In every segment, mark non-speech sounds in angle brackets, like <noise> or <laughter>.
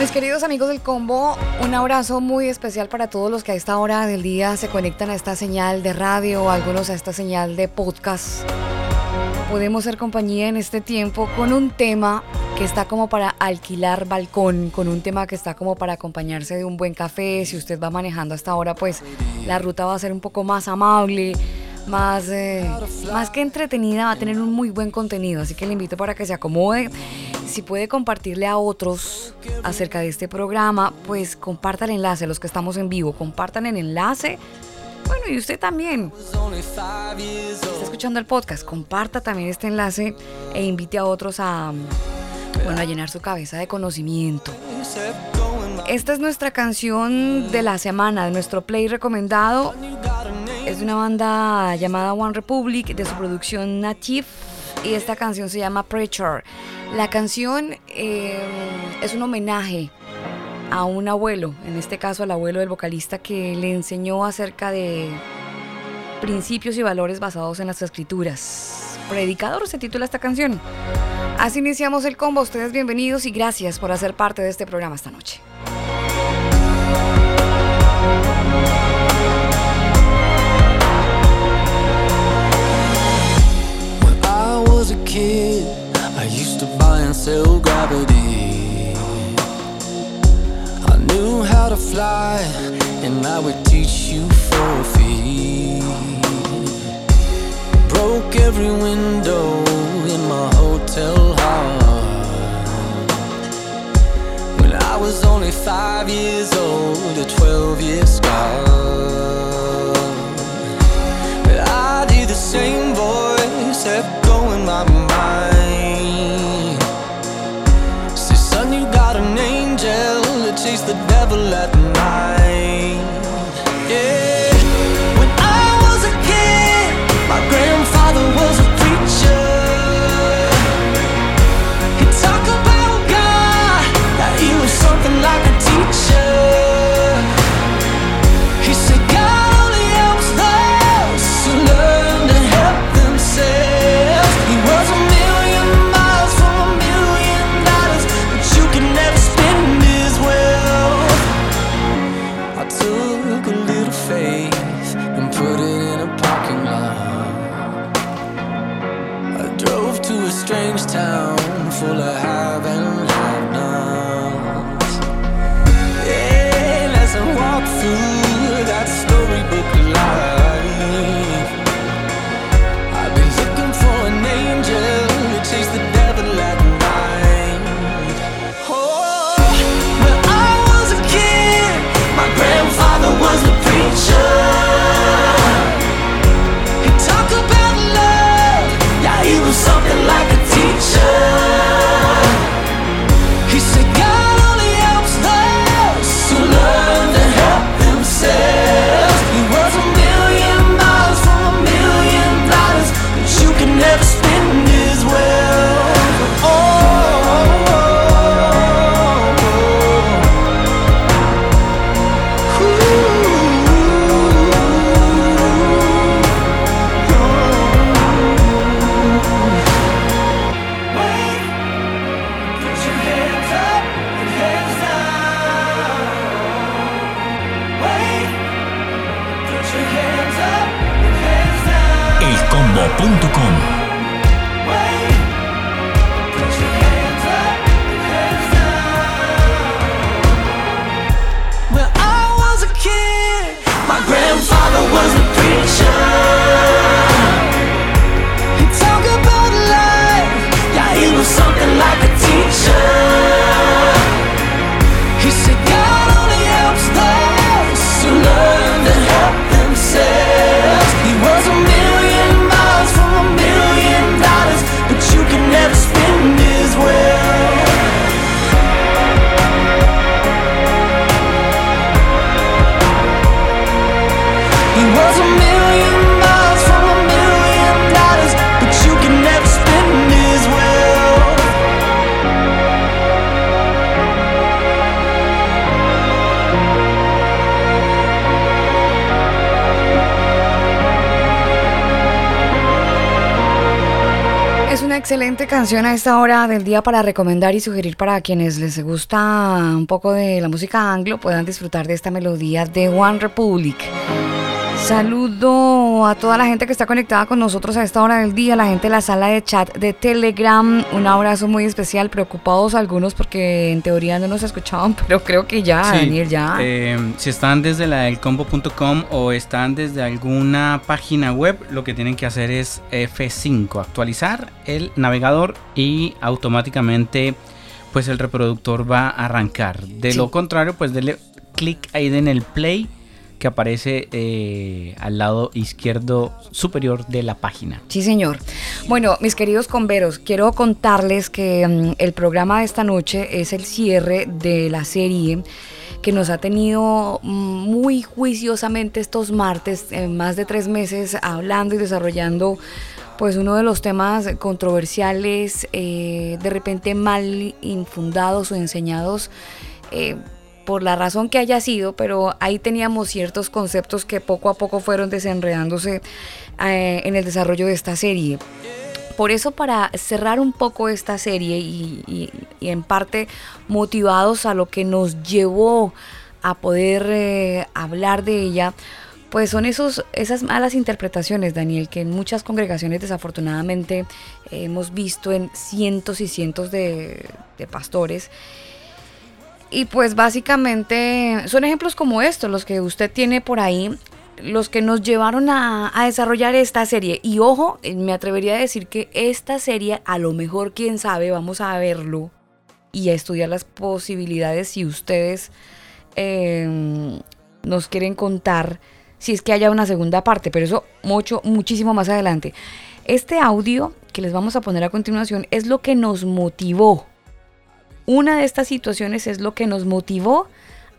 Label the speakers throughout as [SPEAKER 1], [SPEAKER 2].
[SPEAKER 1] Mis queridos amigos del combo, un abrazo muy especial para todos los que a esta hora del día se conectan a esta señal de radio, algunos a esta señal de podcast. Podemos ser compañía en este tiempo con un tema que está como para alquilar balcón, con un tema que está como para acompañarse de un buen café. Si usted va manejando hasta ahora, pues la ruta va a ser un poco más amable, más, eh, más que entretenida, va a tener un muy buen contenido. Así que le invito para que se acomode. Si puede compartirle a otros acerca de este programa, pues comparta el enlace, los que estamos en vivo, compartan el enlace. Bueno, y usted también. Está escuchando el podcast, comparta también este enlace e invite a otros a, bueno, a llenar su cabeza de conocimiento. Esta es nuestra canción de la semana, de nuestro play recomendado. Es de una banda llamada One Republic, de su producción Native, y esta canción se llama Preacher. La canción eh, es un homenaje a un abuelo, en este caso al abuelo del vocalista que le enseñó acerca de principios y valores basados en las escrituras. Predicador se titula esta canción. Así iniciamos el combo. Ustedes bienvenidos y gracias por hacer parte de este programa esta noche.
[SPEAKER 2] I used to buy and sell gravity. I knew how to fly, and I would teach you for a fee. Broke every window in my hotel heart. When I was only five years old, a 12 year scar. But I did the same voice my mind. See, son, you got an angel that chased the devil at
[SPEAKER 1] canción a esta hora del día para recomendar y sugerir para quienes les gusta un poco de la música anglo puedan disfrutar de esta melodía de One Republic. Saludo a toda la gente que está conectada con nosotros a esta hora del día, la gente de la sala de chat de Telegram. Un abrazo muy especial, preocupados algunos porque en teoría no nos escuchaban, <laughs> pero creo que ya,
[SPEAKER 3] Sí,
[SPEAKER 1] Daniel, ya.
[SPEAKER 3] eh, si están desde la del combo.com o están desde alguna página web, lo que tienen que hacer es F5, actualizar el navegador y automáticamente pues el reproductor va a arrancar. De
[SPEAKER 1] Sí.
[SPEAKER 3] lo contrario, pues denle clic ahí en el play que aparece eh, al lado izquierdo superior de la página.
[SPEAKER 1] Sí, señor. Bueno, mis queridos converos, quiero contarles que mm, el programa de esta noche es el cierre de la serie que nos ha tenido mm, muy juiciosamente estos martes, en más de tres meses, hablando y desarrollando pues uno de los temas controversiales, eh, de repente mal infundados o enseñados. eh, por la razón que haya sido, pero ahí teníamos ciertos conceptos que poco a poco fueron desenredándose eh, en el desarrollo de esta serie. Por eso para cerrar un poco esta serie y, en parte motivados a lo que nos llevó a poder eh, hablar de ella, pues son esos, esas malas interpretaciones, Daniel, que en muchas congregaciones desafortunadamente hemos visto en cientos y cientos de pastores. Y pues básicamente son ejemplos como estos, los que usted tiene por ahí, los que nos llevaron a, desarrollar esta serie. Y ojo, eh, me atrevería a decir que esta serie, a lo mejor, quién sabe, vamos a verlo y a estudiar las posibilidades si ustedes eh, nos quieren contar si es que haya una segunda parte, pero eso mucho, muchísimo más adelante. Este audio que les vamos a poner a continuación es lo que nos motivó una de estas situaciones es lo que nos motivó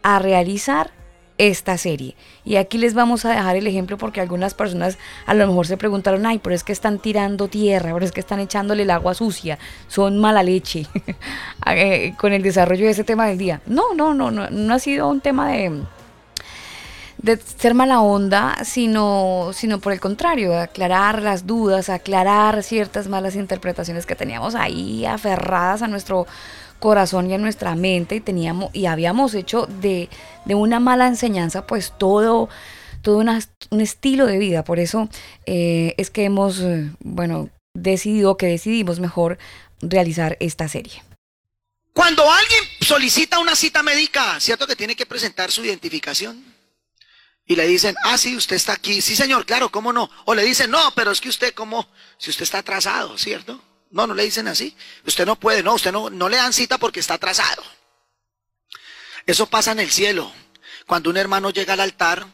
[SPEAKER 1] a realizar esta serie. Y aquí les vamos a dejar el ejemplo porque algunas personas a lo mejor se preguntaron, ay, pero es que están tirando tierra, pero es que están echándole el agua sucia, son mala leche <laughs> eh, con el desarrollo de ese tema del día. No, no, no, no, no ha sido un tema de, de ser mala onda, sino, sino por el contrario, aclarar las dudas, aclarar ciertas malas interpretaciones que teníamos ahí aferradas a nuestro corazón y a nuestra mente y teníamos y habíamos hecho de, de una mala enseñanza pues todo todo una- un estilo de vida por eso eh, es que hemos eh, bueno decidido que decidimos mejor realizar esta serie
[SPEAKER 4] Cuando alguien solicita una cita médica, ¿cierto que tiene que presentar su identificación? Y le dicen, ah, sí, usted está aquí. Sí, señor, claro, ¿cómo no? O le dicen, no, pero es que usted, ¿cómo? Si usted está atrasado, ¿cierto? No, no le dicen así. Usted no puede, no, usted no, no le dan cita porque está atrasado. Eso pasa en el cielo. Cuando un hermano llega al altar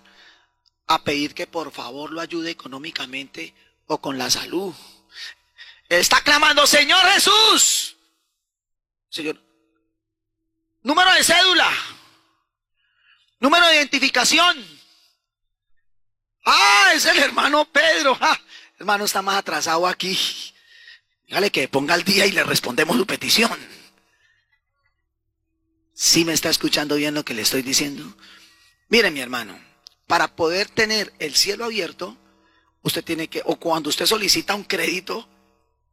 [SPEAKER 4] a pedir que por favor lo ayude económicamente o con la salud. Está clamando, Señor Jesús. Señor. Número de cédula. Número de identificación. Ah, es el hermano Pedro. Ah, hermano está más atrasado aquí. Dígale que ponga al día y le respondemos su petición. ¿Sí me está escuchando bien lo que le estoy diciendo? Mire, mi hermano, para poder tener el cielo abierto, usted tiene que, o cuando usted solicita un crédito,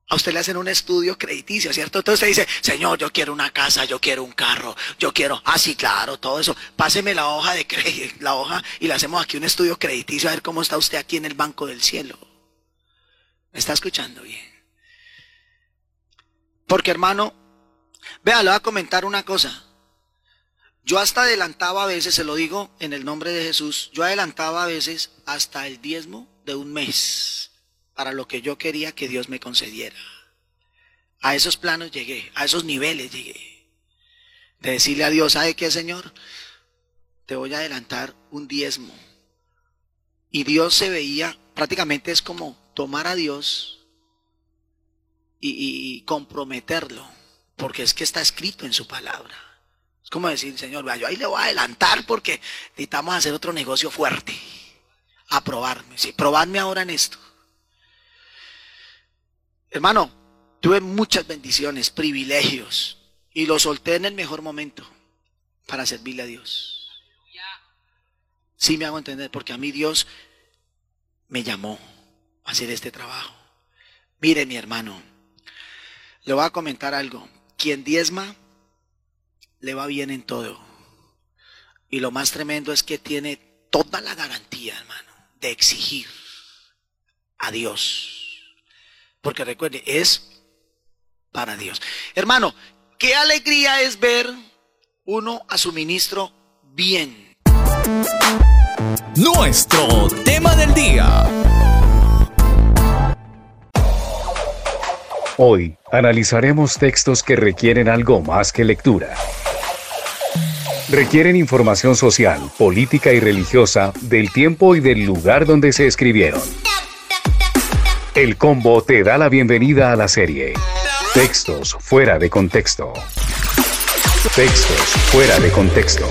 [SPEAKER 4] a usted le hacen un estudio crediticio, ¿cierto? Entonces usted dice, Señor, yo quiero una casa, yo quiero un carro, yo quiero, ah, sí, claro, todo eso. Páseme la hoja de crédito, <laughs> la hoja, y le hacemos aquí un estudio crediticio a ver cómo está usted aquí en el banco del cielo. ¿Me está escuchando bien? Porque hermano, vea, le voy a comentar una cosa. Yo hasta adelantaba a veces, se lo digo en el nombre de Jesús, yo adelantaba a veces hasta el diezmo de un mes para lo que yo quería que Dios me concediera. A esos planos llegué, a esos niveles llegué. De decirle a Dios, ¿sabe qué, Señor? Te voy a adelantar un diezmo. Y Dios se veía, prácticamente es como tomar a Dios y, comprometerlo, porque es que está escrito en su palabra. Es como decir, Señor, yo ahí le voy a adelantar porque necesitamos hacer otro negocio fuerte. Aprobarme, sí, probadme ahora en esto. Hermano, tuve muchas bendiciones, privilegios, y lo solté en el mejor momento para servirle a Dios. Sí me hago entender, porque a mí Dios me llamó a hacer este trabajo. Mire, mi hermano, Le voy a comentar algo. Quien diezma, le va bien en todo. Y lo más tremendo es que tiene toda la garantía, hermano, de exigir a Dios. Porque recuerde, es para Dios. Hermano, qué alegría es ver uno a su ministro bien.
[SPEAKER 5] Nuestro tema del día.
[SPEAKER 6] Hoy analizaremos textos que requieren algo más que lectura. Requieren información social, política y religiosa del tiempo y del lugar donde se escribieron. El combo te da la bienvenida a la serie. Textos fuera de contexto. Textos fuera de contexto.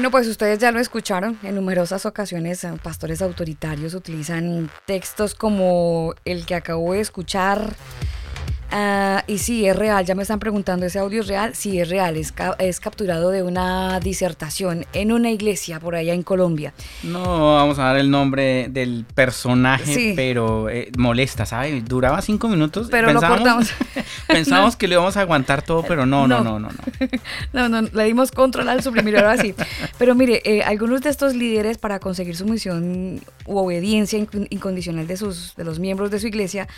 [SPEAKER 1] Bueno, pues ustedes ya lo escucharon. En numerosas ocasiones, eh, pastores autoritarios utilizan textos como el que acabo de escuchar. Ah, y sí, es real. Ya me están preguntando, ¿ese audio es real? Sí, es real. Es, ca- es capturado de una disertación en una iglesia por allá en Colombia.
[SPEAKER 3] No vamos a dar el nombre del personaje,
[SPEAKER 1] Sí.
[SPEAKER 3] pero eh, molesta, ¿sabes? Duraba cinco minutos.
[SPEAKER 1] Pero <laughs> <laughs> lo cortamos.
[SPEAKER 3] Pensamos que le íbamos a aguantar todo, pero no, no,
[SPEAKER 1] No.
[SPEAKER 3] no, no. no. <laughs>
[SPEAKER 1] Le dimos control al suprimir ahora sí. Pero mire, eh, algunos de estos líderes para conseguir su misión u obediencia inc- incondicional de, sus, de los miembros de su iglesia,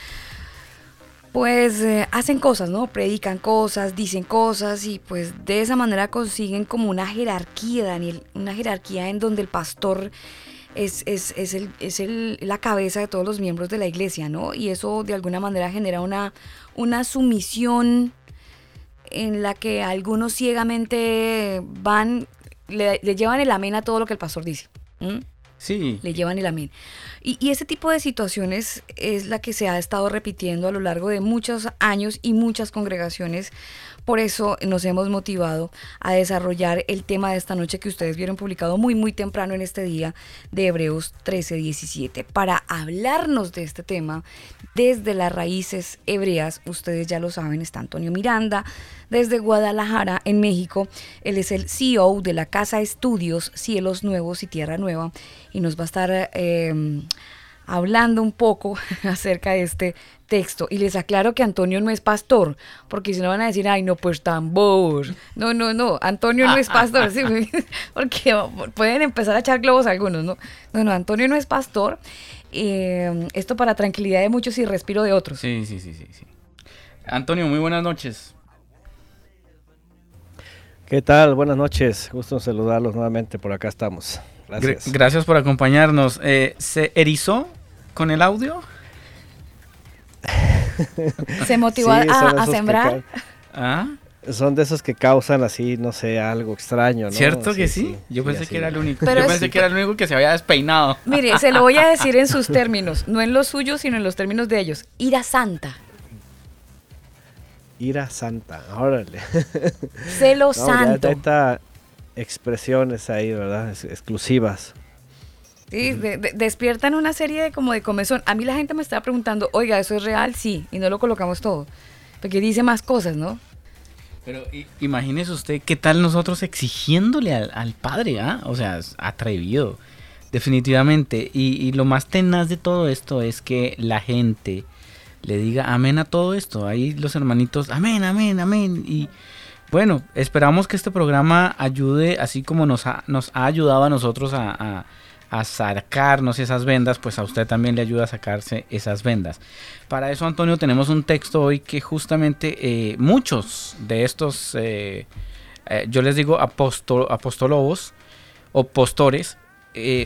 [SPEAKER 1] pues eh, hacen cosas, ¿no? Predican cosas, dicen cosas y pues de esa manera consiguen como una jerarquía, Daniel, una jerarquía en donde el pastor es, es, es, el, es el- la cabeza de todos los miembros de la iglesia, ¿no? Y eso de alguna manera genera una, una sumisión en la que algunos ciegamente van, le, le llevan el amén a todo lo que el pastor dice. Le llevan el amén. Y, y ese tipo de situaciones es la que se ha estado repitiendo a lo largo de muchos años y muchas congregaciones. Por eso nos hemos motivado a desarrollar el tema de esta noche que ustedes vieron publicado muy, muy temprano en este día de Hebreos 13, 17. Para hablarnos de este tema desde las raíces hebreas, ustedes ya lo saben, está Antonio Miranda desde Guadalajara, en México. Él es el CEO de la Casa Estudios Cielos Nuevos y Tierra Nueva y nos va a estar eh, hablando un poco <laughs> acerca de este texto. Y les aclaro que Antonio no es pastor, porque si no van a decir, ay, no, pues tan bobos. No, no, no, Antonio no es pastor, sí, <laughs> <laughs> porque pueden empezar a echar globos algunos, ¿no? No, no, Antonio no es pastor. Eh, esto para tranquilidad de muchos y respiro de otros.
[SPEAKER 3] Sí, sí, sí, sí, sí. Antonio, muy buenas noches.
[SPEAKER 7] ¿Qué tal? Buenas noches. Gusto en saludarlos nuevamente. Por acá estamos.
[SPEAKER 3] Gr-
[SPEAKER 7] Gracias.
[SPEAKER 3] Gracias por acompañarnos. Eh, ¿Se erizó con el audio? <laughs>
[SPEAKER 1] Se motivó
[SPEAKER 7] Sí,
[SPEAKER 1] a, sembrar.
[SPEAKER 3] ¿Ah?
[SPEAKER 7] Son de esos que causan así, no sé, algo extraño, ¿no?
[SPEAKER 3] ¿Cierto que
[SPEAKER 7] Sí,
[SPEAKER 3] sí?
[SPEAKER 7] sí,
[SPEAKER 3] Yo
[SPEAKER 7] sí,
[SPEAKER 3] pensé
[SPEAKER 7] así.
[SPEAKER 3] que era el único.
[SPEAKER 1] Pero
[SPEAKER 3] Yo pensé que era el único que se había despeinado.
[SPEAKER 1] Mire, se lo voy a decir en sus términos, no en los suyos, sino en los términos de ellos. Ira santa,
[SPEAKER 7] Ira santa. Órale.
[SPEAKER 1] celo <laughs>
[SPEAKER 7] No, ya-
[SPEAKER 1] santo.
[SPEAKER 7] ya está expresiones ahí, ¿verdad? Es- exclusivas.
[SPEAKER 1] Sí, de- de- despiertan una serie de como de comezón. A mí la gente me estaba preguntando, oiga, ¿eso es real? Sí, y no lo colocamos todo. Porque dice más cosas, ¿no?
[SPEAKER 3] Pero imagínese usted qué tal nosotros exigiéndole al, al padre, ¿ah? O sea, es atrevido, definitivamente. Y, y lo más tenaz de todo esto es que la gente le diga amén a todo esto. Ahí los hermanitos, amén, amén, amén. Y bueno, esperamos que este programa ayude, así como nos ha, nos ha ayudado a nosotros a, a- a sacarnos esas vendas, pues a usted también le ayuda a sacarse esas vendas. Para eso, Antonio, tenemos un texto hoy que justamente eh, muchos de estos, eh, eh, yo les digo apóstol, apostolobos o postores,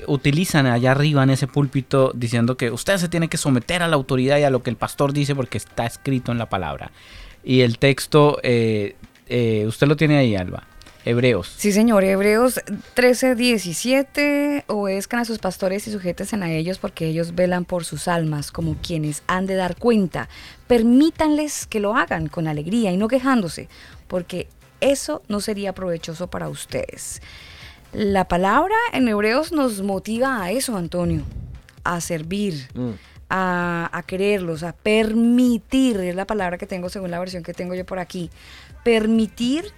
[SPEAKER 3] utilizan allá arriba en ese púlpito diciendo que usted se tiene que someter a la autoridad y a lo que el pastor dice porque está escrito en la palabra. Y el texto, usted lo tiene ahí, Alba. Hebreos.
[SPEAKER 1] Sí, señor. Hebreos 13, 17. Obedezcan a sus pastores y sujétense a ellos porque ellos velan por sus almas como quienes han de dar cuenta. Permítanles que lo hagan con alegría y no quejándose, porque eso no sería provechoso para ustedes. La palabra en Hebreos nos motiva a eso, Antonio, a servir,
[SPEAKER 7] Mm.
[SPEAKER 1] a, a quererlos, a permitir, es la palabra que tengo según la versión que tengo yo por aquí, permitir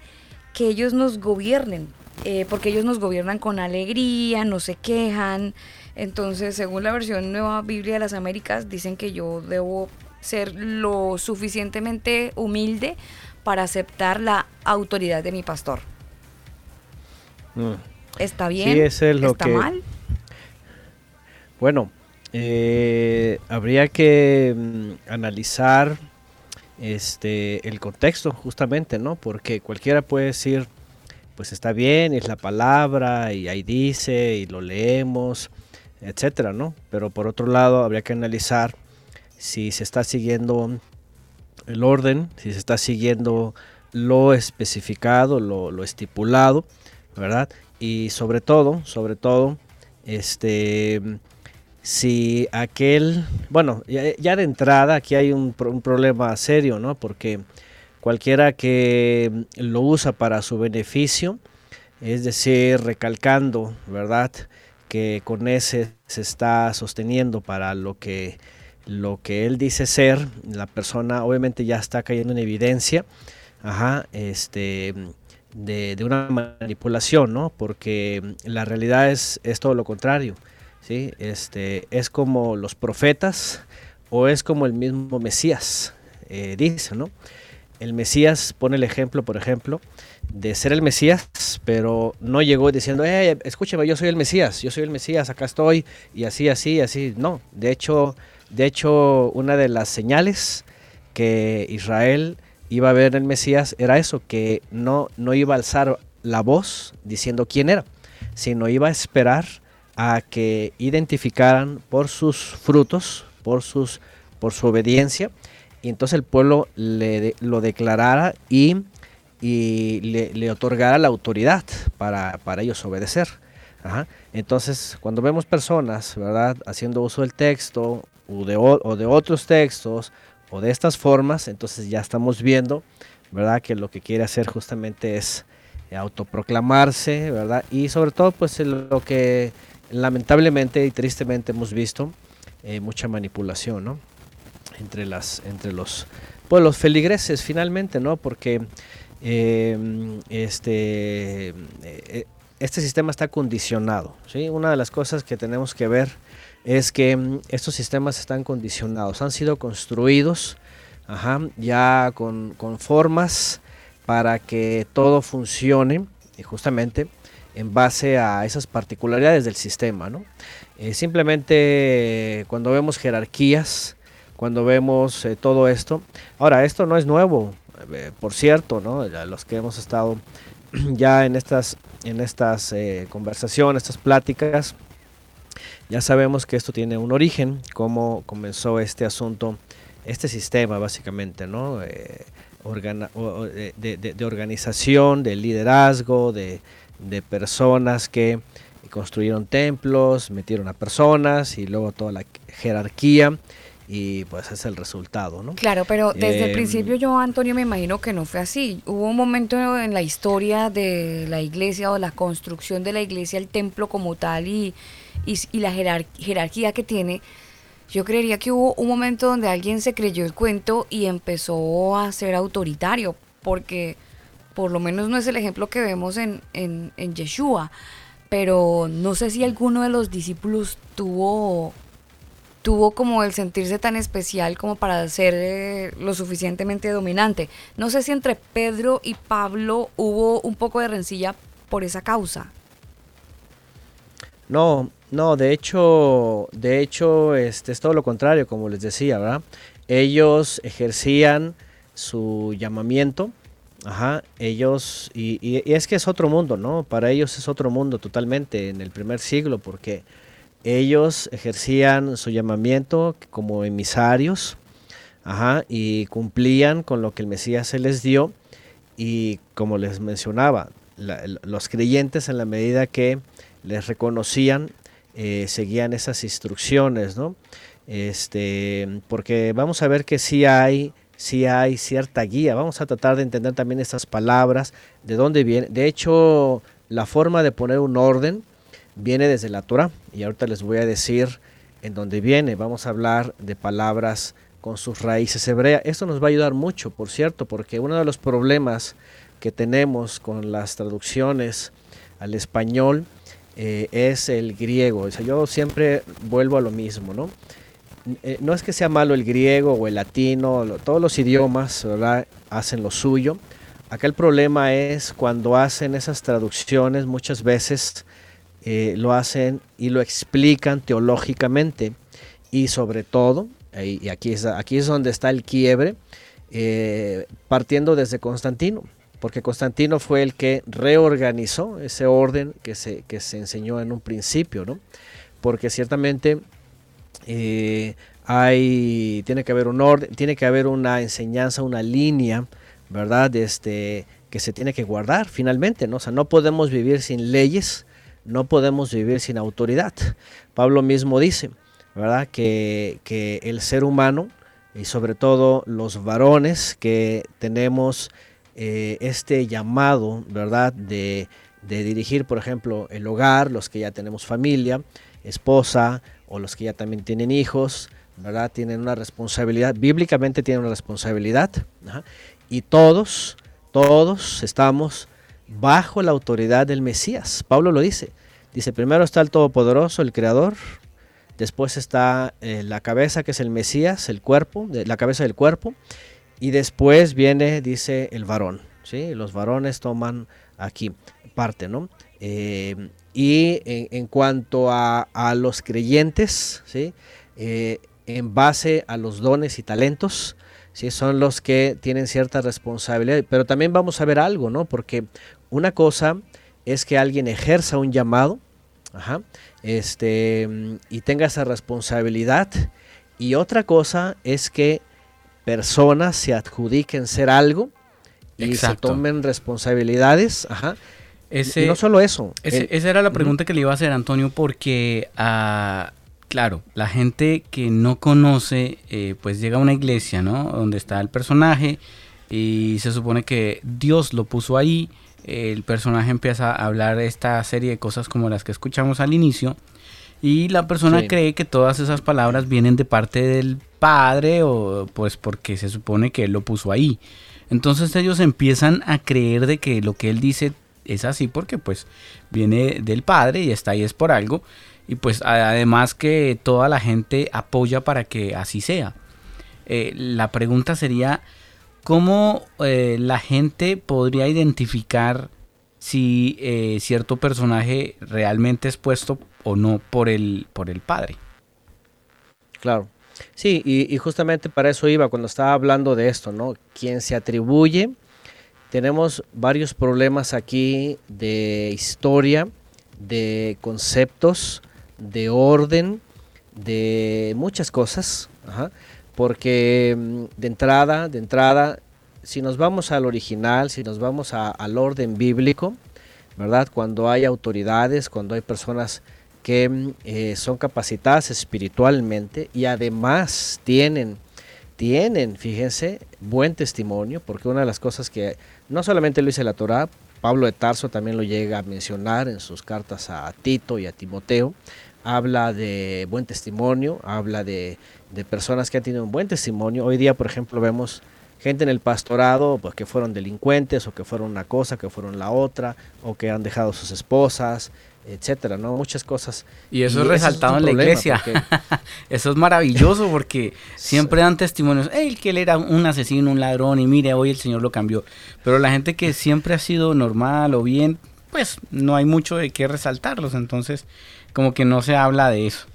[SPEAKER 1] que ellos nos gobiernen, eh, porque ellos nos gobiernan con alegría, no se quejan. Entonces, según la versión Nueva Biblia de las Américas, dicen que yo debo ser lo suficientemente humilde para aceptar la autoridad de mi pastor.
[SPEAKER 7] Mm.
[SPEAKER 1] ¿Está bien?
[SPEAKER 7] Sí, ese es lo
[SPEAKER 1] ¿Está
[SPEAKER 7] que-
[SPEAKER 1] mal?
[SPEAKER 7] Bueno, eh, habría que mm, analizar este el contexto justamente, ¿no? Porque cualquiera puede decir, pues está bien, es la palabra y ahí dice y lo leemos, etcétera, ¿no? Pero por otro lado habría que analizar si se está siguiendo el orden, si se está siguiendo lo especificado, lo, lo estipulado, ¿verdad? Y sobre todo, sobre todo, este, si aquel, bueno, ya, de entrada aquí hay un, un problema serio, ¿no? Porque cualquiera que lo usa para su beneficio, es decir, recalcando, ¿verdad? Que con ese se está sosteniendo para lo que lo que él dice ser, la persona obviamente ya está cayendo en evidencia, ajá, este, de, de una manipulación, ¿no? Porque la realidad es, es todo lo contrario, ¿sí? Este, es como los profetas o es como el mismo Mesías, eh, dice, ¿no? El Mesías pone el ejemplo, por ejemplo, de ser el Mesías, pero no llegó diciendo, eh, escúcheme, yo soy el Mesías, yo soy el Mesías, acá estoy, y así, así, así. No, de hecho, de hecho, una de las señales que Israel iba a ver en el Mesías era eso, que no, no iba a alzar la voz diciendo quién era, sino iba a esperar a que identificaran por sus frutos, por, sus, por su obediencia, y entonces el pueblo le, de- lo declarara y, y le, le otorgara la autoridad para, para ellos obedecer. Entonces, cuando vemos personas, ¿verdad?, haciendo uso del texto o de, o- de otros textos o de estas formas, entonces ya estamos viendo, ¿verdad?, que lo que quiere hacer justamente es autoproclamarse, ¿verdad? Y sobre todo, pues lo que lamentablemente y tristemente hemos visto, eh, mucha manipulación, ¿no? Entre, las, entre los, feligreses finalmente, ¿no? Porque eh, este, eh, este sistema está condicionado, ¿sí? Una de las cosas que tenemos que ver es que mm, estos sistemas están condicionados, han sido construidos ajá, ya con, con formas para que todo funcione y justamente en base a esas particularidades del sistema. ¿no? Eh, simplemente cuando vemos jerarquías, cuando vemos eh, todo esto, ahora esto no es nuevo, eh, por cierto, ¿no? Los que hemos estado <clears throat> ya en estas, en estas conversaciones, estas pláticas, ya sabemos que esto tiene un origen, cómo comenzó este asunto, este sistema básicamente, ¿no? De- de organización, de liderazgo, de, de personas que construyeron templos, metieron a personas y luego toda la jerarquía y pues es el resultado, ¿no?
[SPEAKER 1] Claro, pero desde el
[SPEAKER 7] Em,
[SPEAKER 1] principio yo, Antonio, me imagino que no fue así. Hubo un momento en la historia de la iglesia o la construcción de la iglesia, el templo como tal y, y, y la jerar- jerarquía que tiene. Yo creería que hubo un momento donde alguien se creyó el cuento y empezó a ser autoritario, porque por lo menos no es el ejemplo que vemos en, en, en Yeshua, pero no sé si alguno de los discípulos tuvo tuvo como el sentirse tan especial como para ser eh, lo suficientemente dominante. No sé si entre Pedro y Pablo hubo un poco de rencilla por esa causa.
[SPEAKER 7] No, no, de hecho, de hecho, este es todo lo contrario, como les decía, ¿verdad? Ellos ejercían su llamamiento, ajá, ellos, y, es que es otro mundo, ¿no? Para ellos es otro mundo totalmente en el primer siglo, porque ellos ejercían su llamamiento como emisarios, ajá, y cumplían con lo que el Mesías se les dio, y como les mencionaba, los creyentes en la medida que les reconocían, eh, seguían esas instrucciones, ¿no? Este, porque vamos a ver que sí hay, sí hay cierta guía. Vamos a tratar de entender también estas palabras, de dónde viene. De hecho, la forma de poner un orden viene desde la Torah y ahorita les voy a decir en dónde viene. Vamos a hablar de palabras con sus raíces hebreas. Esto nos va a ayudar mucho, por cierto, porque uno de los problemas que tenemos con las traducciones al español eh, es el griego. O sea, yo siempre vuelvo a lo mismo, ¿no? Eh, no es que sea malo el griego o el latino, todos los idiomas ¿verdad? hacen lo suyo. Acá el problema es cuando hacen esas traducciones, muchas veces eh, lo hacen y lo explican teológicamente y sobre todo, eh, y aquí es, aquí es donde está el quiebre, eh, partiendo desde Constantino, porque Constantino fue el que reorganizó ese orden que se, que se enseñó en un principio, ¿no? Porque ciertamente eh, hay, tiene que haber un orden, tiene que haber una enseñanza, una línea, ¿verdad? Este, que se tiene que guardar finalmente, ¿no? O sea, no podemos vivir sin leyes, no podemos vivir sin autoridad. Pablo mismo dice, ¿verdad? Que, que el ser humano y sobre todo los varones que tenemos eh, este llamado, ¿verdad? De, de dirigir, por ejemplo, el hogar, los que ya tenemos familia, esposa o los que ya también tienen hijos, ¿verdad? Tienen una responsabilidad, bíblicamente tienen una responsabilidad. Y todos, todos estamos bajo la autoridad del Mesías. Pablo lo dice. Dice, primero está el Todopoderoso, el Creador, después está eh, la cabeza, que es el Mesías, el cuerpo, la cabeza del cuerpo, y después viene, dice, el varón. ¿sí? Los varones toman aquí parte, ¿no? Eh, y en, en cuanto a, a los creyentes, ¿sí? Eh, en base a los dones y talentos, ¿sí? son los que tienen cierta responsabilidad. Pero también vamos a ver algo, ¿no? Porque una cosa es que alguien ejerza un llamado ajá, este, y tenga esa responsabilidad. Y otra cosa es que personas se adjudiquen ser algo y
[SPEAKER 3] Exacto.
[SPEAKER 7] se tomen responsabilidades. Ajá.
[SPEAKER 3] Ese,
[SPEAKER 7] y no solo eso.
[SPEAKER 3] ese-
[SPEAKER 7] el-
[SPEAKER 3] esa era la pregunta que le iba a hacer Antonio porque, ah, claro, la gente que no conoce, eh, pues llega a una iglesia, ¿no? Donde está el personaje y se supone que Dios lo puso ahí. El personaje empieza a hablar esta serie de cosas como las que escuchamos al inicio. Y la persona
[SPEAKER 7] Sí.
[SPEAKER 3] cree que todas esas palabras vienen de parte del padre o pues porque se supone que él lo puso ahí. Entonces ellos empiezan a creer de que lo que él dice es así porque pues viene del padre y está ahí es por algo. Y pues además que toda la gente apoya para que así sea. Eh, la pregunta sería, ¿cómo eh, la gente podría identificar si eh, cierto personaje realmente es puesto o no por el, por el padre?
[SPEAKER 7] Claro. Sí, y, y justamente para eso iba cuando estaba hablando de esto, ¿no? Quien se atribuye, tenemos varios problemas aquí de historia, de conceptos, de orden, de muchas cosas, porque mm, de entrada, de entrada, si nos vamos al original, si nos vamos a- al orden bíblico, ¿verdad? Cuando hay autoridades, cuando hay personas que mm, eh, son capacitadas espiritualmente y además tienen, tienen, fíjense, buen testimonio, porque una de las cosas que no solamente lo dice la Torá, Pablo de Tarso también lo llega a mencionar en sus cartas a Tito y a Timoteo, habla de buen testimonio, habla de, de personas que han tenido un buen testimonio. Hoy día, por ejemplo, vemos gente en el pastorado pues, que fueron delincuentes o que fueron una cosa, que fueron la otra, o que han dejado sus esposas, etcétera, ¿no? Muchas cosas.
[SPEAKER 3] Y eso
[SPEAKER 7] Y
[SPEAKER 3] es resaltado en la iglesia.
[SPEAKER 7] porque- <laughs>
[SPEAKER 3] eso es maravilloso porque <laughs> siempre dan testimonios. "Ey, que él era un asesino, un ladrón y mire, hoy el Señor lo cambió. Pero la gente que siempre ha sido normal o bien, pues no hay mucho de qué resaltarlos. Entonces, como que no se habla de eso.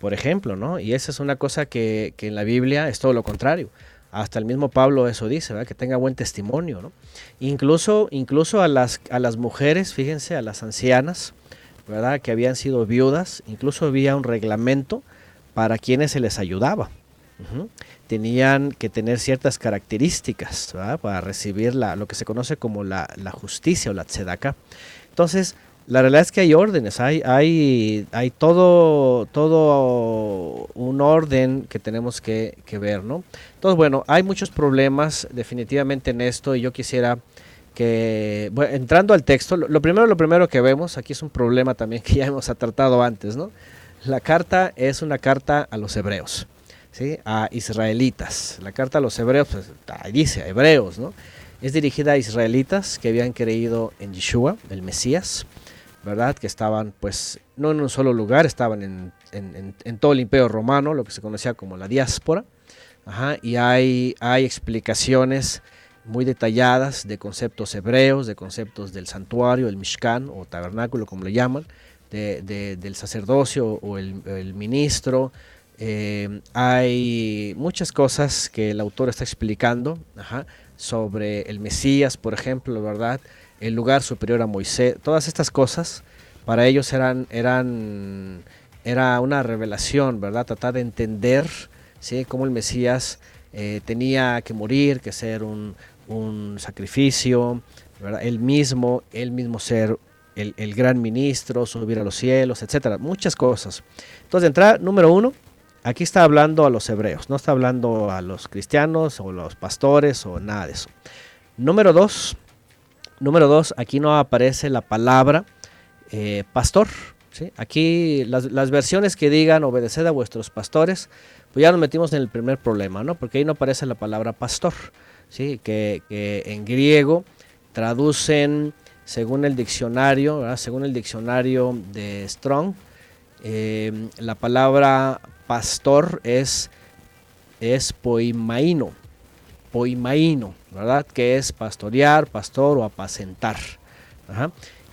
[SPEAKER 7] por ejemplo, ¿no? Y esa es una cosa que, que en la Biblia es todo lo contrario. Hasta el mismo Pablo eso dice, ¿verdad? Que tenga buen testimonio, ¿no? Incluso, incluso a las, a las mujeres, fíjense, a las ancianas, ¿verdad? Que habían sido viudas, incluso había un reglamento para quienes se les ayudaba. Tenían que tener ciertas características. Para recibir la, lo que se conoce como la, la justicia o la tzedakah. Entonces, la realidad es que hay órdenes, hay, hay, hay todo, todo un orden que tenemos que, que ver, ¿no? Entonces, bueno, hay muchos problemas definitivamente en esto y yo quisiera que, bueno, entrando al texto, lo, primero, lo primero que vemos, aquí es un problema también que ya hemos tratado antes, ¿no? La carta es una carta a los hebreos, ¿sí? A israelitas. La carta a los hebreos, pues ahí dice, hebreos, ¿no? es dirigida a israelitas que habían creído en Yeshua, el Mesías, ¿verdad? Que estaban pues no en un solo lugar, estaban en, todo el imperio romano, lo que se conocía como la diáspora. Ajá, y hay, explicaciones muy detalladas de conceptos hebreos, de conceptos del santuario, el Mishkan o tabernáculo, como le llaman, de- de- del sacerdocio o el, el ministro. Eh, hay muchas cosas que el autor está explicando ajá, sobre el Mesías, por ejemplo, ¿verdad? El lugar superior a Moisés, todas estas cosas para ellos eran, era una revelación, ¿verdad? Tratar de entender ¿sí? cómo el Mesías eh, tenía que morir, que ser un, un sacrificio, ¿verdad? Él mismo, él mismo ser el, el gran ministro, subir a los cielos, etcétera, muchas cosas. Entonces, de entrada, número uno, aquí está hablando a los hebreos, no está hablando a los cristianos o los pastores o nada de eso. Número dos, número dos, aquí no aparece la palabra eh, pastor. Aquí las, versiones que digan obedeced a vuestros pastores, pues ya nos metimos en el primer problema, ¿no? Porque ahí no aparece la palabra pastor, ¿sí? Que, en griego traducen, según el diccionario, según el diccionario de Strong, eh, la palabra pastor es, es poimaino, poimaino, ¿verdad? Que es pastorear, pastor o apacentar.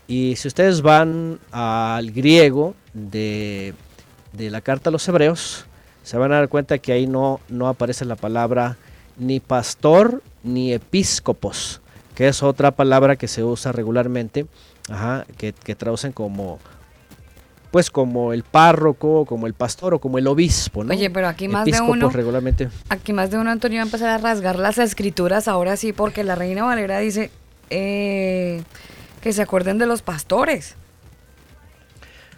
[SPEAKER 7] Y si ustedes van al griego de, de la carta a los hebreos, se van a dar cuenta que ahí no, no aparece la palabra ni pastor ni episcopos, que es otra palabra que se usa regularmente, que, que traducen como pues como el párroco, como el pastor o como el obispo, ¿no?
[SPEAKER 1] Oye, pero aquí más de uno,
[SPEAKER 7] regularmente.
[SPEAKER 1] aquí más de uno, Antonio, va a empezar a rasgar las escrituras ahora sí, porque la Reina Valera dice eh, que se acuerden de los pastores.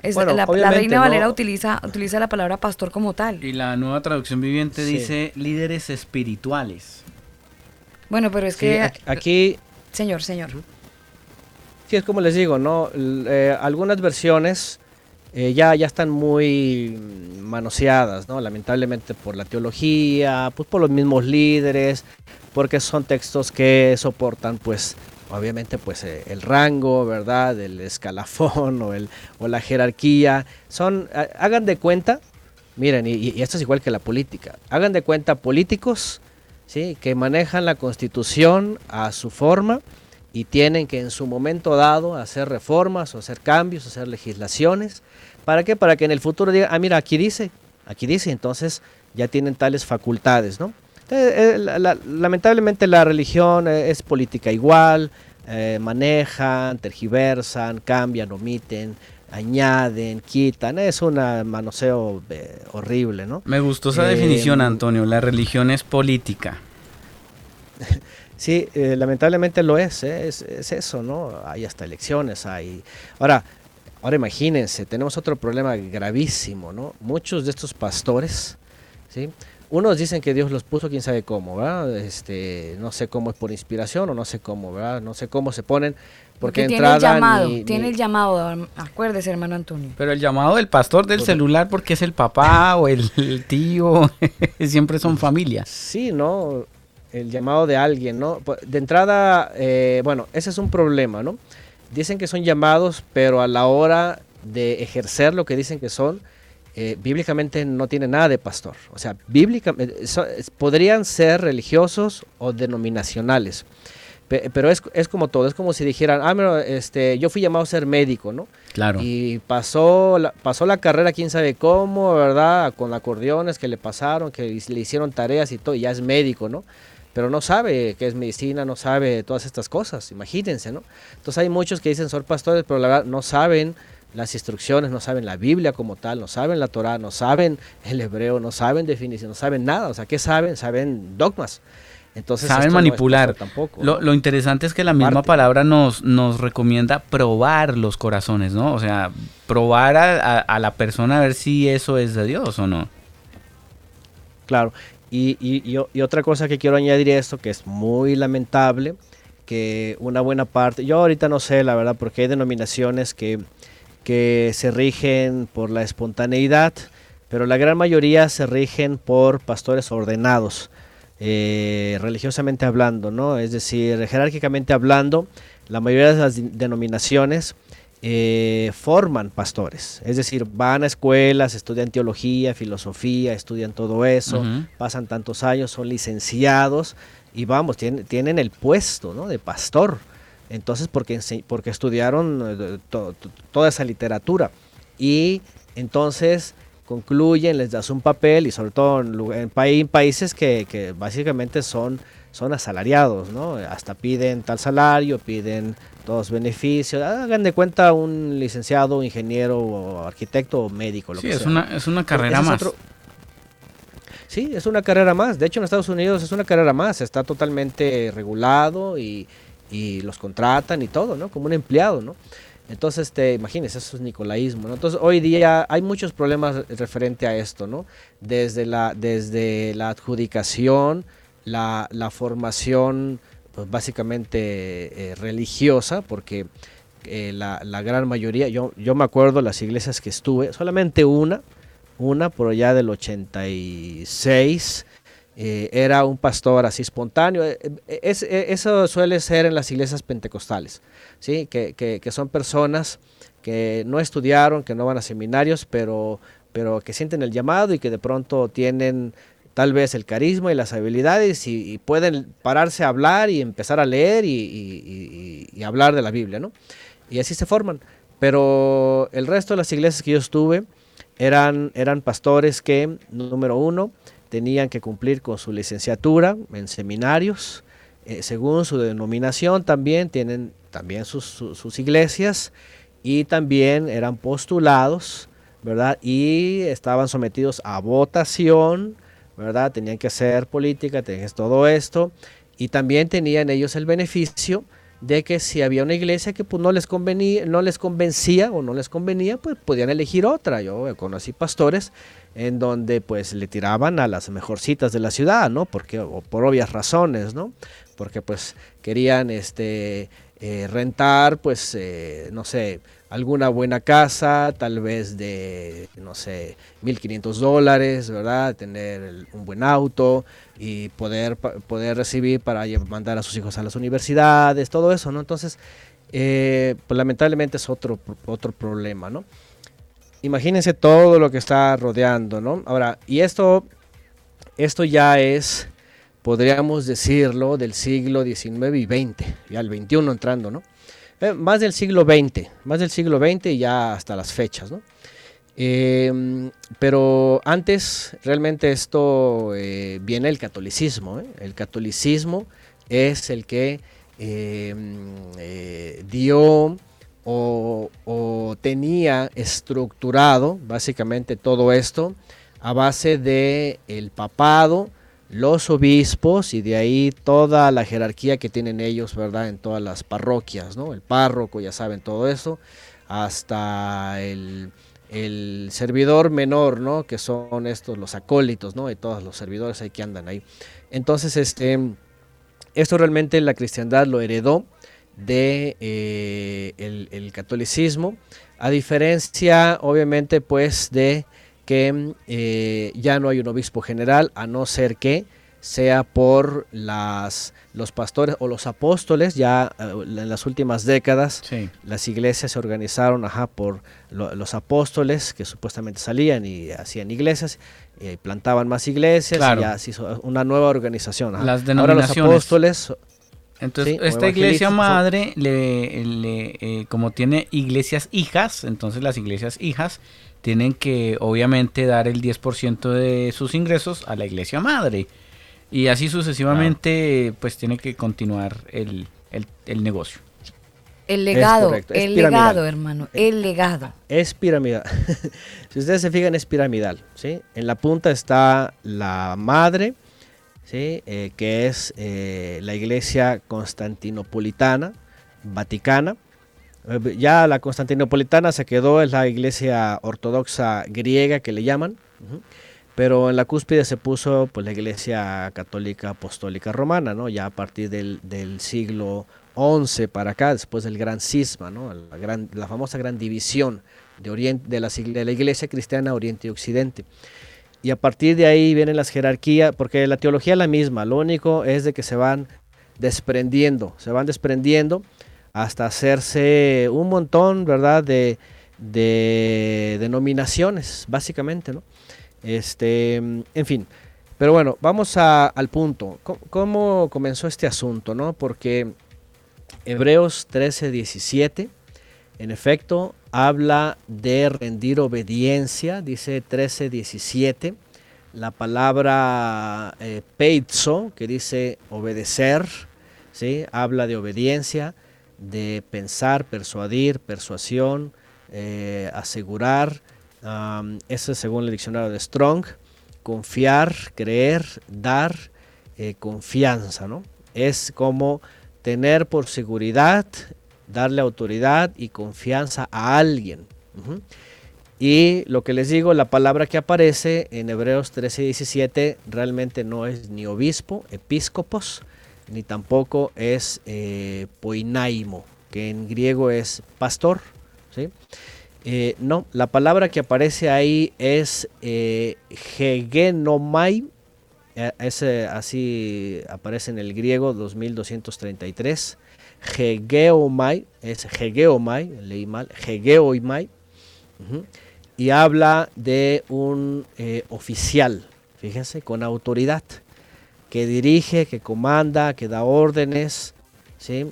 [SPEAKER 1] Es-
[SPEAKER 7] Bueno,
[SPEAKER 1] la, Reina
[SPEAKER 7] ¿no?
[SPEAKER 1] Valera utiliza, utiliza la palabra pastor como tal.
[SPEAKER 3] Y la nueva traducción viviente
[SPEAKER 7] Sí.
[SPEAKER 3] dice líderes espirituales.
[SPEAKER 1] Bueno, pero es
[SPEAKER 7] Sí,
[SPEAKER 1] que,
[SPEAKER 7] aquí-
[SPEAKER 1] señor, señor.
[SPEAKER 7] Sí, es como les digo, ¿no? Eh, algunas versiones eh, ya, ya están muy manoseadas, ¿no? Lamentablemente por la teología, pues por los mismos líderes, porque son textos que soportan, pues, obviamente, pues eh, el rango, ¿verdad? El escalafón <laughs> o, el, o la jerarquía. Son, ha- hagan de cuenta, miren, y, y esto es igual que la política, hagan de cuenta políticos, ¿sí? Que manejan la constitución a su forma y tienen que en su momento dado hacer reformas o hacer cambios, hacer legislaciones. ¿Para qué? Para que en el futuro digan, ah, mira, aquí dice, aquí dice, entonces ya tienen tales facultades, ¿no? Entonces, eh, la- la- lamentablemente la religión eh, es política igual, eh, manejan, tergiversan, cambian, omiten, añaden, quitan, es un manoseo eh, horrible, ¿no?
[SPEAKER 3] Me gustó esa
[SPEAKER 7] Eh,
[SPEAKER 3] definición, Antonio. La religión es política. <laughs>
[SPEAKER 7] Sí, eh, lamentablemente lo es, ¿eh? es, es eso, ¿no? Hay hasta elecciones, hay... Ahora, ahora imagínense, tenemos otro problema gravísimo, ¿no? Muchos de estos pastores, ¿sí? Unos dicen que Dios los puso, quién sabe cómo, ¿verdad? Este, no sé cómo es por inspiración o no sé cómo, ¿verdad? No sé cómo se ponen, porque,
[SPEAKER 1] Porque tiene el
[SPEAKER 7] entrada
[SPEAKER 1] llamado,
[SPEAKER 7] ni-
[SPEAKER 1] tiene
[SPEAKER 7] ni-
[SPEAKER 1] el llamado, acuérdese, hermano Antonio.
[SPEAKER 3] Pero el llamado del pastor del celular porque es el papá o el, el tío, <laughs> siempre son familias.
[SPEAKER 7] Sí, ¿no? El llamado de alguien, ¿no? Pu- De entrada, eh, bueno, ese es un problema, ¿no? Dicen que son llamados, pero a la hora de ejercer lo que dicen que son, eh, bíblicamente no tiene nada de pastor. O sea, bíblicamente podrían ser religiosos o denominacionales. Pe- Pero es, es como todo, es como si dijeran, ah, mira, este, yo fui llamado a ser médico, ¿no?
[SPEAKER 3] Claro.
[SPEAKER 7] Y pasó la, pasó la carrera, quién sabe cómo, ¿verdad? Con acordeones que le pasaron, que le hicieron tareas y todo, y ya es médico, ¿no? Pero no sabe qué es medicina, no sabe todas estas cosas, imagínense, ¿no? Entonces hay muchos que dicen son pastores, pero la verdad no saben las instrucciones, no saben la Biblia como tal, no saben la Torah, no saben el hebreo, no saben definición, no saben nada. O sea, ¿qué saben? Saben dogmas. Entonces,
[SPEAKER 3] Saben
[SPEAKER 7] no
[SPEAKER 3] manipular.
[SPEAKER 7] tampoco,
[SPEAKER 3] Lo, interesante es que la misma
[SPEAKER 7] Parte.
[SPEAKER 3] palabra nos, nos recomienda probar los corazones, ¿no? O sea, probar a, a- a la persona a ver si eso es de Dios o no.
[SPEAKER 7] Claro. Y, y- y otra cosa que quiero añadir a esto, que es muy lamentable, que una buena parte, yo ahorita no sé la verdad, porque hay denominaciones que, se rigen por la espontaneidad, pero la gran mayoría se rigen por pastores ordenados. eh, religiosamente hablando, ¿no? Es decir, jerárquicamente hablando, la mayoría de las denominaciones eh, forman pastores, es decir, van a escuelas, estudian teología, filosofía, estudian todo eso, pasan tantos años, son licenciados y vamos, tienen, tienen el puesto ¿no? de pastor. Entonces, porque, porque estudiaron eh, to- to- toda esa literatura. Y entonces concluyen, les das un papel y sobre todo en, países que, que básicamente son, son asalariados, ¿no? Hasta piden tal salario, piden todos beneficios. Hagan de cuenta un licenciado, ingeniero, o arquitecto o médico, lo
[SPEAKER 3] Sí,
[SPEAKER 7] que
[SPEAKER 3] es
[SPEAKER 7] sea.
[SPEAKER 3] una, es una carrera más.
[SPEAKER 7] otro- Sí, es una carrera más. De hecho, en Estados Unidos es una carrera más. Está totalmente regulado y, y los contratan y todo, ¿no? Como un empleado, ¿no? Entonces, este, imagínense, eso es nicolaísmo, ¿no? Entonces, hoy día hay muchos problemas referente a esto, ¿no? Desde la, desde la adjudicación, la, la formación, pues, básicamente eh, religiosa, porque eh, la, la gran mayoría, yo, yo me acuerdo las iglesias que estuve, solamente una, una por allá del 86, eh, era un pastor así espontáneo. eh, es- eso suele ser en las iglesias pentecostales, ¿sí? que, que- que son personas que no estudiaron, que no van a seminarios, pero, pero que sienten el llamado y que de pronto tienen tal vez el carisma y las habilidades y, pueden pararse a hablar y empezar a leer y, hablar de la Biblia, ¿no? Y así se forman. Pero el resto de las iglesias que yo estuve eran, eran pastores que, número uno, tenían que cumplir con su licenciatura en seminarios, eh, según su denominación también, tienen también sus, su- sus iglesias y también eran postulados, ¿verdad? Y estaban sometidos a votación, ¿verdad? Tenían que hacer política, tenían todo esto y también tenían ellos el beneficio de que si había una iglesia que pues, no les convenía, no les convencía o no les convenía, pues podían elegir otra. Yo conocí pastores en donde pues le tiraban a las mejorcitas de la ciudad, ¿no? Porque o por obvias razones, ¿no? Porque pues querían este eh, rentar pues eh, no sé, alguna buena casa, tal vez de no sé, 1500 dólares, ¿verdad? Tener un buen auto y poder poder recibir para mandar a sus hijos a las universidades, todo eso, ¿no? Entonces, eh, pues lamentablemente es otro otro problema, ¿no? Imagínense todo lo que está rodeando, ¿no? Ahora, y esto, esto ya es, podríamos decirlo, del siglo XIX y XX, ya el XXI entrando, ¿no? Eh, más del siglo XX, más del siglo XX y ya hasta las fechas, ¿no? Eh, pero antes, realmente esto eh, viene el catolicismo. ¿eh? El catolicismo es el que eh, dio o, o tenía estructurado básicamente todo esto a base de el papado, los obispos y de ahí toda la jerarquía que tienen ellos, ¿verdad? En todas las parroquias, ¿no? El párroco, ya saben todo eso, hasta el, el servidor menor, ¿no? Que son estos los acólitos, ¿no? Y todos los servidores ahí que andan ahí. Entonces, este, esto realmente la cristiandad lo heredó de eh, el, catolicismo, a diferencia, obviamente, pues de que eh, ya no hay un obispo general, a no ser que sea por las, los pastores o los apóstoles, ya eh, en las últimas décadas
[SPEAKER 3] Sí.
[SPEAKER 7] las iglesias se organizaron ajá, por lo- los apóstoles que supuestamente salían y hacían iglesias, y plantaban más iglesias
[SPEAKER 3] Claro.
[SPEAKER 7] y ya se hizo una nueva organización. ajá.
[SPEAKER 3] Las
[SPEAKER 7] Ahora los apóstoles,
[SPEAKER 3] Entonces,
[SPEAKER 7] Sí,
[SPEAKER 3] esta iglesia madre, le, le, eh, como tiene iglesias hijas, entonces las iglesias hijas tienen que obviamente dar el 10% de sus ingresos a la iglesia madre. Y así sucesivamente, pues tiene que continuar el, el, el negocio.
[SPEAKER 1] El legado,
[SPEAKER 7] es
[SPEAKER 1] el
[SPEAKER 7] piramidal.
[SPEAKER 1] legado, hermano, el legado.
[SPEAKER 7] es piramidal. <laughs> si ustedes se fijan, es piramidal. ¿sí? En la punta está la madre, ¿sí? Eh, que es eh, la iglesia constantinopolitana, vaticana. Eh, Ya la constantinopolitana se quedó, es la iglesia ortodoxa griega que le llaman. Pero en la cúspide se puso pues, la iglesia católica apostólica romana, ¿no? ya a partir del, siglo XI para acá, después del gran cisma, ¿no? la, famosa gran división de, oriente, la, de la iglesia cristiana Oriente y Occidente. y a partir de ahí vienen las jerarquías, porque la teología es la misma, lo único es de que se van desprendiendo, se van desprendiendo hasta hacerse un montón, ¿verdad?, de, de denominaciones, básicamente, ¿no? Este, en fin, pero bueno, vamos al punto. ¿Cómo, comenzó este asunto, no? Porque Hebreos 13, 17, en efecto, habla de rendir obediencia, dice 13, 17. La palabra eh, que dice obedecer, ¿sí? habla de obediencia, de pensar, persuadir, persuasión, eh, asegurar. am, eso es según el diccionario de Strong. Confiar, creer, dar, eh, confianza, ¿no? Es como tener por seguridad, darle autoridad y confianza a alguien. Y lo que les digo, la palabra que aparece en Hebreos 13 y 17 realmente no es ni obispo, episcopos, ni tampoco es eh, poinaimo, que en griego es pastor. ¿sí? Eh, no, la palabra que aparece ahí es eh, eh, así aparece en el griego 2233. Hegeomai, es hegeomai, leí mal, hegeoimai, y habla de un eh, oficial, fíjense, con autoridad, que dirige, que comanda, que da órdenes, ¿sí?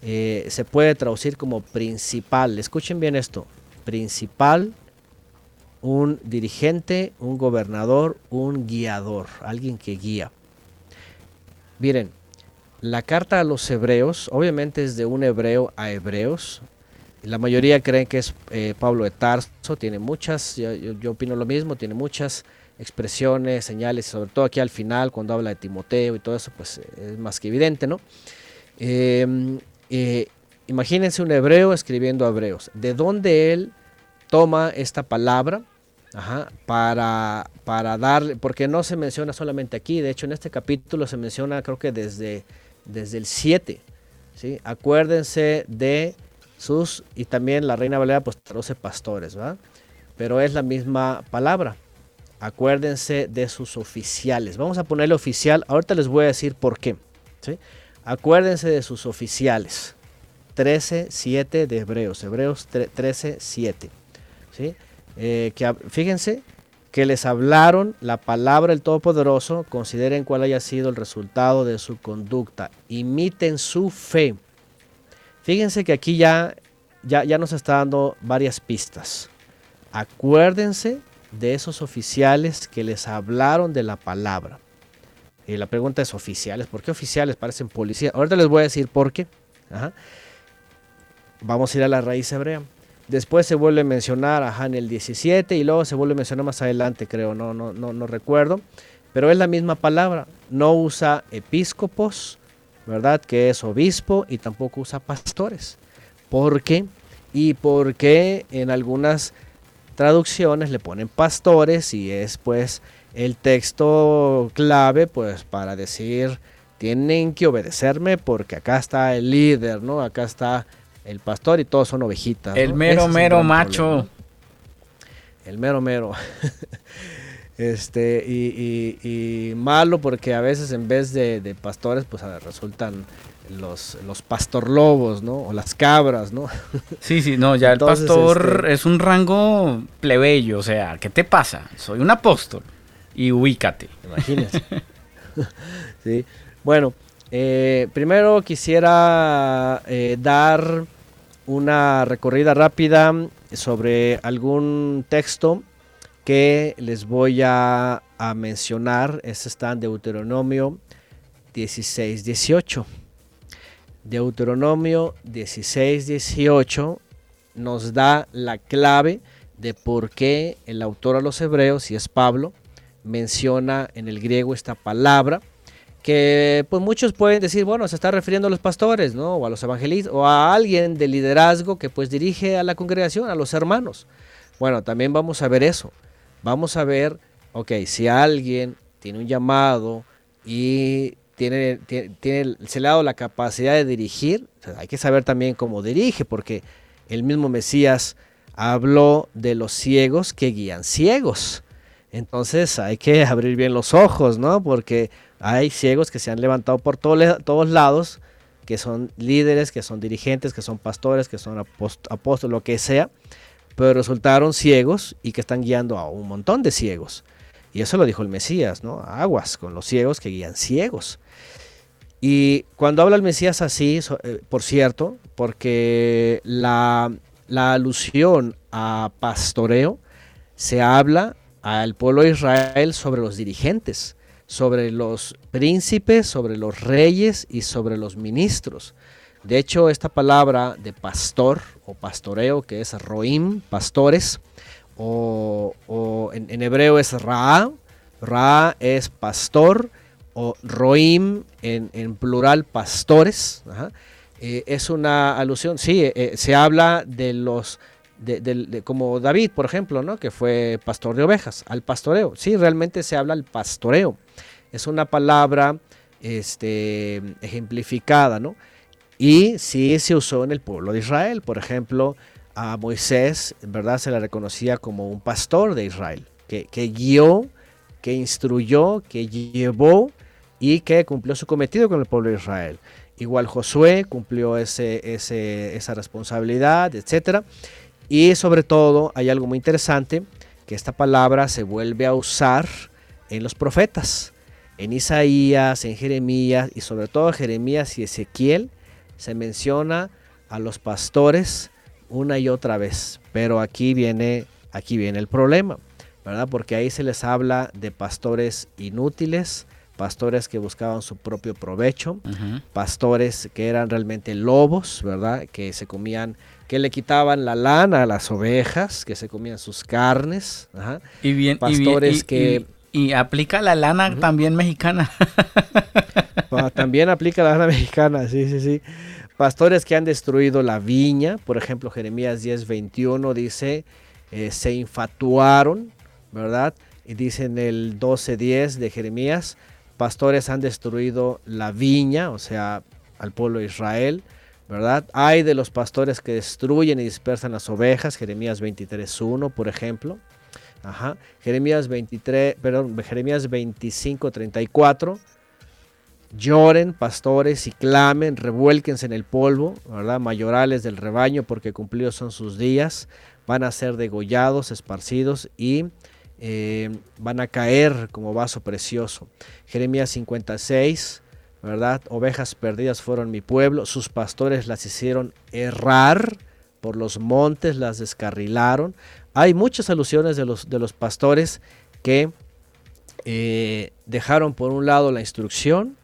[SPEAKER 7] Eh, se puede traducir como principal, escuchen bien esto, principal, un dirigente, un gobernador, un guiador, alguien que guía. Miren, la carta a los hebreos, obviamente es de un hebreo a hebreos. La mayoría creen que es eh, Pablo de Tarso, tiene muchas, yo, opino lo mismo, tiene muchas expresiones, señales, sobre todo aquí al final, cuando habla de Timoteo y todo eso, pues eh, es más que evidente, ¿no? Eh, eh, imagínense un hebreo escribiendo a hebreos. ¿De dónde él toma esta palabra? Ajá, para, para darle, porque no se menciona solamente aquí, de hecho en este capítulo se menciona creo que desde, desde el 7, ¿sí? Acuérdense de sus, y también la Reina Valera pues traduce pastores, ¿verdad? Pero es la misma palabra. Acuérdense de sus oficiales. Vamos a ponerle oficial, ahorita les voy a decir por qué. Acuérdense de sus oficiales. 13, 7 de Hebreos, Hebreos 13, 7, ¿sí? Eh, que, fíjense que les hablaron la palabra del Todopoderoso, consideren cuál haya sido el resultado de su conducta, imiten su fe. Fíjense que aquí ya, ya, ya nos está dando varias pistas. Acuérdense de esos oficiales que les hablaron de la palabra. Y la pregunta es oficiales, ¿por qué oficiales parecen policías? Ahorita les voy a decir por qué. Vamos a ir a la raíz hebrea. Después se vuelve a mencionar ajá, en el 17 y luego se vuelve a mencionar más adelante, creo, no, no, no, no recuerdo. Pero es la misma palabra. No usa episcopos, ¿verdad? Que es obispo y tampoco usa pastores. ¿Por qué? Y porque en algunas traducciones le ponen pastores y es pues el texto clave pues para decir tienen que obedecerme porque acá está el líder, ¿no? Acá está el pastor y todos son ovejitas.
[SPEAKER 3] El
[SPEAKER 7] ¿no?
[SPEAKER 3] mero,
[SPEAKER 7] Ese
[SPEAKER 3] mero macho.
[SPEAKER 7] El mero mero. <laughs> este, y, y- y malo porque a veces en vez de, de pastores, pues resultan los, los pastorlobos, ¿no? O las cabras, ¿no? <laughs>
[SPEAKER 3] Sí, sí, no, ya
[SPEAKER 7] Entonces,
[SPEAKER 3] el pastor
[SPEAKER 7] este-
[SPEAKER 3] es un rango plebeyo, o sea, ¿qué te pasa? Soy un apóstol y ubícate.
[SPEAKER 7] Imagínense. <laughs> <laughs> sí. Bueno, eh, primero quisiera eh, dar una recorrida rápida sobre algún texto que les voy a, a mencionar. Este está en Deuteronomio 16, 18. Deuteronomio 16, 18 nos da la clave de por qué el autor a los hebreos, y es Pablo, menciona en el griego esta palabra que pues muchos pueden decir, bueno, se está refiriendo a los pastores, ¿no? O a los evangelistas, o a alguien de liderazgo que pues dirige a la congregación, a los hermanos. Bueno, también vamos a ver eso. Vamos a ver, ok, si alguien tiene un llamado y tiene, tiene, tiene- la capacidad de dirigir, hay que saber también cómo dirige, porque el mismo Mesías habló de los ciegos que guían ciegos. Entonces hay que <laughs> abrir bien los ojos, ¿no? Porque hay ciegos que se han levantado por todos lados, que son líderes, que son dirigentes, que son pastores, que son apóst- apóstoles, lo que sea, pero resultaron ciegos y que están guiando a un montón de ciegos. Y eso lo dijo el Mesías, ¿no? Aguas con los ciegos que guían ciegos. Y cuando habla el Mesías así, eh, por cierto, porque la, alusión a pastoreo se habla al pueblo de Israel sobre los dirigentes, sobre los príncipes, sobre los reyes y sobre los ministros. De hecho, esta palabra de pastor o pastoreo, que es roim, pastores, o, en hebreo es ra, ra es pastor, o roim en, plural pastores. Eh, es una alusión, sí, eh, eh, se habla de los, como David, por ejemplo, ¿no? que fue pastor de ovejas, al pastoreo. Sí, realmente se habla al pastoreo. Es una palabra este, ejemplificada, ¿no? Y sí se usó en el pueblo de Israel. Por ejemplo, a Moisés, en verdad, se le reconocía como un pastor de Israel, que, que guió, que instruyó, que llevó y que cumplió su cometido con el pueblo de Israel. Igual Josué cumplió ese, esa responsabilidad, etc. Y sobre todo hay algo muy interesante, que esta palabra se vuelve a usar en los profetas, en Isaías, en Jeremías y sobre todo Jeremías y Ezequiel se menciona a los pastores una y otra vez, pero aquí viene aquí viene el problema, ¿verdad? Porque ahí se les habla de pastores inútiles, pastores que buscaban su propio provecho, pastores que eran realmente lobos, ¿verdad? Que se comían, que le quitaban la lana a las ovejas, que se comían sus carnes, ajá.
[SPEAKER 3] Y bien, y bien-
[SPEAKER 7] Pastores
[SPEAKER 3] y-
[SPEAKER 7] que-
[SPEAKER 3] y- y aplica la lana también mexicana. <laughs>
[SPEAKER 7] También aplica la lana mexicana, sí, sí, sí. Pastores que han destruido la viña, por ejemplo, Jeremías 10, 21 dice, eh, se infatuaron, ¿verdad? Y dice en el 12, 10 de Jeremías, pastores han destruido la viña, o sea, al pueblo de Israel, ¿verdad? Hay de los pastores que destruyen y dispersan las ovejas, Jeremías 23, 1, por ejemplo. Ajá. Jeremías 23, perdón, Jeremías 25, 34 lloren pastores y clamen, revuélquense en el polvo, ¿verdad? Mayorales del rebaño, porque cumplidos son sus días, van a ser degollados, esparcidos y eh, van a caer como vaso precioso. Jeremías 56, ¿verdad? Ovejas perdidas fueron mi pueblo, sus pastores las hicieron errar por los montes, las descarrilaron. Hay muchas alusiones de los, de los pastores que eh, dejaron por un lado la instrucción,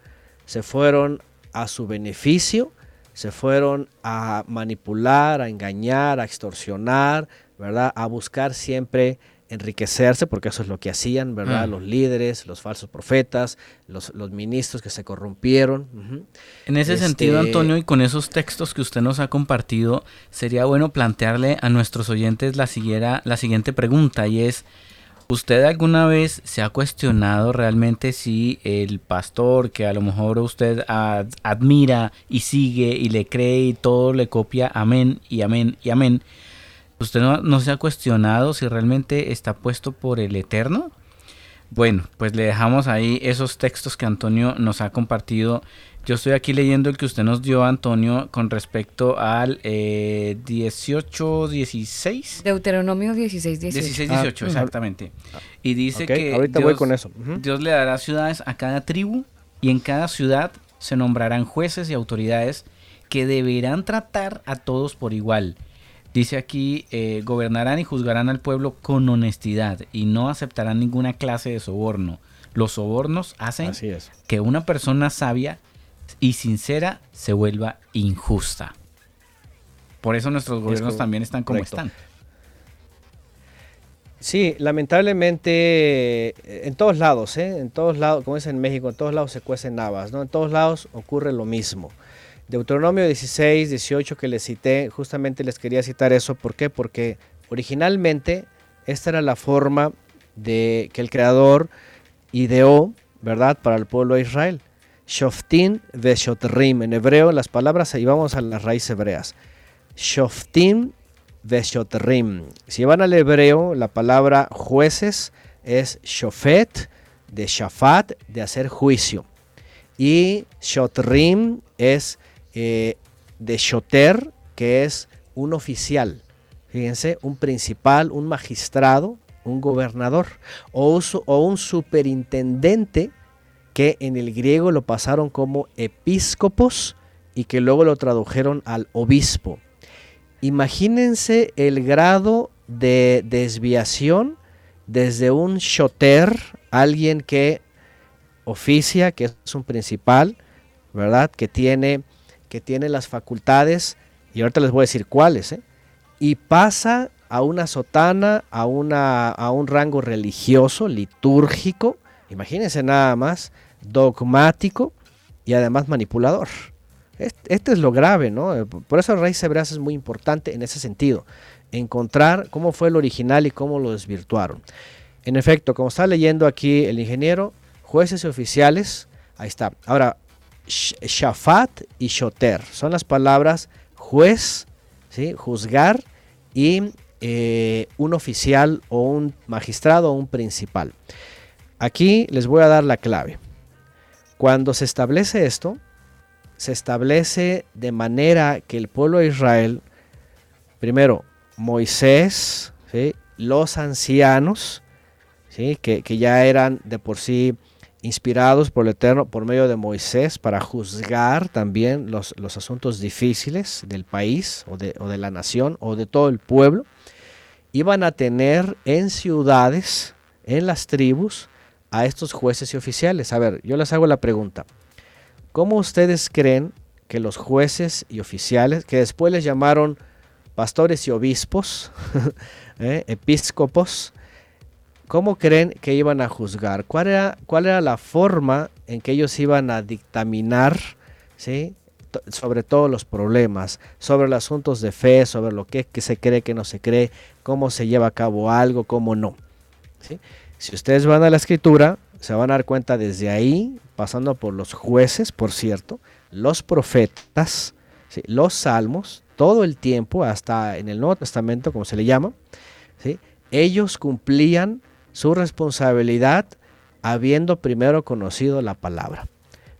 [SPEAKER 7] se fueron a su beneficio, se fueron a manipular, a engañar, a extorsionar, ¿verdad? A buscar siempre enriquecerse, porque eso es lo que hacían, ¿verdad?
[SPEAKER 3] Mm.
[SPEAKER 7] Los líderes, los falsos profetas, los, los ministros que se corrompieron.
[SPEAKER 3] En ese sentido,
[SPEAKER 7] Este-
[SPEAKER 3] Antonio, y con esos textos que usted nos ha compartido, sería bueno plantearle a nuestros oyentes la, siguiera- la siguiente pregunta y es, ¿usted alguna vez se ha cuestionado realmente si el pastor que a lo mejor usted ad- admira y sigue y le cree y todo le copia, amén y amén y amén, ¿usted no, no se ha cuestionado si realmente está puesto por el Eterno? Bueno, pues le dejamos ahí esos textos que Antonio nos ha compartido. Yo estoy aquí leyendo el que usted nos dio, Antonio, con respecto al eh, 18, 16.
[SPEAKER 1] Deuteronomio 16, 18.
[SPEAKER 3] 16,
[SPEAKER 7] Ah,
[SPEAKER 3] 18,
[SPEAKER 7] mm.
[SPEAKER 3] exactamente. Y dice que
[SPEAKER 7] ahorita voy con eso.
[SPEAKER 3] Dios le dará ciudades a cada tribu y en cada ciudad se nombrarán jueces y autoridades que deberán tratar a todos por igual. Dice aquí, eh, gobernarán y juzgarán al pueblo con honestidad y no aceptarán ninguna clase de soborno. Los sobornos hacen
[SPEAKER 7] es.
[SPEAKER 3] que una persona sabia y sincera se vuelva injusta. Por eso nuestros gobiernos también están como
[SPEAKER 7] correcto.
[SPEAKER 3] están.
[SPEAKER 7] Sí, lamentablemente eh, en todos lados, ¿eh? en todos lados, como es en México, en todos lados se cuecen habas, ¿no? En todos lados ocurre lo mismo. Deuteronomio 16, 18 que les cité, justamente les quería citar eso, ¿por qué? Porque originalmente esta era la forma de que el creador ideó, ¿verdad?, para el pueblo de Israel. Shoftin veshotrim, en hebreo las palabras, y vamos a las raíces hebreas. Shoftim Veshotrim. Si van al hebreo, la palabra jueces es shofet, de shafat, de hacer juicio. Y shotrim es eh, de shoter, que es un oficial. Fíjense, un principal, un magistrado, un gobernador o, o un superintendente que en el griego lo pasaron como episcopos y que luego lo tradujeron al obispo. Imagínense el grado de desviación desde un shoter, alguien que oficia, que es un principal, ¿verdad? Que tiene, que tiene las facultades, y ahorita les voy a decir cuáles, ¿eh? y pasa a una sotana, a, una, a un rango religioso, litúrgico, imagínense nada más, dogmático y además manipulador. Est- Este es lo grave, ¿no? Eh, Por eso Raíz Hebreas es muy importante en ese sentido, encontrar cómo fue el original y cómo lo desvirtuaron. En efecto, como está leyendo aquí el ingeniero, jueces y oficiales, ahí está. Ahora, shafat y shoter son las palabras juez, ¿sí? juzgar y eh, un oficial o un magistrado o un principal. Aquí les voy a dar la clave. Cuando se establece esto, se establece de manera que el pueblo de Israel, primero, Moisés, ¿sí? los ancianos, ¿sí? que, que ya eran de por sí inspirados por el Eterno por medio de Moisés para juzgar también los, los asuntos difíciles del país o de, o de la nación o de todo el pueblo, iban a tener en ciudades, en las tribus, a estos jueces y oficiales. A ver, yo les hago la pregunta. ¿Cómo ustedes creen que los jueces y oficiales, que después les llamaron pastores y obispos, <laughs> ¿eh? episcopos, ¿cómo creen que iban a juzgar? ¿Cuál era, ¿Cuál era la forma en que ellos iban a dictaminar ¿sí? sobre todos los problemas, sobre los asuntos de fe, sobre lo que, que se cree, que no se cree, cómo se lleva a cabo algo, cómo no? ¿sí? Si ustedes van a la escritura, se van a dar cuenta desde ahí, pasando por los jueces, por cierto, los profetas, los salmos, todo el tiempo, hasta en el Nuevo Testamento, como se le llama, ¿sí? ellos cumplían su responsabilidad habiendo primero conocido la palabra.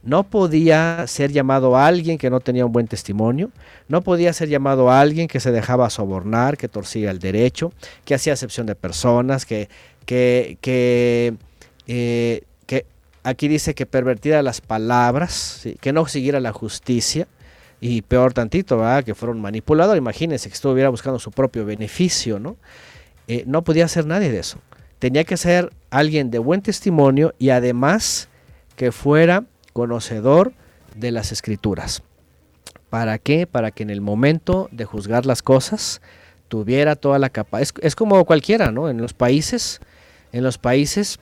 [SPEAKER 7] No podía ser llamado a alguien que no tenía un buen testimonio, no podía ser llamado a alguien que se dejaba sobornar, que torcía el derecho, que hacía acepción de personas, que, que, que, eh, que aquí dice que pervertiera las palabras, que no siguiera la justicia, y peor tantito, ¿verdad? que fuera un manipulador, imagínense que estuviera buscando su propio beneficio, ¿no? Eh, no podía ser nadie de eso. Tenía que ser alguien de buen testimonio y además que fuera conocedor de las escrituras. ¿Para qué? Para que en el momento de juzgar las cosas tuviera toda la capacidad. Es, es como cualquiera, ¿no? En los países, en los países,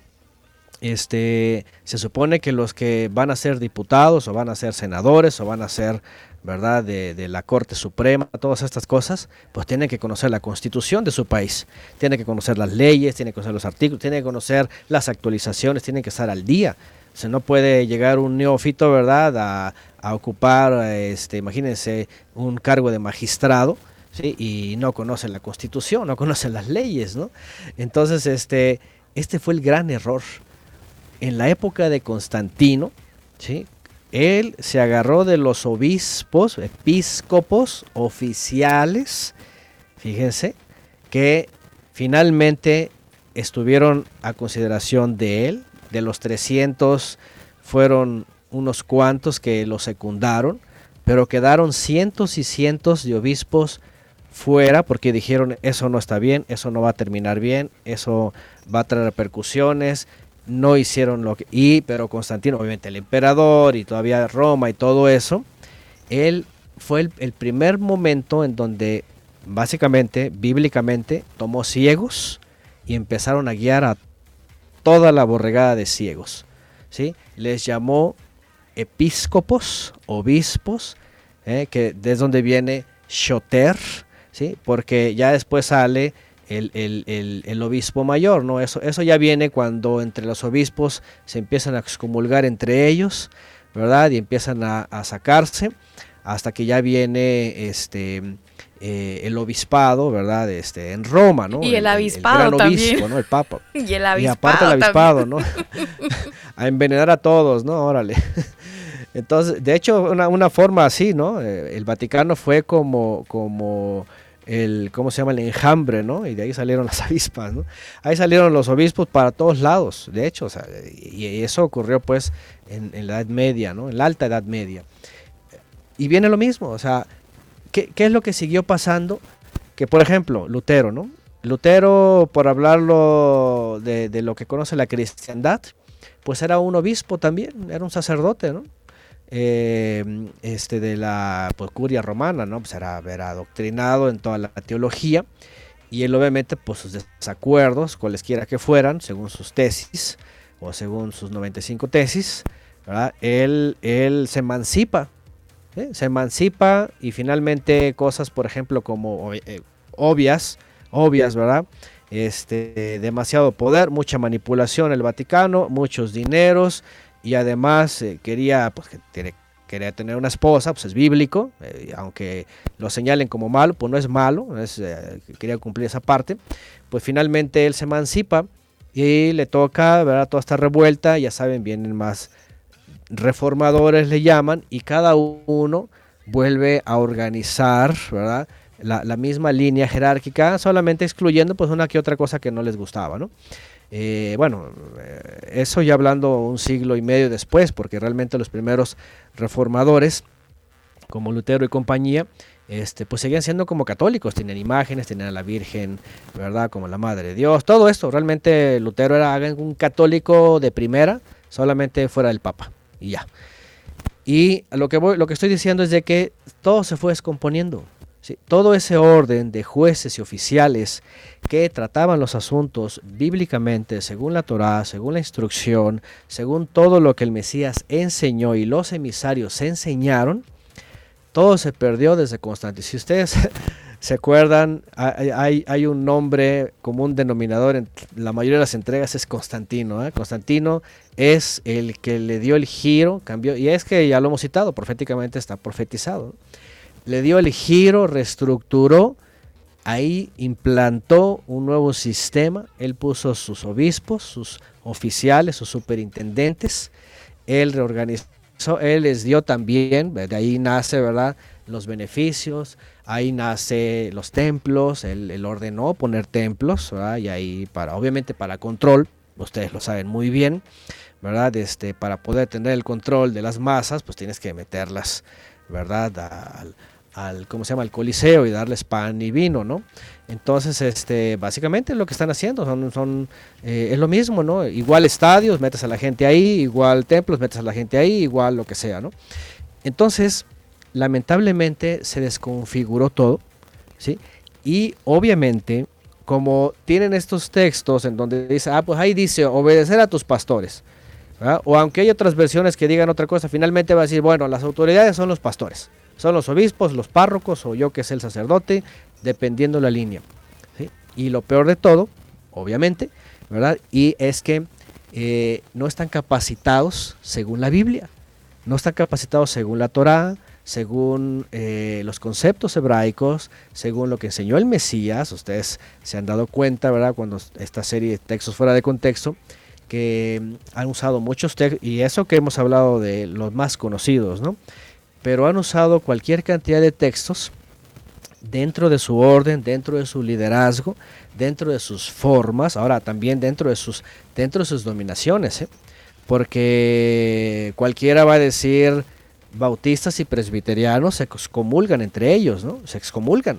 [SPEAKER 7] este, se supone que los que van a ser diputados o van a ser senadores o van a ser, ¿verdad?, de, de la Corte Suprema, todas estas cosas, pues tienen que conocer la constitución de su país, tienen que conocer las leyes, tienen que conocer los artículos, tienen que conocer las actualizaciones, tienen que estar al día. O sea, no puede llegar un neófito, ¿verdad?, a, a ocupar, este, imagínense, un cargo de magistrado, ¿sí? Y no conoce la constitución, no conoce las leyes, ¿no? Entonces, este, este fue el gran error. En la época de Constantino, ¿sí? Él se agarró de los obispos, episcopos, oficiales, fíjense, que finalmente estuvieron a consideración de él. De los 300 fueron unos cuantos que lo secundaron, pero quedaron cientos y cientos de obispos fuera porque dijeron eso no está bien, eso no va a terminar bien, eso va a traer repercusiones, no hicieron lo que... Y, pero Constantino, obviamente el emperador y todavía Roma y todo eso, él fue el, primer momento en donde básicamente, bíblicamente, tomó ciegos y empezaron a guiar a toda la borregada de ciegos. ¿sí? Les llamó episcopos, obispos, ¿eh? que es donde viene shoter, ¿sí? porque ya después sale el, el, el, el, obispo mayor, ¿no? Eso, eso ya viene cuando entre los obispos se empiezan a excomulgar entre ellos, ¿verdad? Y empiezan a, a sacarse hasta que ya viene este eh, el obispado, ¿verdad? Este, en Roma, ¿no?
[SPEAKER 1] Y el avispado
[SPEAKER 7] gran
[SPEAKER 1] también.
[SPEAKER 7] obispo, ¿no? El papa. <laughs>
[SPEAKER 1] Y el
[SPEAKER 7] Y
[SPEAKER 1] avispado.
[SPEAKER 7] aparte el avispado,
[SPEAKER 1] también.
[SPEAKER 7] ¿no? <laughs> <laughs> a envenenar a todos, ¿no? Órale. Entonces, de hecho, una, una forma así, ¿no? Eh, El Vaticano fue como, como el, ¿cómo se llama? El enjambre, ¿no? Y de ahí salieron las <laughs> avispas, ¿no? Ahí salieron los obispos para todos lados, de hecho, o sea, y, eso ocurrió pues en, en la Edad Media, ¿no? En la Alta Edad Media. Y viene lo mismo, o sea, ¿qué, qué es lo que siguió pasando? Que, por ejemplo, Lutero, ¿no? Lutero, por hablarlo de, de lo que conoce la cristiandad, pues era un obispo también, era un sacerdote, ¿no? Eh, este de la pues, curia romana, ¿no? Pues era, era adoctrinado en toda la teología y él obviamente pues sus desacuerdos, cualesquiera que fueran, según sus tesis o según sus 95 tesis, ¿verdad? Él, él se emancipa, se emancipa y finalmente cosas, por ejemplo, como eh, obvias, obvias, ¿verdad? Este, demasiado poder, mucha manipulación el Vaticano, muchos dineros y además eh, quería, pues, que quería tener una esposa, pues es bíblico, eh, aunque lo señalen como malo, pues no es malo, es, eh, quería cumplir esa parte, pues finalmente él se emancipa y le toca, ¿verdad? Toda esta revuelta, ya saben, vienen más reformadores le llaman y cada uno vuelve a organizar, ¿verdad? La, la misma línea jerárquica, solamente excluyendo pues una que otra cosa que no les gustaba, ¿no? Eh, bueno, eh, eso ya hablando un siglo y medio después, porque realmente los primeros reformadores, como Lutero y compañía, este, pues seguían siendo como católicos, tenían imágenes, tenían a la Virgen, ¿verdad? Como la Madre de Dios, todo esto. Realmente Lutero era un católico de primera, solamente fuera del Papa, y ya. Y lo que, voy, lo que estoy diciendo es de que todo se fue descomponiendo. Todo ese orden de jueces y oficiales que trataban los asuntos bíblicamente, según la Torá, según la instrucción, según todo lo que el Mesías enseñó y los emisarios enseñaron, todo se perdió desde Constantino. Si ustedes <laughs> se acuerdan, hay, un nombre común denominador en la mayoría de las entregas, es Constantino. ¿eh? Constantino es el que le dio el giro, cambió, y es que ya lo hemos citado, proféticamente está profetizado. Le dio el giro, reestructuró, ahí implantó un nuevo sistema, él puso sus obispos, sus oficiales, sus superintendentes, él reorganizó, él les dio también, de ahí nace, ¿verdad? Los beneficios, ahí nace los templos, él, ordenó poner templos, ¿verdad? Y ahí para, obviamente para control, ustedes lo saben muy bien, ¿verdad? Este, para poder tener el control de las masas, pues tienes que meterlas, ¿verdad? Al ¿cómo se llama? al coliseo y darles pan y vino, ¿no? Entonces, este, básicamente lo que están haciendo son, son eh, es lo mismo, ¿no? Igual estadios, metes a la gente ahí, igual templos, metes a la gente ahí, igual lo que sea, ¿no? Entonces, lamentablemente se desconfiguró todo, ¿sí? Y obviamente, como tienen estos textos en donde dice, ah, pues ahí dice, obedecer a tus pastores, o aunque hay otras versiones que digan otra cosa, finalmente va a decir, bueno, las autoridades son los pastores, son los obispos, los párrocos, o yo que es el sacerdote, dependiendo la línea. Y lo peor de todo, obviamente, ¿verdad? Y es que eh, no están capacitados según la Biblia, no están capacitados según la Torá, según eh, los conceptos hebraicos, según lo que enseñó el Mesías. Ustedes se han dado cuenta, ¿verdad? Cuando esta serie de textos fuera de contexto, que mm, han usado muchos textos, y eso que hemos hablado de los más conocidos, ¿no? Pero han usado cualquier cantidad de textos dentro de su orden, dentro de su liderazgo, dentro de sus formas, ahora también dentro de sus, dentro de sus dominaciones, ¿eh? porque cualquiera va a decir bautistas y presbiterianos se excomulgan entre ellos, ¿no? Se excomulgan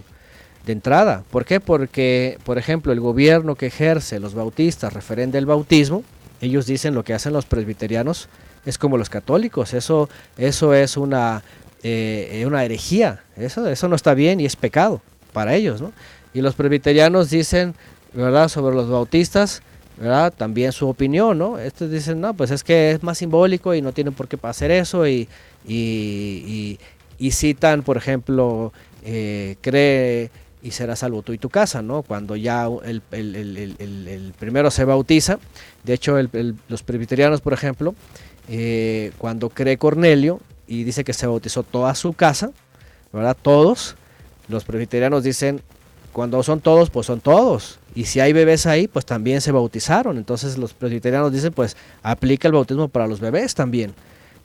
[SPEAKER 7] de entrada. ¿Por qué? Porque, por ejemplo, el gobierno que ejerce los bautistas referente al bautismo, ellos dicen lo que hacen los presbiterianos es como los católicos. Eso, eso es una, eh, una herejía. Eso, eso no está bien y es pecado para ellos, ¿no? Y los presbiterianos dicen, ¿verdad? Sobre los bautistas, ¿verdad? También su opinión, ¿no? Estos dicen, no, pues es que es más simbólico y no tienen por qué hacer eso y, y citan, por ejemplo, eh, cree y será salvo tú y tu casa, ¿no? Cuando ya el, el, el, el primero se bautiza, de hecho los presbiterianos, por ejemplo, eh, cuando cree Cornelio y dice que se bautizó toda su casa, ¿verdad? Todos, Los presbiterianos dicen, cuando son todos, pues son todos. Y si hay bebés ahí, pues también se bautizaron. Entonces los presbiterianos dicen, pues aplica el bautismo para los bebés también.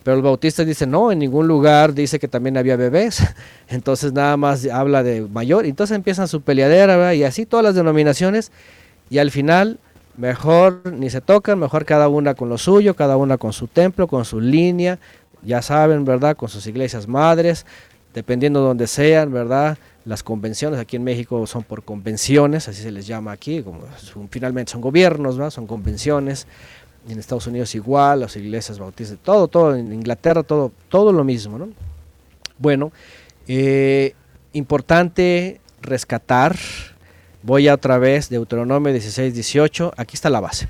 [SPEAKER 7] Pero los bautistas dicen, no, en ningún lugar dice que también había bebés. <laughs> Entonces nada más habla de mayor. Entonces empiezan su peleadera ¿verdad? y así todas las denominaciones. Y al final, mejor ni se tocan, mejor cada una con lo suyo, cada una con su templo, con su línea. Ya saben, ¿verdad? Con sus iglesias madres, dependiendo de donde sean, ¿verdad? Las convenciones aquí en México son por convenciones, así se les llama aquí, como son- finalmente son gobiernos, ¿verdad? Son convenciones. En Estados Unidos igual, las iglesias bautistas, todo, todo, en Inglaterra todo, todo lo mismo, ¿no? Bueno, eh, importante rescatar, voy a otra vez, Deuteronomio 16, 18, aquí está la base.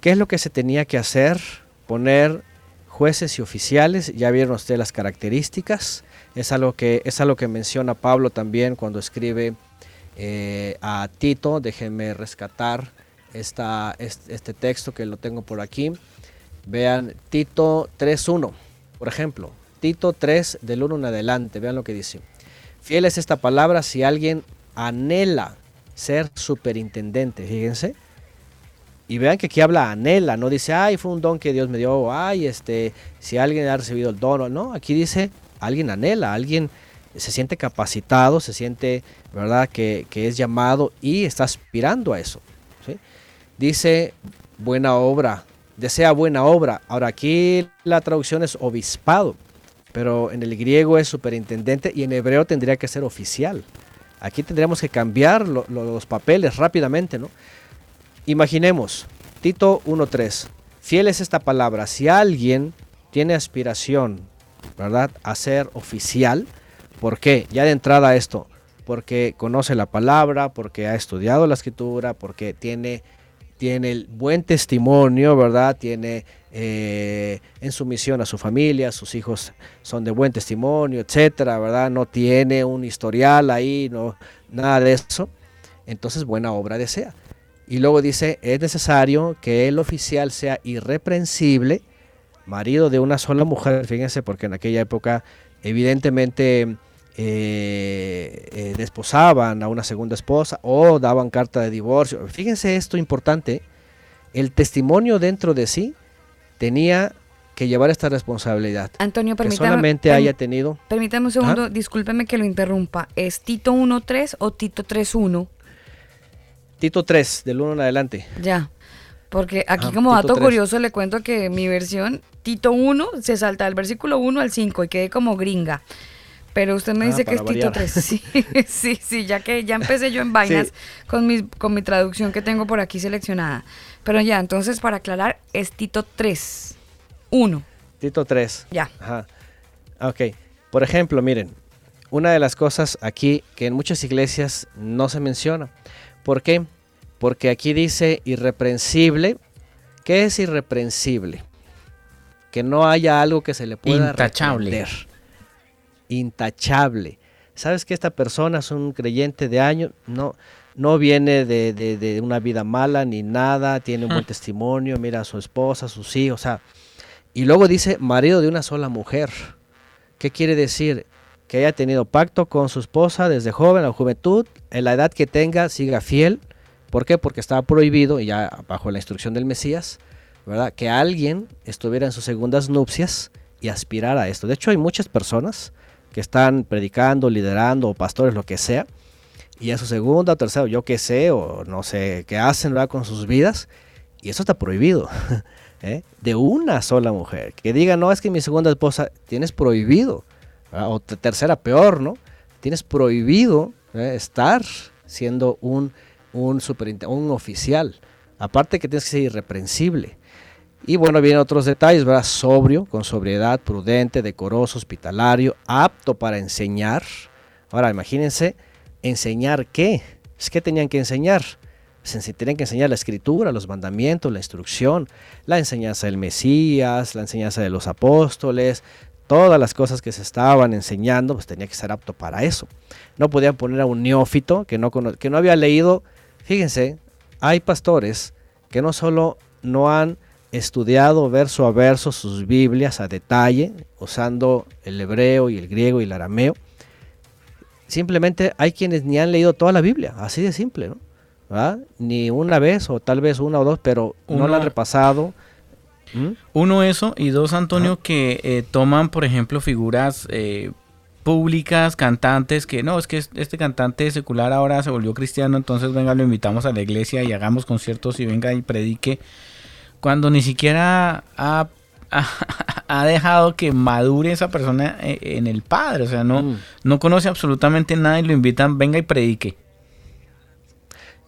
[SPEAKER 7] ¿Qué es lo que se tenía que hacer? Poner jueces y oficiales, ya vieron ustedes las características, es algo que, es algo que menciona Pablo también cuando escribe eh, a Tito, déjenme rescatar esta, este, este texto que lo tengo por aquí. Vean Tito 3.1, por ejemplo, Tito 3 del 1 en adelante, vean lo que dice. Fiel es esta palabra si alguien anhela ser superintendente, fíjense. Y vean que aquí habla anhela, no dice, ay, fue un don que Dios me dio, ay, este, si alguien ha recibido el don, no, aquí dice, alguien anhela, alguien se siente capacitado, se siente, ¿verdad?, que, es llamado y está aspirando a eso. Dice, buena obra, desea buena obra. Ahora aquí la traducción es obispado, pero en el griego es superintendente y en hebreo tendría que ser oficial. Aquí tendríamos que cambiar lo- lo- los papeles rápidamente, ¿no? Imaginemos, Tito 1.3, fiel es esta palabra, si alguien tiene aspiración, ¿verdad?, a ser oficial, ¿por qué? Ya de entrada esto, porque conoce la palabra, porque ha estudiado la escritura, porque tiene, tiene el buen testimonio, ¿verdad? Tiene eh, en sumisión a su familia, sus hijos son de buen testimonio, etcétera, ¿verdad? No tiene un historial ahí, no, nada de eso. Entonces, buena obra desea. Y luego dice, es necesario que el oficial sea irreprensible, marido de una sola mujer, fíjense, porque en aquella época evidentemente eh, eh, desposaban a una segunda esposa o daban carta de divorcio. Fíjense esto importante, el testimonio dentro de sí tenía que llevar esta responsabilidad.
[SPEAKER 1] Antonio,
[SPEAKER 7] Que
[SPEAKER 1] permítame,
[SPEAKER 7] solamente
[SPEAKER 1] perm-
[SPEAKER 7] haya tenido...
[SPEAKER 1] permítame un segundo, discúlpeme que lo interrumpa. ¿Es Tito 1.3 o Tito 3.1?
[SPEAKER 7] Tito 3, del 1 en adelante.
[SPEAKER 1] Ya. Porque aquí
[SPEAKER 7] Ah,
[SPEAKER 1] como
[SPEAKER 7] Tito
[SPEAKER 1] dato
[SPEAKER 7] 3.
[SPEAKER 1] curioso le cuento que mi versión, Tito 1, se salta del versículo 1 al 5 y quedé como gringa. Pero usted me
[SPEAKER 7] Ah,
[SPEAKER 1] dice que es
[SPEAKER 7] para
[SPEAKER 1] Tito
[SPEAKER 7] variar.
[SPEAKER 1] 3. <laughs> Sí, sí, sí, ya que ya empecé yo en vainas <laughs>
[SPEAKER 7] Sí.
[SPEAKER 1] con, mi, con mi traducción que tengo por aquí seleccionada. Pero ya, entonces para aclarar, es Tito 3. 1.
[SPEAKER 7] Tito 3.
[SPEAKER 1] Ya.
[SPEAKER 7] Ajá. Ok. Por ejemplo, miren, una de las cosas aquí que en muchas iglesias no se menciona. ¿Por qué? Porque aquí dice irreprensible. ¿Qué es irreprensible? Que no haya algo que se le pueda
[SPEAKER 3] Intachable.
[SPEAKER 7] reprender. Intachable. ¿Sabes que esta persona es un creyente de años? No, no viene de, de- de una vida mala ni nada, tiene un buen testimonio, mira a su esposa, a sus hijos, o sea, y luego dice marido de una sola mujer. ¿Qué quiere decir? Que haya tenido pacto con su esposa desde joven, a la juventud, en la edad que tenga, siga fiel. ¿Por qué? Porque estaba prohibido, y ya bajo la instrucción del Mesías, ¿verdad? Que alguien estuviera en sus segundas nupcias y aspirara a esto. De hecho, hay muchas personas que están predicando, liderando, o pastores, lo que sea, y a su segunda, o tercera, yo qué sé, o no sé qué hacen ¿verdad? con sus vidas, y eso está prohibido. <laughs> ¿eh? De una sola mujer. Que diga, no, es que mi segunda esposa, tienes prohibido, ¿verdad? o te- tercera peor, ¿no? Tienes prohibido ¿eh? estar siendo un, un, un oficial. Aparte que tienes que ser irreprensible. Y bueno, vienen otros detalles, ¿verdad? Sobrio, con sobriedad, prudente, decoroso, hospitalario, apto para enseñar. Ahora, imagínense, ¿enseñar qué? Es que tenían que enseñar. Se tenían que enseñar la escritura, los mandamientos, la instrucción, la enseñanza del Mesías, la enseñanza de los apóstoles, todas las cosas que se estaban enseñando, pues tenía que ser apto para eso. No podían poner a un neófito que no, que no había leído. Fíjense, hay pastores que no solo no han estudiado verso a verso sus Biblias a detalle, usando el hebreo y el griego y el arameo, simplemente hay quienes ni han leído toda la Biblia, así de simple, ¿no? ¿verdad? Ni una vez o tal vez una o dos, pero no la han repasado. ¿Mm?
[SPEAKER 3] Uno, eso. Y dos, Antonio, que eh, toman, por ejemplo, figuras eh, públicas, cantantes, que no, es que es- este cantante secular ahora se volvió cristiano, entonces venga, lo invitamos a la iglesia y hagamos conciertos y venga y predique. Cuando ni siquiera ha, ha, <laughs> ha dejado que madure esa persona eh, en el Padre. O sea, no,
[SPEAKER 7] Mm.
[SPEAKER 3] no conoce absolutamente nada y lo invitan, venga y predique.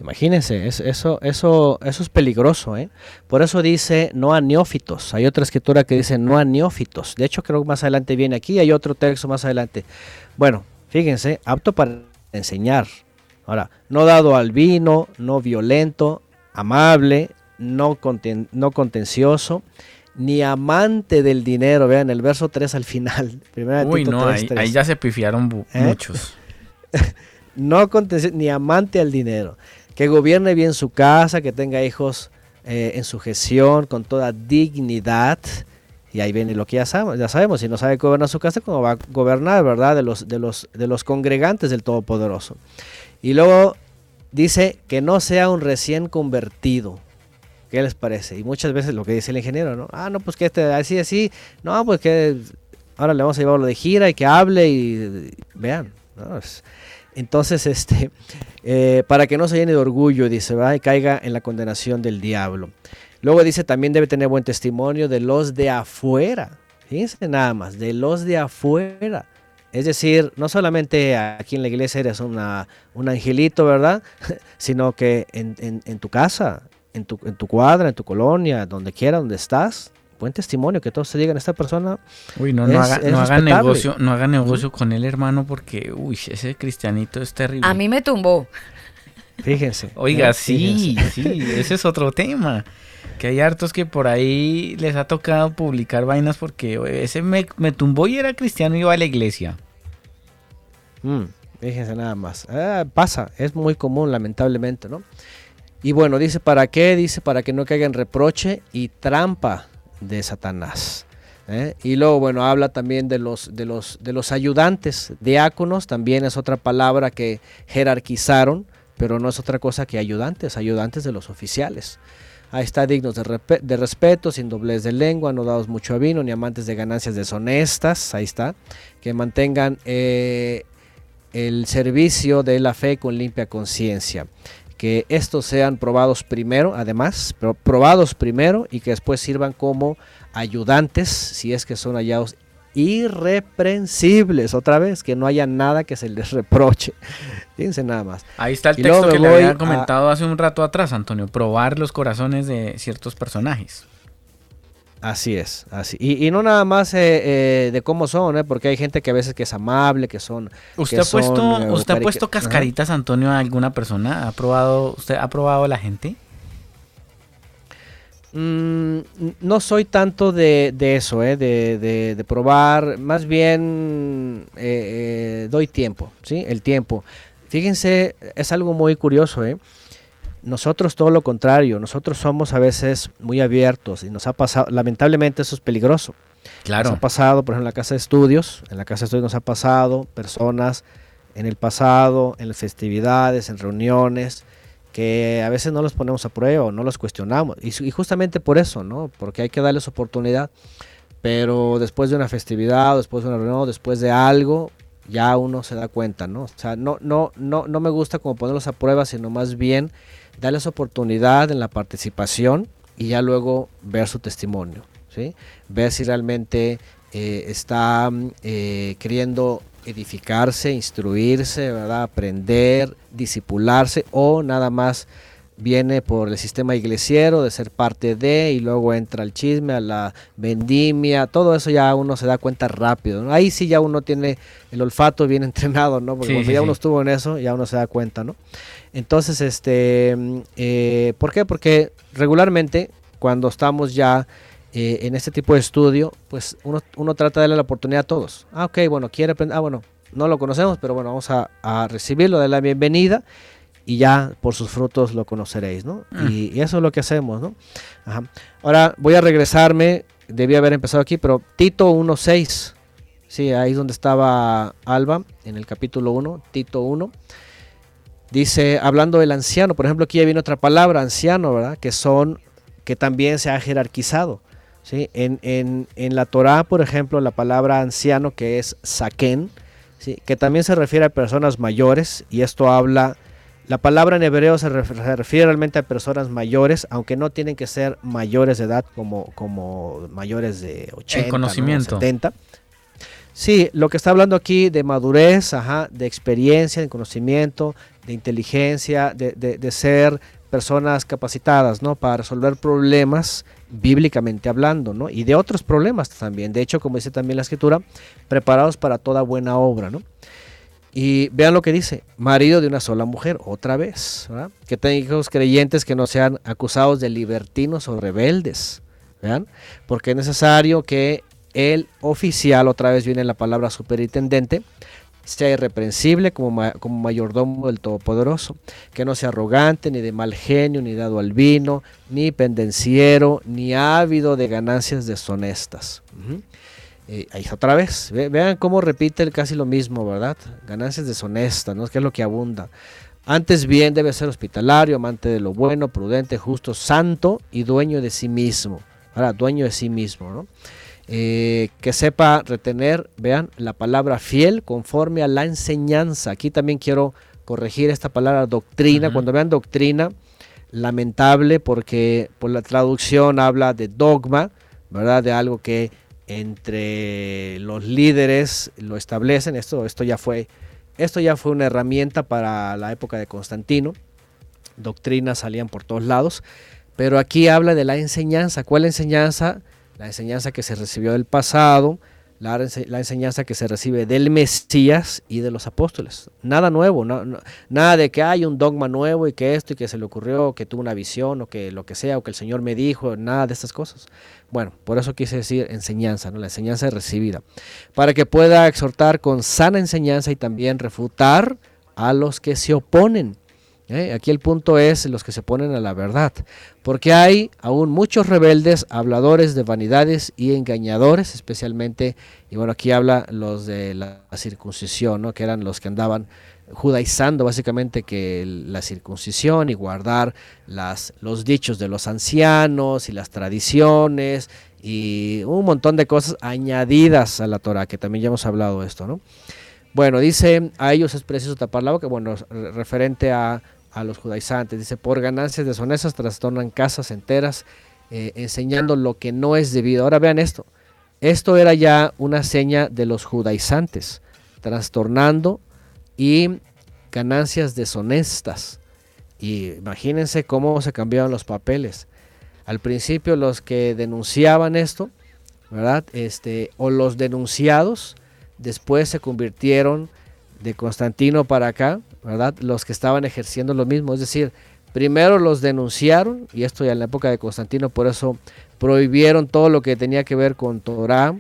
[SPEAKER 7] Imagínense, es- eso, eso, eso es peligroso, ¿eh? Por eso dice no a neófitos. Hay otra escritura que dice no a neófitos. De hecho, creo que más adelante viene aquí, hay otro texto más adelante. Bueno, fíjense, apto para enseñar. Ahora, no dado al vino, no violento, amable, no, conten- no contencioso, ni amante del dinero. Vean el verso 3 al final. <laughs> Primera
[SPEAKER 3] Uy,
[SPEAKER 7] Tito
[SPEAKER 3] no,
[SPEAKER 7] 3,
[SPEAKER 3] ahí,
[SPEAKER 7] 3.
[SPEAKER 3] ahí ya se pifiaron
[SPEAKER 7] ¿Eh?
[SPEAKER 3] muchos. <laughs>
[SPEAKER 7] no ni amante al dinero, que gobierne bien su casa, que tenga hijos eh, en sujeción, con toda dignidad. Y ahí viene lo que ya sabemos, ya sabemos, si no sabe gobernar su casa, ¿cómo va a gobernar, verdad? De los, de los, de los congregantes del Todopoderoso. Y luego dice que no sea un recién convertido. ¿Qué les parece? Y muchas veces lo que dice el ingeniero, ¿no? Ah, no, pues que este, así, así. No, pues que ahora le vamos a llevarlo de gira y que hable y vean. entonces, este, eh, para que no se llene de orgullo, dice, ¿verdad? y caiga en la condenación del diablo. Luego dice, también debe tener buen testimonio de los de afuera. Fíjense nada más, de los de afuera. Es decir, no solamente aquí en la iglesia eres una, un angelito, ¿verdad? <laughs> Sino que en- en tu casa, en tu, en tu cuadra, en tu colonia, donde quiera, donde estás, buen testimonio, que todos te digan, esta persona
[SPEAKER 3] Uy, no, haga,
[SPEAKER 7] es
[SPEAKER 3] no haga
[SPEAKER 7] respetable.
[SPEAKER 3] negocio, no haga negocio con él, hermano, porque, uy, ese cristianito es terrible.
[SPEAKER 1] A mí me tumbó.
[SPEAKER 7] Fíjense.
[SPEAKER 3] Oiga,
[SPEAKER 7] ¿eh?
[SPEAKER 3] sí,
[SPEAKER 7] Fíjense.
[SPEAKER 3] sí, ese es otro tema. Que hay hartos que por ahí les ha tocado publicar vainas porque oye, ese me, me tumbó y era cristiano y iba a la iglesia.
[SPEAKER 7] Mm, fíjense nada más. Ah, pasa, es muy común, lamentablemente, ¿no? Y bueno, dice, ¿para qué? Dice, para que no caigan reproche y trampa de Satanás. ¿eh? Y luego, bueno, habla también de los, de, los, de los ayudantes, diáconos, también es otra palabra que jerarquizaron, pero no es otra cosa que ayudantes, ayudantes de los oficiales. Ahí está, dignos de respeto, sin doblez de lengua, no dados mucho a vino, ni amantes de ganancias deshonestas, ahí está, que mantengan eh, el servicio de la fe con limpia conciencia. Que estos sean probados primero, además, pero probados primero y que después sirvan como ayudantes, si es que son hallados irreprensibles, otra vez, que no haya nada que se les reproche. <laughs> Fíjense nada más.
[SPEAKER 3] Ahí está el
[SPEAKER 7] Y
[SPEAKER 3] texto que le había
[SPEAKER 7] a-
[SPEAKER 3] comentado hace un rato atrás, Antonio. Probar los corazones de ciertos personajes.
[SPEAKER 7] Así es, así. Y, y no nada más eh, eh, de cómo son, ¿eh? porque hay gente que a veces que es amable, que son...
[SPEAKER 3] ¿Usted
[SPEAKER 7] que
[SPEAKER 3] ha puesto,
[SPEAKER 7] son, eh,
[SPEAKER 3] usted ha puesto cascaritas, Antonio, a alguna persona? ¿Ha probado, usted ha probado a la gente?
[SPEAKER 7] Mm, no soy tanto de, de eso, eh, de, de- de probar, más bien eh, doy tiempo, ¿sí? El tiempo. Fíjense, es algo muy curioso, ¿eh? Nosotros todo lo contrario, nosotros somos a veces muy abiertos y nos ha pasado, lamentablemente eso es peligroso. Nos ha pasado, por ejemplo, en la casa de estudios, en la casa de estudios nos ha pasado personas en el pasado, en las festividades, en reuniones, que a veces no los ponemos a prueba o no los cuestionamos. Y, justamente por eso, ¿no? Porque hay que darles oportunidad. Pero después de una festividad, después de una reunión, después de algo, ya uno se da cuenta, ¿no? O sea, no, no, no, no me gusta como ponerlos a prueba, sino más bien darles oportunidad en la participación y ya luego ver su testimonio, ¿sí? Ver si realmente eh, está eh, queriendo edificarse, instruirse, ¿verdad? Aprender, disipularse o nada más viene por el sistema iglesiero de ser parte de y luego entra el chisme, a la vendimia, todo eso ya uno se da cuenta rápido. ¿no? Ahí sí ya uno tiene el olfato bien <laughs> entrenado, ¿no? Porque
[SPEAKER 3] Sí,
[SPEAKER 7] cuando
[SPEAKER 3] sí,
[SPEAKER 7] ya
[SPEAKER 3] sí.
[SPEAKER 7] uno estuvo en eso, ya uno se da cuenta, ¿no? Entonces, este, eh, ¿por qué? Porque regularmente cuando estamos ya eh, en este tipo de estudio, pues uno, uno trata de darle la oportunidad a todos. Ah, ok, bueno, quiere aprender, ah, bueno, no lo conocemos, pero bueno, vamos a, a recibirlo, de la bienvenida y ya por sus frutos lo conoceréis, ¿no?
[SPEAKER 3] Mm.
[SPEAKER 7] Y, y eso es lo que hacemos, ¿no? Ajá. Ahora voy a regresarme, debía haber empezado aquí, pero Tito 1.6, Sí, ahí es donde estaba Alba, en el capítulo 1, Tito 1. Dice, hablando del anciano, por ejemplo, aquí ya viene otra palabra, anciano, ¿verdad? Que son, que también se ha jerarquizado. ¿sí? En, en, en la Torah, por ejemplo, la palabra anciano, que es saken, ¿sí? que también se refiere a personas mayores, y esto habla, la palabra en hebreo se, ref- se refiere realmente a personas mayores, aunque no tienen que ser mayores de edad como, como mayores de 80, ¿no?
[SPEAKER 3] conocimiento.
[SPEAKER 7] 70. Sí, lo que está hablando aquí de madurez, ajá, de experiencia, de conocimiento, de inteligencia, de, de- de ser personas capacitadas, ¿no? Para resolver problemas bíblicamente hablando, ¿no? Y de otros problemas también. De hecho, como dice también la escritura, preparados para toda buena obra, ¿no? Y vean lo que dice, marido de una sola mujer, otra vez. Que tengan hijos creyentes que no sean acusados de libertinos o rebeldes, ¿vean? Porque es necesario que el oficial, otra vez viene la palabra superintendente, sea irreprensible como, como mayordomo del Todopoderoso, que no sea arrogante, ni de mal genio, ni dado al vino, ni pendenciero, ni ávido de ganancias deshonestas. Eh, ahí está otra vez. Ve- vean cómo repite el casi lo mismo, ¿verdad? Ganancias deshonestas, ¿no? Que es lo que abunda. Antes bien debe ser hospitalario, amante de lo bueno, prudente, justo, santo y dueño de sí mismo. Ahora, dueño de sí mismo, ¿no? Eh, que sepa retener, vean, la palabra fiel conforme a la enseñanza. Aquí también quiero corregir esta palabra doctrina. Cuando vean doctrina, lamentable porque por la traducción habla de dogma, ¿verdad? De algo que entre los líderes lo establecen. Esto, esto ya fue, esto ya fue una herramienta para la época de Constantino. Doctrinas salían por todos lados. Pero aquí habla de la enseñanza. ¿Cuál enseñanza? La enseñanza que se recibió del pasado, la, ense- la enseñanza que se recibe del Mesías y de los apóstoles. Nada nuevo, nada de que hay un dogma nuevo y que esto y que se le ocurrió, que tuvo una visión o que lo que sea, o que el Señor me dijo, nada de estas cosas. Bueno, por eso quise decir enseñanza, ¿no? la enseñanza recibida, para que pueda exhortar con sana enseñanza y también refutar a los que se oponen. ¿Eh? Aquí el punto es los que se oponen a la verdad, porque hay aún muchos rebeldes, habladores de vanidades y engañadores, especialmente, y bueno, aquí habla los de la circuncisión, ¿no? que eran los que andaban judaizando básicamente que la circuncisión y guardar las, los dichos de los ancianos y las tradiciones y un montón de cosas añadidas a la Torah, que también ya hemos hablado de esto, ¿no? Bueno, dice, a ellos es preciso tapar la boca, bueno, re- referente a, a los judaizantes, dice, por ganancias deshonestas trastornan casas enteras, eh, enseñando lo que no es debido. Ahora vean esto, esto era ya una seña de los judaizantes, trastornando y ganancias deshonestas. Y imagínense cómo se cambiaron los papeles. Al principio los que denunciaban esto, ¿verdad? Este, o los denunciados, después se convirtieron de Constantino para acá, Los que estaban ejerciendo lo mismo, es decir, primero los denunciaron, y esto ya en la época de Constantino, por eso prohibieron todo lo que tenía que ver con Torah,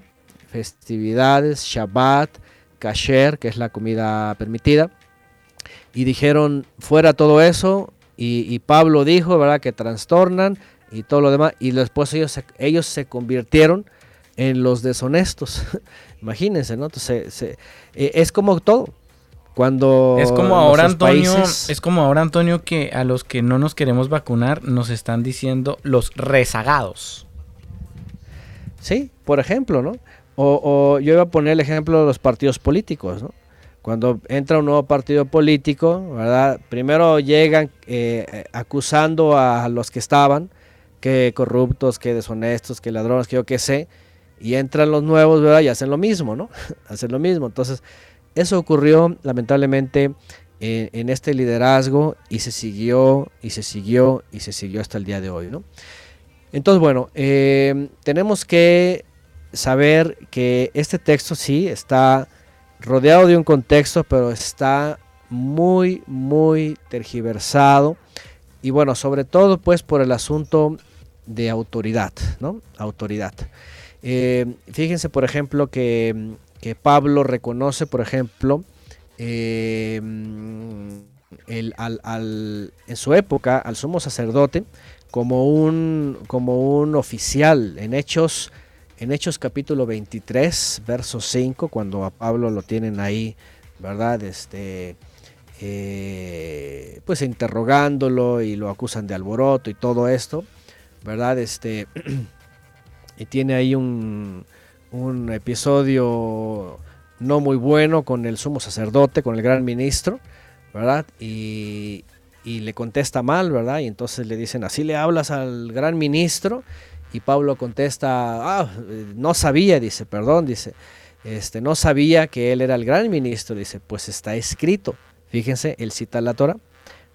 [SPEAKER 7] festividades, Shabbat, Kasher, que es la comida permitida, y dijeron fuera todo eso, y, Pablo dijo, ¿verdad? Que trastornan y todo lo demás, y después ellos se, ellos se convirtieron en los deshonestos. <laughs> Imagínense, ¿no? Entonces, eh, es como todo. Cuando
[SPEAKER 3] Es como ahora, Antonio,
[SPEAKER 7] países-
[SPEAKER 3] es como ahora, Antonio, que a los que no nos queremos vacunar nos están diciendo los rezagados.
[SPEAKER 7] Sí, por ejemplo, ¿no? O, o yo iba a poner el ejemplo de los partidos políticos, ¿no? Cuando entra un nuevo partido político, ¿verdad? Primero llegan eh, eh, acusando a los que estaban, que corruptos, que deshonestos, que ladrones, que yo qué sé, y entran los nuevos, ¿verdad? Y hacen lo mismo, ¿no? <laughs> hacen lo mismo. Entonces, eso ocurrió lamentablemente en, este liderazgo y se siguió, y se siguió, y se siguió hasta el día de hoy, ¿no? Entonces, bueno, eh, tenemos que saber que este texto sí está rodeado de un contexto, pero está muy, muy tergiversado. Y bueno, sobre todo pues por el asunto de autoridad, ¿no? Autoridad. Eh, fíjense, por ejemplo, que, que Pablo reconoce, por ejemplo, eh, el- al- en su época al sumo sacerdote como un, como un oficial. En Hechos en Hechos capítulo 23, verso 5, cuando a Pablo lo tienen ahí, ¿verdad? Este, eh, pues interrogándolo y lo acusan de alboroto y todo esto, ¿verdad? Este, <clears throat> y tiene ahí un, un episodio no muy bueno con el sumo sacerdote, con el gran ministro, ¿verdad? Y, y le contesta mal, ¿verdad? Y entonces le dicen, así le hablas al gran ministro. Y Pablo contesta, ah, no sabía, dice, perdón, dice, este, no sabía que él era el gran ministro, dice, pues está escrito. Fíjense, él cita la Torah,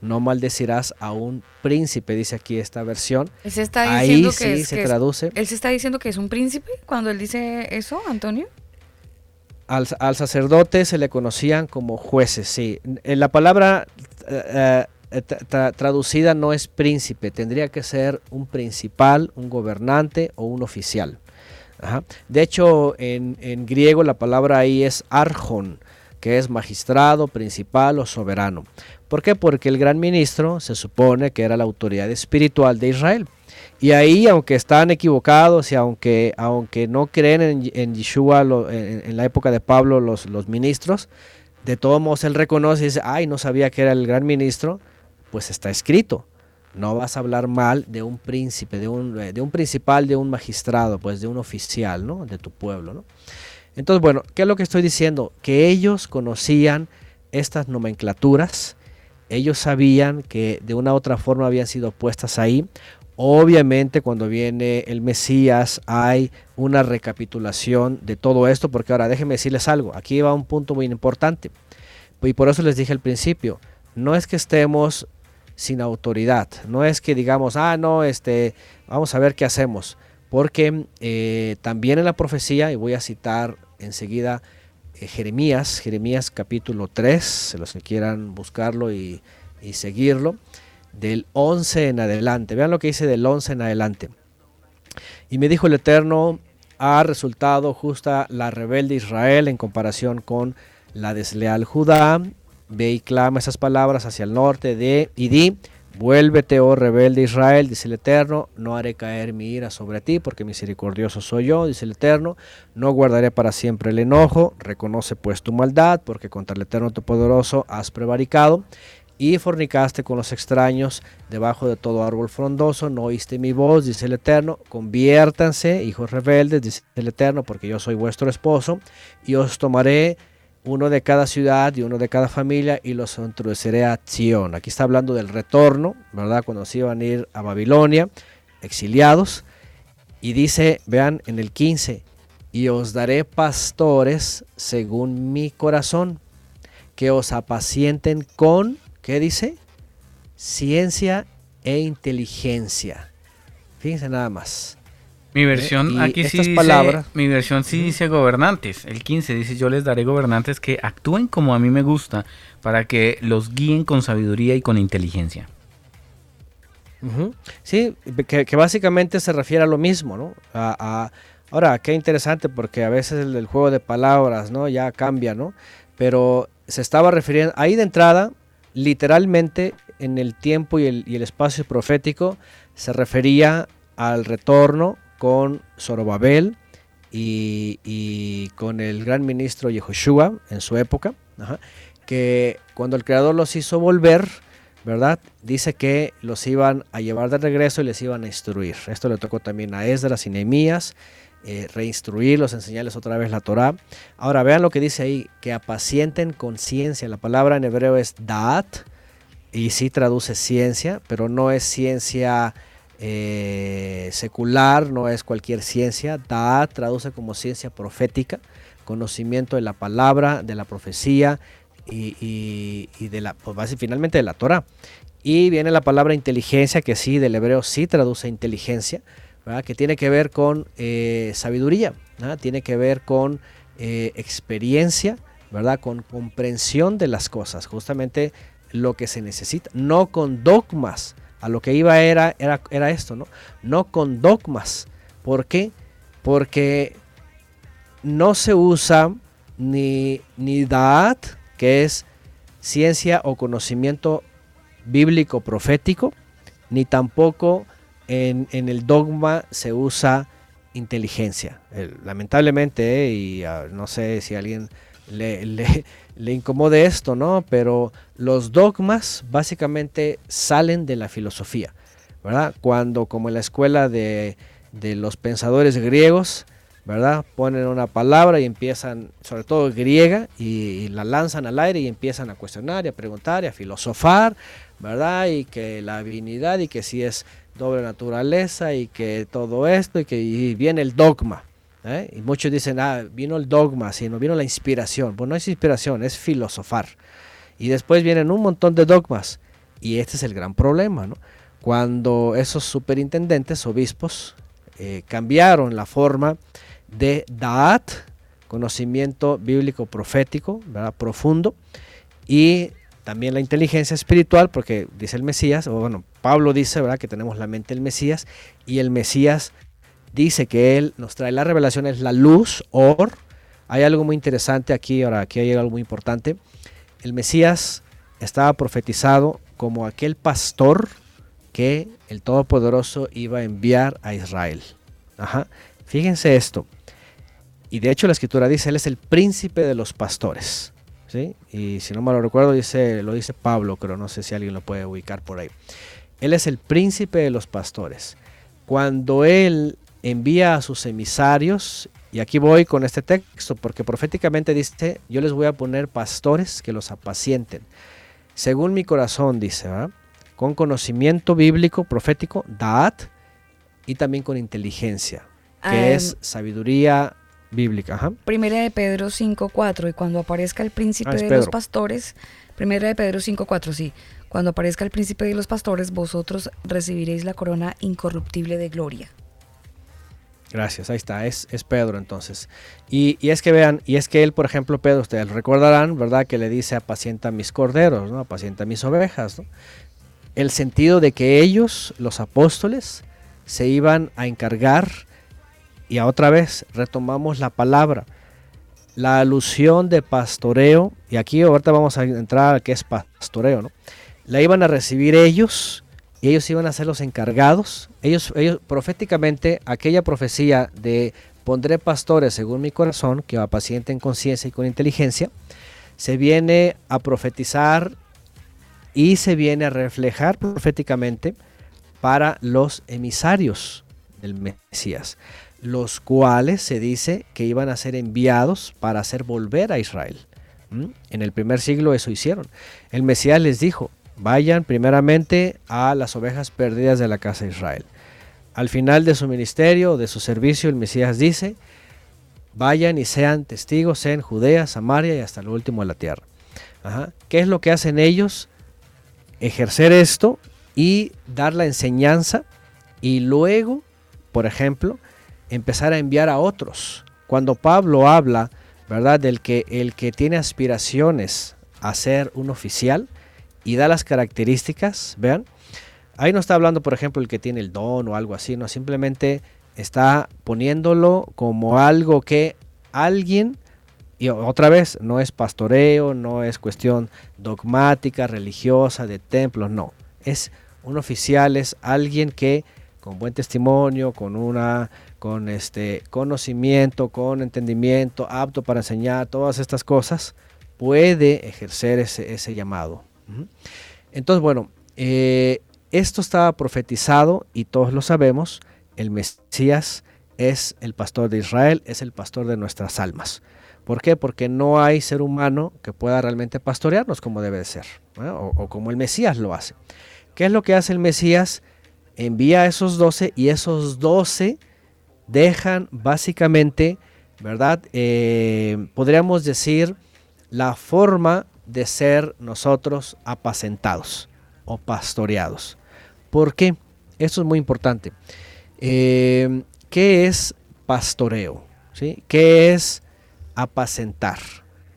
[SPEAKER 7] no maldecirás a un príncipe, dice aquí esta versión.
[SPEAKER 1] Él se está
[SPEAKER 7] Ahí
[SPEAKER 1] diciendo que,
[SPEAKER 7] sí
[SPEAKER 1] es,
[SPEAKER 7] se
[SPEAKER 1] que es-
[SPEAKER 7] traduce.
[SPEAKER 1] él se está diciendo que es un príncipe cuando él dice eso, Antonio.
[SPEAKER 7] Al, al sacerdote se le conocían como jueces, sí. En la palabra eh, eh, tra- tra- traducida no es príncipe, tendría que ser un principal, un gobernante o un oficial. Ajá. De hecho, en, en griego la palabra ahí es arjon, que es magistrado, principal o soberano. ¿Por qué? Porque el gran ministro se supone que era la autoridad espiritual de Israel. Y ahí, aunque están equivocados y aunque, aunque no creen en, en Yeshua en, en la época de Pablo los, los ministros, de todos modos él reconoce y dice, ay, no sabía que era el gran ministro, pues está escrito. No vas a hablar mal de un príncipe, de un, de un principal, de un magistrado, pues de un oficial, ¿no? De tu pueblo, ¿no? Entonces, bueno, ¿qué es lo que estoy diciendo? Que ellos conocían estas nomenclaturas, ellos sabían que de una u otra forma habían sido puestas ahí. Obviamente cuando viene el Mesías hay una recapitulación de todo esto, porque ahora déjenme decirles algo, aquí va un punto muy importante. Y por eso les dije al principio, no es que estemos sin autoridad, no es que digamos, ah, no, este, vamos a ver qué hacemos, porque eh, también en la profecía, y voy a citar enseguida eh, Jeremías, Jeremías capítulo 3, se los que quieran buscarlo y, seguirlo, del 11 en adelante, vean lo que dice del 11 en adelante. Y me dijo el Eterno, ha resultado justa la rebelde Israel en comparación con la desleal Judá. Ve y clama esas palabras hacia el norte de y vuélvete, oh rebelde Israel, dice el Eterno, no haré caer mi ira sobre ti, porque misericordioso soy yo, dice el Eterno, no guardaré para siempre el enojo, reconoce pues tu maldad, porque contra el Eterno tu poderoso has prevaricado, y fornicaste con los extraños debajo de todo árbol frondoso, no oíste mi voz, dice el Eterno, conviértanse, hijos rebeldes, dice el Eterno, porque yo soy vuestro esposo, y os tomaré uno de cada ciudad y uno de cada familia y los introduciré a Sion. Aquí está hablando del retorno, ¿verdad? Cuando se iban a ir a Babilonia, exiliados. Y dice, vean en el 15, y os daré pastores según mi corazón, que os apacienten con, ¿qué dice? Ciencia e inteligencia. Fíjense nada más.
[SPEAKER 3] Mi versión aquí sí dice, mi versión sí dice gobernantes. El 15 dice, yo les daré gobernantes que actúen como a mí me gusta, para que los guíen con sabiduría y con inteligencia.
[SPEAKER 7] Sí, que, que básicamente se refiere a lo mismo, ¿no? A- a- ahora, qué interesante porque a veces el, el juego de palabras, ¿no? Ya cambia, ¿no? Pero se estaba refiriendo, ahí de entrada, literalmente en el tiempo y el, y el espacio profético, se refería al retorno con Zorobabel y, y con el gran ministro Yehoshua en su época, que cuando el Creador los hizo volver, ¿verdad? Dice que los iban a llevar de regreso y les iban a instruir. Esto le tocó también a Esdras y Nehemías, eh, reinstruirlos, enseñarles otra vez la Torá. Ahora vean lo que dice ahí, que apacienten con ciencia. La palabra en hebreo es da'at y sí traduce ciencia, pero no es ciencia eh, secular, no es cualquier ciencia. Da'at traduce como ciencia profética, conocimiento de la palabra, de la profecía y, de la, pues, finalmente de la Torah. Y viene la palabra inteligencia, que sí, del hebreo sí traduce inteligencia, ¿verdad? que tiene que ver con eh, sabiduría, tiene que ver con eh, experiencia, ¿verdad? con comprensión de las cosas, justamente lo que se necesita, no con dogmas. A lo que iba era, era, esto, ¿no? No con dogmas. ¿Por qué? Porque no se usa ni, ni Da'at, que es ciencia o conocimiento bíblico profético, ni tampoco en, el dogma se usa inteligencia. El- lamentablemente, eh, y ah, no sé si alguien le- le incomode esto, ¿no? Pero los dogmas básicamente salen de la filosofía, ¿verdad? Cuando, como en la escuela de, de los pensadores griegos, ¿verdad? Ponen una palabra y empiezan, sobre todo griega, y, la lanzan al aire y empiezan a cuestionar y a preguntar y a filosofar, ¿verdad? Y que la divinidad y que si es doble naturaleza y que todo esto y que y viene el dogma. ¿Eh? Y muchos dicen, ah, vino el dogma, sino vino la inspiración. Pues no es inspiración, es filosofar. Y después vienen un montón de dogmas. Y este es el gran problema, ¿no? Cuando esos superintendentes, obispos, eh, cambiaron la forma de Da'at, conocimiento bíblico profético, ¿verdad? profundo, y también la inteligencia espiritual, porque dice el Mesías, o bueno, Pablo dice, ¿verdad? Que tenemos la mente del Mesías, y el Mesías dice que él nos trae la revelación, es la luz, or. Hay algo muy interesante aquí, ahora aquí hay algo muy importante. El Mesías estaba profetizado como aquel pastor que el Todopoderoso iba a enviar a Israel. Ajá. Fíjense esto. Y de hecho la escritura dice, él es el príncipe de los pastores. ¿sí? Y si no mal lo recuerdo, dice, lo dice Pablo, pero no sé si alguien lo puede ubicar por ahí. Él es el príncipe de los pastores. Cuando él envía a sus emisarios, y aquí voy con este texto, porque proféticamente dice, yo les voy a poner pastores que los apacienten. Según mi corazón, dice, ¿verdad? con conocimiento bíblico, profético, Daat, y también con inteligencia, que
[SPEAKER 1] Ah,
[SPEAKER 7] es sabiduría bíblica. Ajá.
[SPEAKER 1] Primera de Pedro 5.4 y cuando aparezca el príncipe
[SPEAKER 7] Ah,
[SPEAKER 1] de los pastores, primera de Pedro 5.4, sí, cuando aparezca el príncipe de los pastores, vosotros recibiréis la corona incorruptible de gloria.
[SPEAKER 7] Gracias, ahí está, es, es Pedro entonces. Y, y es que vean, y es que él, por ejemplo, Pedro, ustedes recordarán, ¿verdad? Que le dice apacienta mis corderos, ¿no? Apacienta mis ovejas, ¿no? El sentido de que ellos, los apóstoles, se iban a encargar, y a otra vez retomamos la palabra, la alusión de pastoreo, y aquí ahorita vamos a entrar a qué es pastoreo, ¿no? La iban a recibir ellos y ellos iban a ser los encargados. Ellos, ellos proféticamente, aquella profecía de pondré pastores según mi corazón, que apacienten conciencia y con inteligencia, se viene a profetizar y se viene a reflejar proféticamente para los emisarios del Mesías, los cuales se dice que iban a ser enviados para hacer volver a Israel. En el primer siglo eso hicieron. El Mesías les dijo, vayan primeramente a las ovejas perdidas de la casa de Israel. Al final de su ministerio, de su servicio, el Mesías dice, vayan y sean testigos en Judea, Samaria y hasta lo último de la tierra. Ajá. ¿Qué es lo que hacen ellos? Ejercer esto y dar la enseñanza y luego, por ejemplo, empezar a enviar a otros. Cuando Pablo habla, ¿verdad? Del que el que tiene aspiraciones a ser un oficial y da las características, vean, ahí no está hablando, por ejemplo, el que tiene el don o algo así, no, simplemente está poniéndolo como algo que alguien, y otra vez, no es pastoreo, no es cuestión dogmática, religiosa, de templos, no, es un oficial, es alguien que con buen testimonio, con una con este conocimiento, con entendimiento, apto para enseñar todas estas cosas, puede ejercer ese, ese llamado. Entonces, bueno, eh, esto estaba profetizado y todos lo sabemos, el Mesías es el pastor de Israel, es el pastor de nuestras almas. ¿Por qué? Porque no hay ser humano que pueda realmente pastorearnos como debe de ser, o como el Mesías lo hace. ¿Qué es lo que hace el Mesías? Envía a esos doce y esos doce dejan básicamente, ¿verdad? Eh, podríamos decir la forma de ser nosotros apacentados o pastoreados. ¿Por qué? Esto es muy importante. Eh, ¿Qué es pastoreo? ¿Qué es apacentar?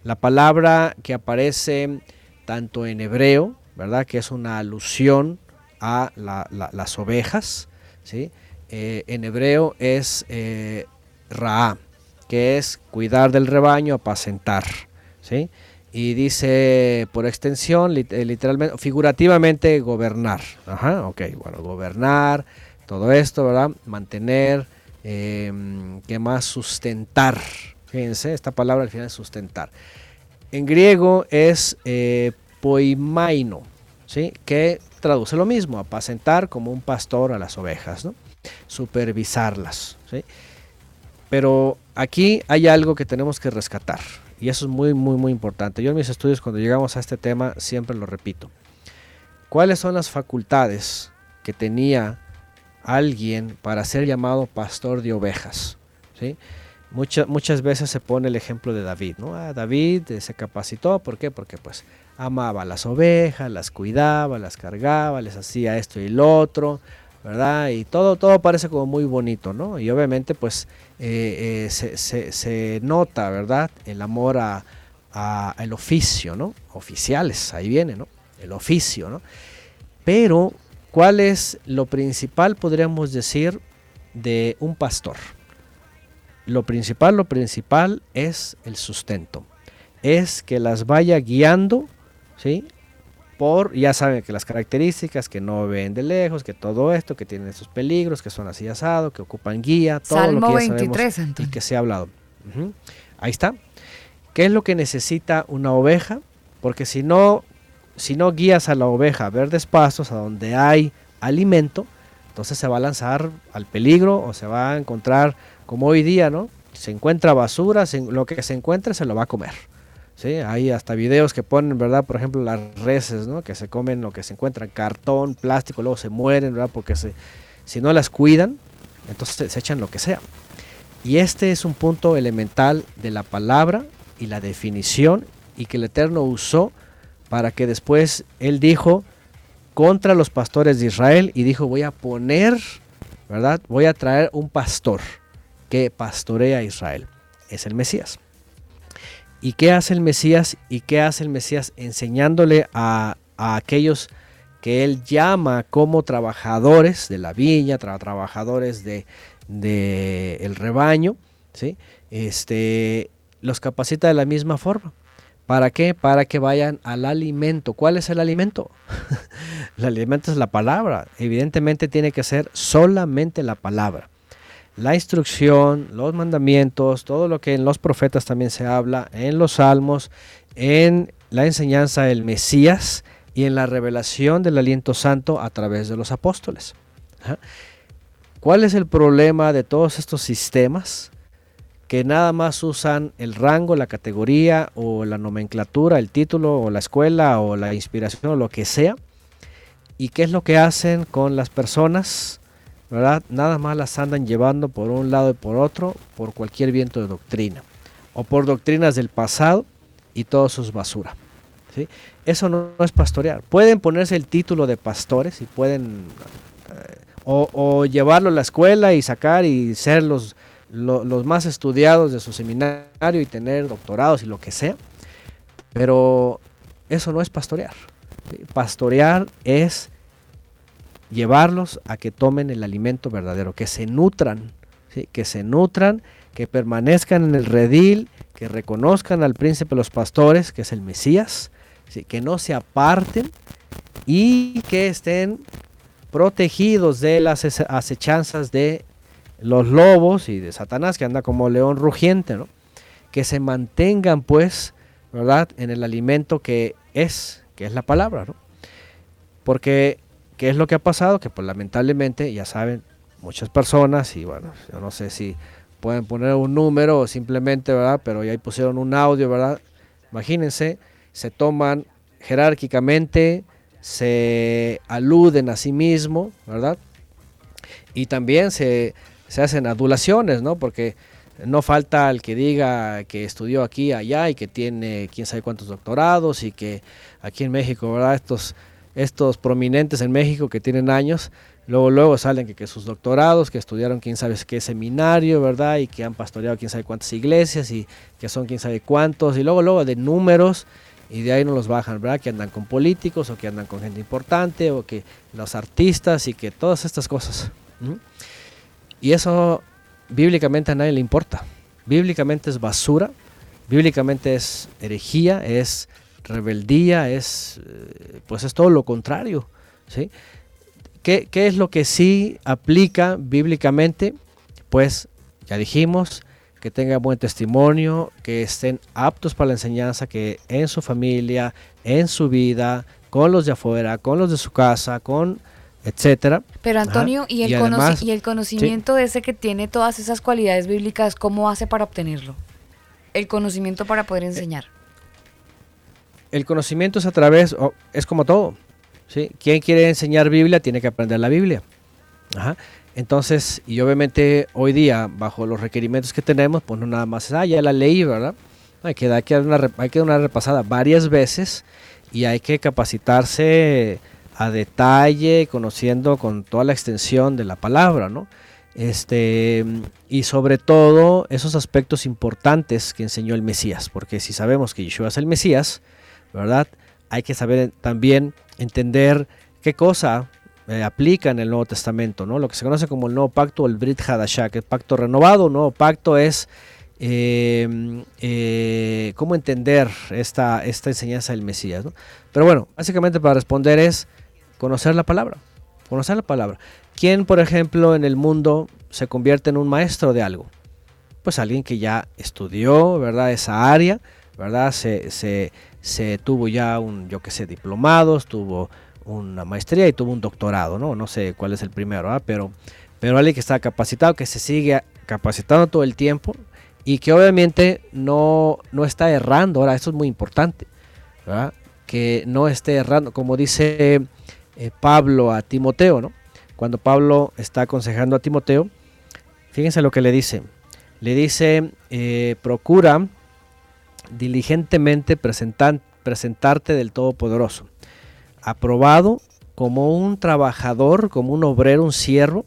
[SPEAKER 7] La palabra que aparece tanto en hebreo, ¿verdad? Que es una alusión a la- la- las ovejas, ¿sí? Eh, en hebreo es eh, Ra, que es cuidar del rebaño, apacentar, ¿sí? Y dice por extensión, eh, literalmente, figurativamente, gobernar. Ajá, ok, bueno, gobernar, todo esto, ¿verdad? Mantener Eh, ¿Qué más? Sustentar. Fíjense, esta palabra al final es sustentar. En griego es eh, poimaino, ¿sí? que traduce lo mismo, apacentar como un pastor a las ovejas, ¿no? supervisarlas. ¿sí? Pero aquí hay algo que tenemos que rescatar y eso es muy, muy, muy importante. Yo en mis estudios cuando llegamos a este tema siempre lo repito. ¿Cuáles son las facultades que tenía alguien para ser llamado pastor de ovejas? ¿sí? Muchas, muchas veces se pone el ejemplo de David, ¿no? Ah, David eh, se capacitó, ¿por qué? Porque pues amaba las ovejas, las cuidaba, las cargaba, les hacía esto y lo otro, ¿verdad? Y todo, todo parece como muy bonito, ¿no? Y obviamente pues eh, eh, se, se- nota, ¿verdad? El amor a, a- al oficio, ¿no? Oficiales, ahí viene, ¿no? El oficio, ¿no? Pero, ¿cuál es lo principal, podríamos decir, de un pastor? Lo principal, lo principal es el sustento. Es que las vaya guiando, ¿sí? Por, ya saben que las características, que no ven de lejos, que todo esto, que tienen esos peligros, que son así asado, que ocupan guía, todo
[SPEAKER 1] Salmo
[SPEAKER 7] lo que ya sabemos
[SPEAKER 1] 23,
[SPEAKER 7] y
[SPEAKER 1] Antonio.
[SPEAKER 7] que se ha hablado. Ahí está. ¿Qué es lo que necesita una oveja? Porque si no, si no guías a la oveja a verdes pastos, a donde hay alimento, entonces se va a lanzar al peligro o se va a encontrar como hoy día, ¿no? Se encuentra basura, se- lo que se encuentre se lo va a comer. ¿Sí? Hay hasta videos que ponen, ¿verdad? Por ejemplo, las reses, ¿no? Que se comen lo que se encuentra, cartón, plástico, luego se mueren, ¿verdad? Porque se, si no las cuidan, entonces se, se echan lo que sea. Y este es un punto elemental de la palabra y la definición y que el Eterno usó para que después él dijo contra los pastores de Israel y dijo voy a poner, ¿verdad? Voy a traer un pastor que pastorea a Israel. Es el Mesías. ¿Y qué hace el Mesías? ¿Y qué hace el Mesías enseñándole a, aquellos que él llama como trabajadores de la viña, tra- trabajadores de, de el rebaño, ¿sí? Este, los capacita de la misma forma. ¿Para qué? Para que vayan al alimento. ¿Cuál es el alimento? <laughs> el alimento es la palabra. Evidentemente tiene que ser solamente la palabra. La instrucción, los mandamientos, todo lo que en los profetas también se habla, en los salmos, en la enseñanza del Mesías y en la revelación del aliento santo a través de los apóstoles. ¿Cuál es el problema de todos estos sistemas? Que nada más usan el rango, la categoría o la nomenclatura, el título o la escuela o la inspiración o lo que sea. ¿Y qué es lo que hacen con las personas? Nada más las andan llevando por un lado y por otro por cualquier viento de doctrina o por doctrinas del pasado y todo eso es basura. ¿sí? Eso no, es pastorear. Pueden ponerse el título de pastores y pueden eh, o, llevarlo a la escuela y sacar y ser los, lo- los más estudiados de su seminario y tener doctorados y lo que sea, pero eso no es pastorear. Pastorear es llevarlos a que tomen el alimento verdadero, que se nutran, que se nutran, que permanezcan en el redil, que reconozcan al príncipe de los pastores, que es el Mesías, ¿sí? que no se aparten y que estén protegidos de las ace- acechanzas de los lobos y de Satanás, que anda como león rugiente, ¿no? que se mantengan pues, ¿verdad?, en el alimento que es, que es la palabra, ¿no? Porque ¿Qué es lo que ha pasado? Que pues lamentablemente, ya saben, muchas personas, y bueno, yo no sé si pueden poner un número o simplemente, ¿verdad? Pero ya ahí pusieron un audio, ¿verdad? Imagínense, se toman jerárquicamente, se aluden a sí mismo, ¿verdad? Y también se, se hacen adulaciones, ¿no? Porque no falta el que diga que estudió aquí, allá y que tiene quién sabe cuántos doctorados y que aquí en México, ¿verdad? Estos estos prominentes en México que tienen años, luego luego salen que, sus doctorados, que estudiaron quién sabe qué seminario, ¿verdad? Y que han pastoreado quién sabe cuántas iglesias y que son quién sabe cuántos, y luego luego de números, y de ahí no los bajan, ¿verdad? Que andan con políticos o que andan con gente importante o que los artistas y que todas estas cosas. Y eso bíblicamente a nadie le importa. Bíblicamente es basura, bíblicamente es herejía, es rebeldía, es eh, pues es todo lo contrario, ¿sí? ¿Qué, qué es lo que sí aplica bíblicamente? pues ya dijimos que tengan buen testimonio, que estén aptos para la enseñanza, que en su familia, en su vida, con los de afuera, con los de su casa, con etcétera.
[SPEAKER 1] Pero
[SPEAKER 7] Ajá.
[SPEAKER 1] Antonio, ¿y el,
[SPEAKER 7] Y
[SPEAKER 1] conoci-
[SPEAKER 7] además-
[SPEAKER 1] y el conocimiento ese que tiene todas esas cualidades bíblicas, cómo hace para obtenerlo? El conocimiento para poder enseñar.
[SPEAKER 7] El conocimiento es a través, es como todo. ¿sí? Quien quiere enseñar Biblia tiene que aprender la Biblia. Entonces, y obviamente hoy día, bajo los requerimientos que tenemos, pues no nada más ah, ya la leí, ¿verdad? Hay que, dar, que dar una, hay que dar una repasada varias veces y hay que capacitarse a detalle, conociendo con toda la extensión de la palabra, ¿no? Este, y sobre todo esos aspectos importantes que enseñó el Mesías, porque si sabemos que Yeshua es el Mesías, ¿verdad? Hay que saber también entender qué cosa eh, aplica en el Nuevo Testamento, ¿no? Lo que se conoce como el Nuevo Pacto o el Brit Hadashah, que es pacto renovado, un nuevo pacto es eh, eh, cómo entender esta, esta enseñanza del Mesías, ¿no? Pero bueno, básicamente para responder es conocer la palabra, conocer la palabra. ¿Quién, por ejemplo, en el mundo se convierte en un maestro de algo? Pues alguien que ya estudió, ¿verdad? Esa área, ¿verdad? Se, se, se tuvo ya un, yo qué sé, diplomados, tuvo una maestría y tuvo un doctorado, ¿no? No sé cuál es el primero, ¿verdad? Pero, pero alguien que está capacitado, que se sigue capacitando todo el tiempo y que obviamente no, no está errando. Ahora, esto es muy importante, ¿verdad? Que no esté errando, como dice eh, Pablo a Timoteo, ¿no? Cuando Pablo está aconsejando a Timoteo, fíjense lo que le dice. Le dice, eh, procura diligentemente presentarte del Todopoderoso, aprobado como un trabajador, como un obrero, un siervo,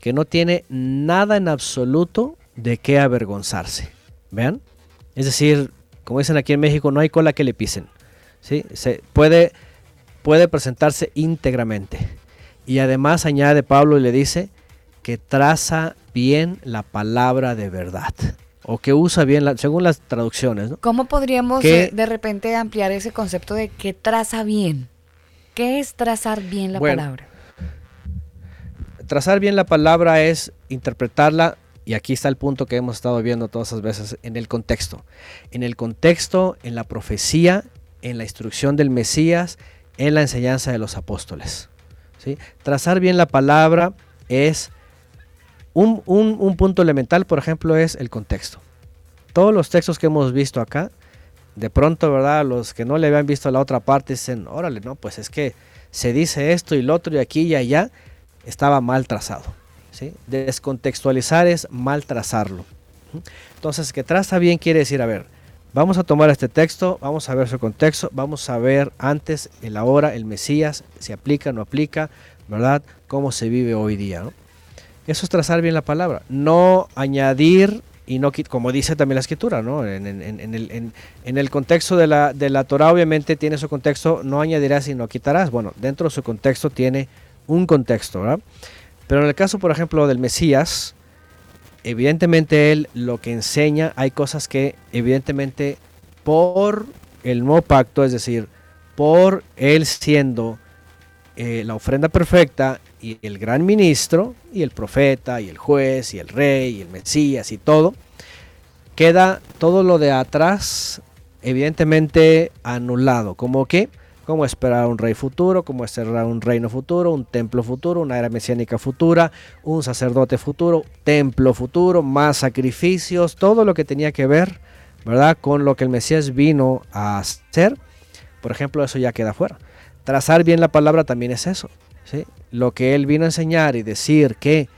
[SPEAKER 7] que no tiene nada en absoluto de qué avergonzarse. ¿Vean? Es decir, como dicen aquí en México, no hay cola que le pisen. ¿sí? Se puede, puede presentarse íntegramente. Y además añade Pablo y le dice que traza bien la palabra de verdad. O que usa bien, la- según las traducciones. ¿no?
[SPEAKER 1] ¿Cómo podríamos eh, de repente ampliar ese concepto de que traza bien? ¿Qué es trazar bien la
[SPEAKER 7] Bueno,
[SPEAKER 1] palabra?
[SPEAKER 7] Trazar bien la palabra es interpretarla, y aquí está el punto que hemos estado viendo todas esas veces, en el contexto. En el contexto, en la profecía, en la instrucción del Mesías, en la enseñanza de los apóstoles. ¿sí? Trazar bien la palabra es un, un- un punto elemental, por ejemplo, es el contexto. Todos los textos que hemos visto acá, de pronto, ¿verdad? Los que no le habían visto la otra parte dicen, órale, no, pues es que se dice esto y lo otro y aquí y allá, estaba mal trazado. ¿sí? Descontextualizar es mal trazarlo. Entonces, que traza bien quiere decir, a ver, vamos a tomar este texto, vamos a ver su contexto, vamos a ver antes, el ahora, el Mesías, si aplica, no aplica, ¿verdad? Cómo se vive hoy día, ¿no? Eso es trazar bien la palabra, no añadir y no como dice también la escritura, ¿no? En el contexto de la, de la Torah, obviamente tiene su contexto, no añadirás y no quitarás. Bueno, dentro de su contexto tiene un contexto, ¿verdad? Pero en el caso, por ejemplo, del Mesías, evidentemente él lo que enseña, hay cosas que evidentemente por el nuevo pacto, es decir, por él siendo eh, la ofrenda perfecta y el gran ministro y el profeta y el juez y el rey y el Mesías y todo, queda todo lo de atrás evidentemente anulado, como que como esperar un rey futuro, como esperar un reino futuro, un templo futuro, una era mesiánica futura, un sacerdote futuro, templo futuro, más sacrificios, todo lo que tenía que ver, ¿verdad? Con lo que el Mesías vino a hacer. Por ejemplo, eso ya queda fuera. Trazar bien la palabra también es eso, ¿sí? Lo que él vino a enseñar y decir que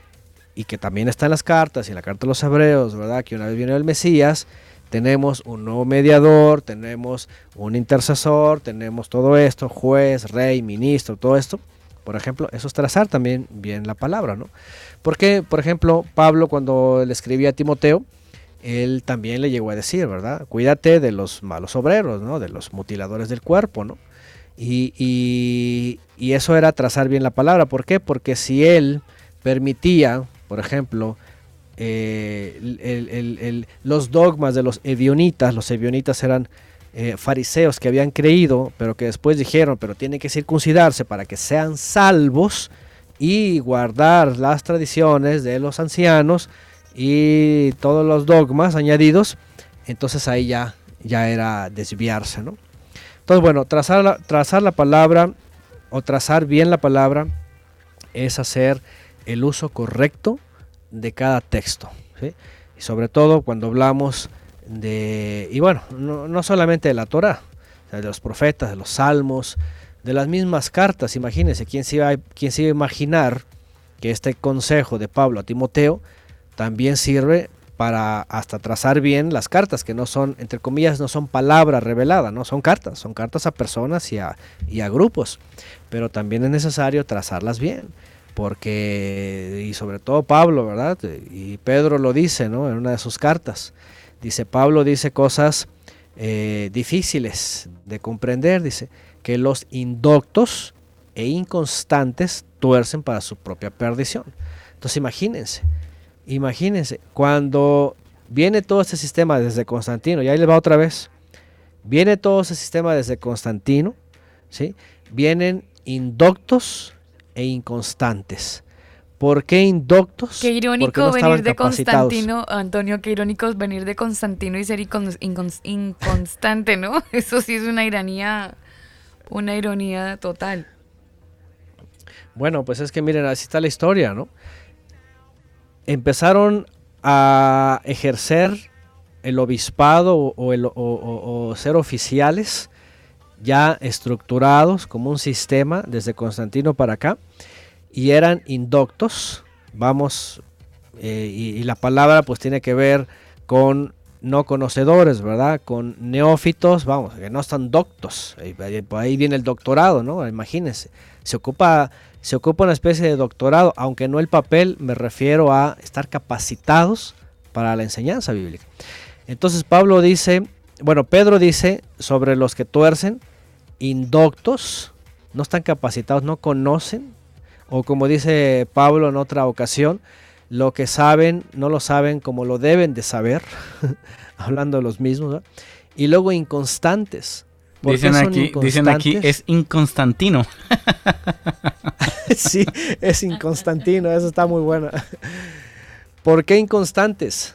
[SPEAKER 7] y que también está en las cartas y en la carta de los hebreos, ¿verdad? Que una vez viene el Mesías, tenemos un nuevo mediador, tenemos un intercesor, tenemos todo esto, juez, rey, ministro, todo esto. Por ejemplo, eso es trazar también bien la palabra, ¿no? Porque, por ejemplo, Pablo cuando le escribía a Timoteo, él también le llegó a decir, ¿verdad? Cuídate de los malos obreros, ¿no? De los mutiladores del cuerpo, ¿no? Y, eso era trazar bien la palabra. ¿Por qué? Porque si él permitía, por ejemplo, eh, los dogmas de los evionitas, los evionitas eran eh, fariseos que habían creído, pero que después dijeron, pero tienen que circuncidarse para que sean salvos, y guardar las tradiciones de los ancianos y todos los dogmas añadidos, entonces ahí ya, ya era desviarse, ¿no? Entonces, bueno, trazar la, trazar la palabra o trazar bien la palabra es hacer el uso correcto de cada texto. Y sobre todo cuando hablamos de, y bueno, no, no solamente de la Torah, de los profetas, de los salmos, de las mismas cartas. Imagínense, ¿quién se, quién se iba a imaginar que este consejo de Pablo a Timoteo también sirve para hasta trazar bien las cartas, que no son, entre comillas, no son palabras reveladas, no son cartas, son cartas a personas y a, y a grupos, pero también es necesario trazarlas bien, porque, y sobre todo Pablo, ¿verdad? Y Pedro lo dice, ¿no? En una de sus cartas, dice, Pablo dice cosas eh, difíciles de comprender, dice, que los indoctos e inconstantes tuercen para su propia perdición. Entonces imagínense, imagínense, cuando viene todo este sistema desde Constantino, y ahí le va otra vez, viene todo ese sistema desde Constantino, ¿sí? vienen indoctos e inconstantes. ¿Por qué indoctos?
[SPEAKER 1] Qué irónico
[SPEAKER 7] no
[SPEAKER 1] venir de. Constantino, Antonio, qué irónico es venir de Constantino y ser incon- incon- inconstante, ¿no? <laughs> Eso sí es una ironía, una ironía total.
[SPEAKER 7] Bueno, pues es que miren, así está la historia, ¿no? Empezaron a ejercer el obispado o, el- o- ser oficiales ya estructurados como un sistema desde Constantino para acá y eran indoctos, vamos, eh, y, y la palabra pues tiene que ver con no conocedores, ¿verdad? Con neófitos, vamos, que no están doctos, por ahí viene el doctorado, ¿no? Imagínense, se ocupa, se ocupa una especie de doctorado, aunque no el papel, me refiero a estar capacitados para la enseñanza bíblica. Entonces Pablo dice, bueno, Pedro dice sobre los que tuercen, indoctos, no están capacitados, no conocen, o como dice Pablo en otra ocasión, lo que saben no lo saben como lo deben de saber, <laughs> hablando de los mismos, y luego inconstantes. ¿Por qué
[SPEAKER 3] Dicen aquí, dicen aquí, es inconstantino. <laughs>
[SPEAKER 7] sí, es inconstantino, eso está muy bueno. ¿Por qué inconstantes?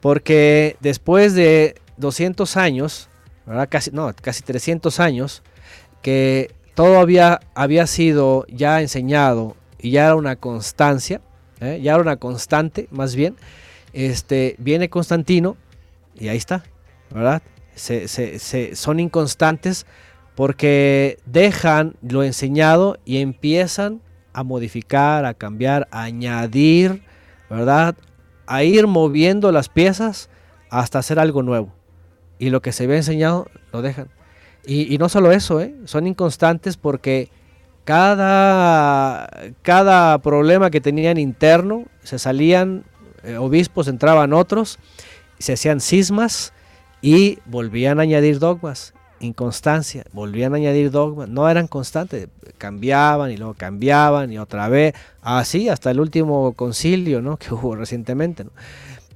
[SPEAKER 7] Porque después de 200 años, ¿verdad? Casi, no, casi 300 años, que todo había, había sido ya enseñado y ya era una constancia, ¿eh? ya era una constante más bien, este, viene Constantino y ahí está, ¿verdad? Se, se- son inconstantes porque dejan lo enseñado y empiezan a modificar, a cambiar, a añadir, ¿verdad? A ir moviendo las piezas hasta hacer algo nuevo. Y lo que se había enseñado lo dejan. Y, y no solo eso, ¿eh? son inconstantes porque cada, cada problema que tenían interno, se salían eh, obispos, entraban otros, se hacían cismas y volvían a añadir dogmas. Inconstancia, volvían a añadir dogmas, no eran constantes, cambiaban y luego cambiaban y otra vez, así hasta el último concilio ¿no? <laughs> que hubo recientemente.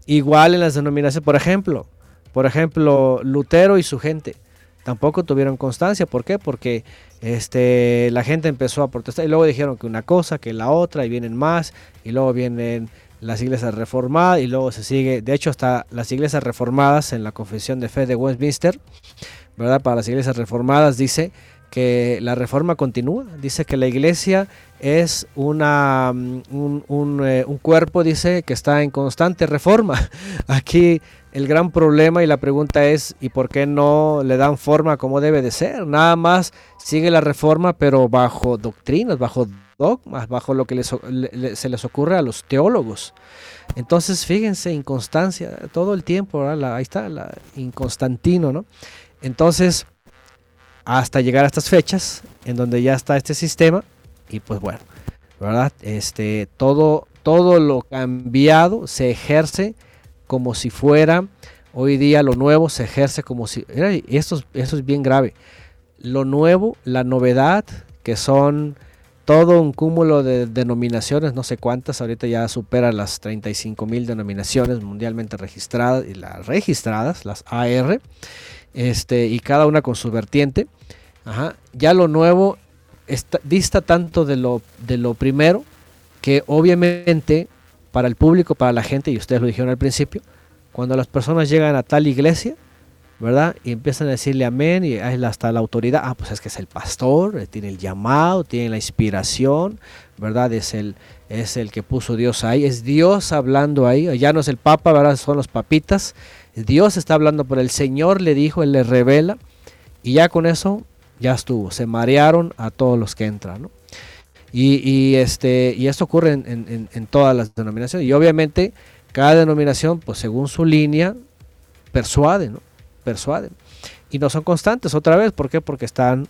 [SPEAKER 7] Igual en las denominaciones, por ejemplo, por ejemplo, Lutero y su gente tampoco tuvieron constancia. ¿Por qué? Porque este, la gente empezó a protestar y luego dijeron que una cosa, que la otra, y vienen más, y luego vienen las iglesias reformadas, y luego se sigue, de hecho, hasta las iglesias reformadas en la Confesión de Fe de Westminster, ¿verdad? Para las iglesias reformadas dice que la reforma continúa, dice que la iglesia es una, mm, un, eh, un cuerpo, dice, que está en constante reforma. <laughs> Aquí el gran problema y la pregunta es, ¿y por qué no le dan forma como debe de ser? Nada más sigue la reforma, pero bajo doctrinas, bajo dogmas, bajo lo que les le- se les ocurre a los teólogos. Entonces, fíjense, inconstancia, todo el tiempo, ahí está, la inconstantino, ¿no? Entonces, hasta llegar a estas fechas, en donde ya está este sistema, y pues bueno, ¿verdad? Este, todo, todo lo cambiado se ejerce como si fuera, hoy día lo nuevo se ejerce como si, esto, es- esto es bien grave, lo nuevo, la novedad, que son todo un cúmulo de denominaciones, no sé cuántas, ahorita ya supera las 35 mil denominaciones mundialmente registradas y las registradas, las AR, este, y cada una con su vertiente. Ajá, Ya lo nuevo está- dista tanto de lo, de lo primero que obviamente para el público, para la gente, y ustedes lo dijeron al principio, cuando las personas llegan a tal iglesia, ¿verdad? Y empiezan a decirle amén y hasta la autoridad, ah, pues es que es el pastor, eh, tiene el llamado, tiene la inspiración, ¿verdad? Es el, es el que puso Dios ahí, es Dios hablando ahí, ya no es el Papa, ¿verdad? Son los papitas, Dios está hablando por el Señor, le dijo, Él le revela, y ya con eso ya estuvo, se marearon a todos los que entran. Y, este, y esto ocurre en, en- en todas las denominaciones, y obviamente cada denominación, pues según su línea, persuade, ¿no? Persuaden. Y no son constantes otra vez, ¿por qué? Porque están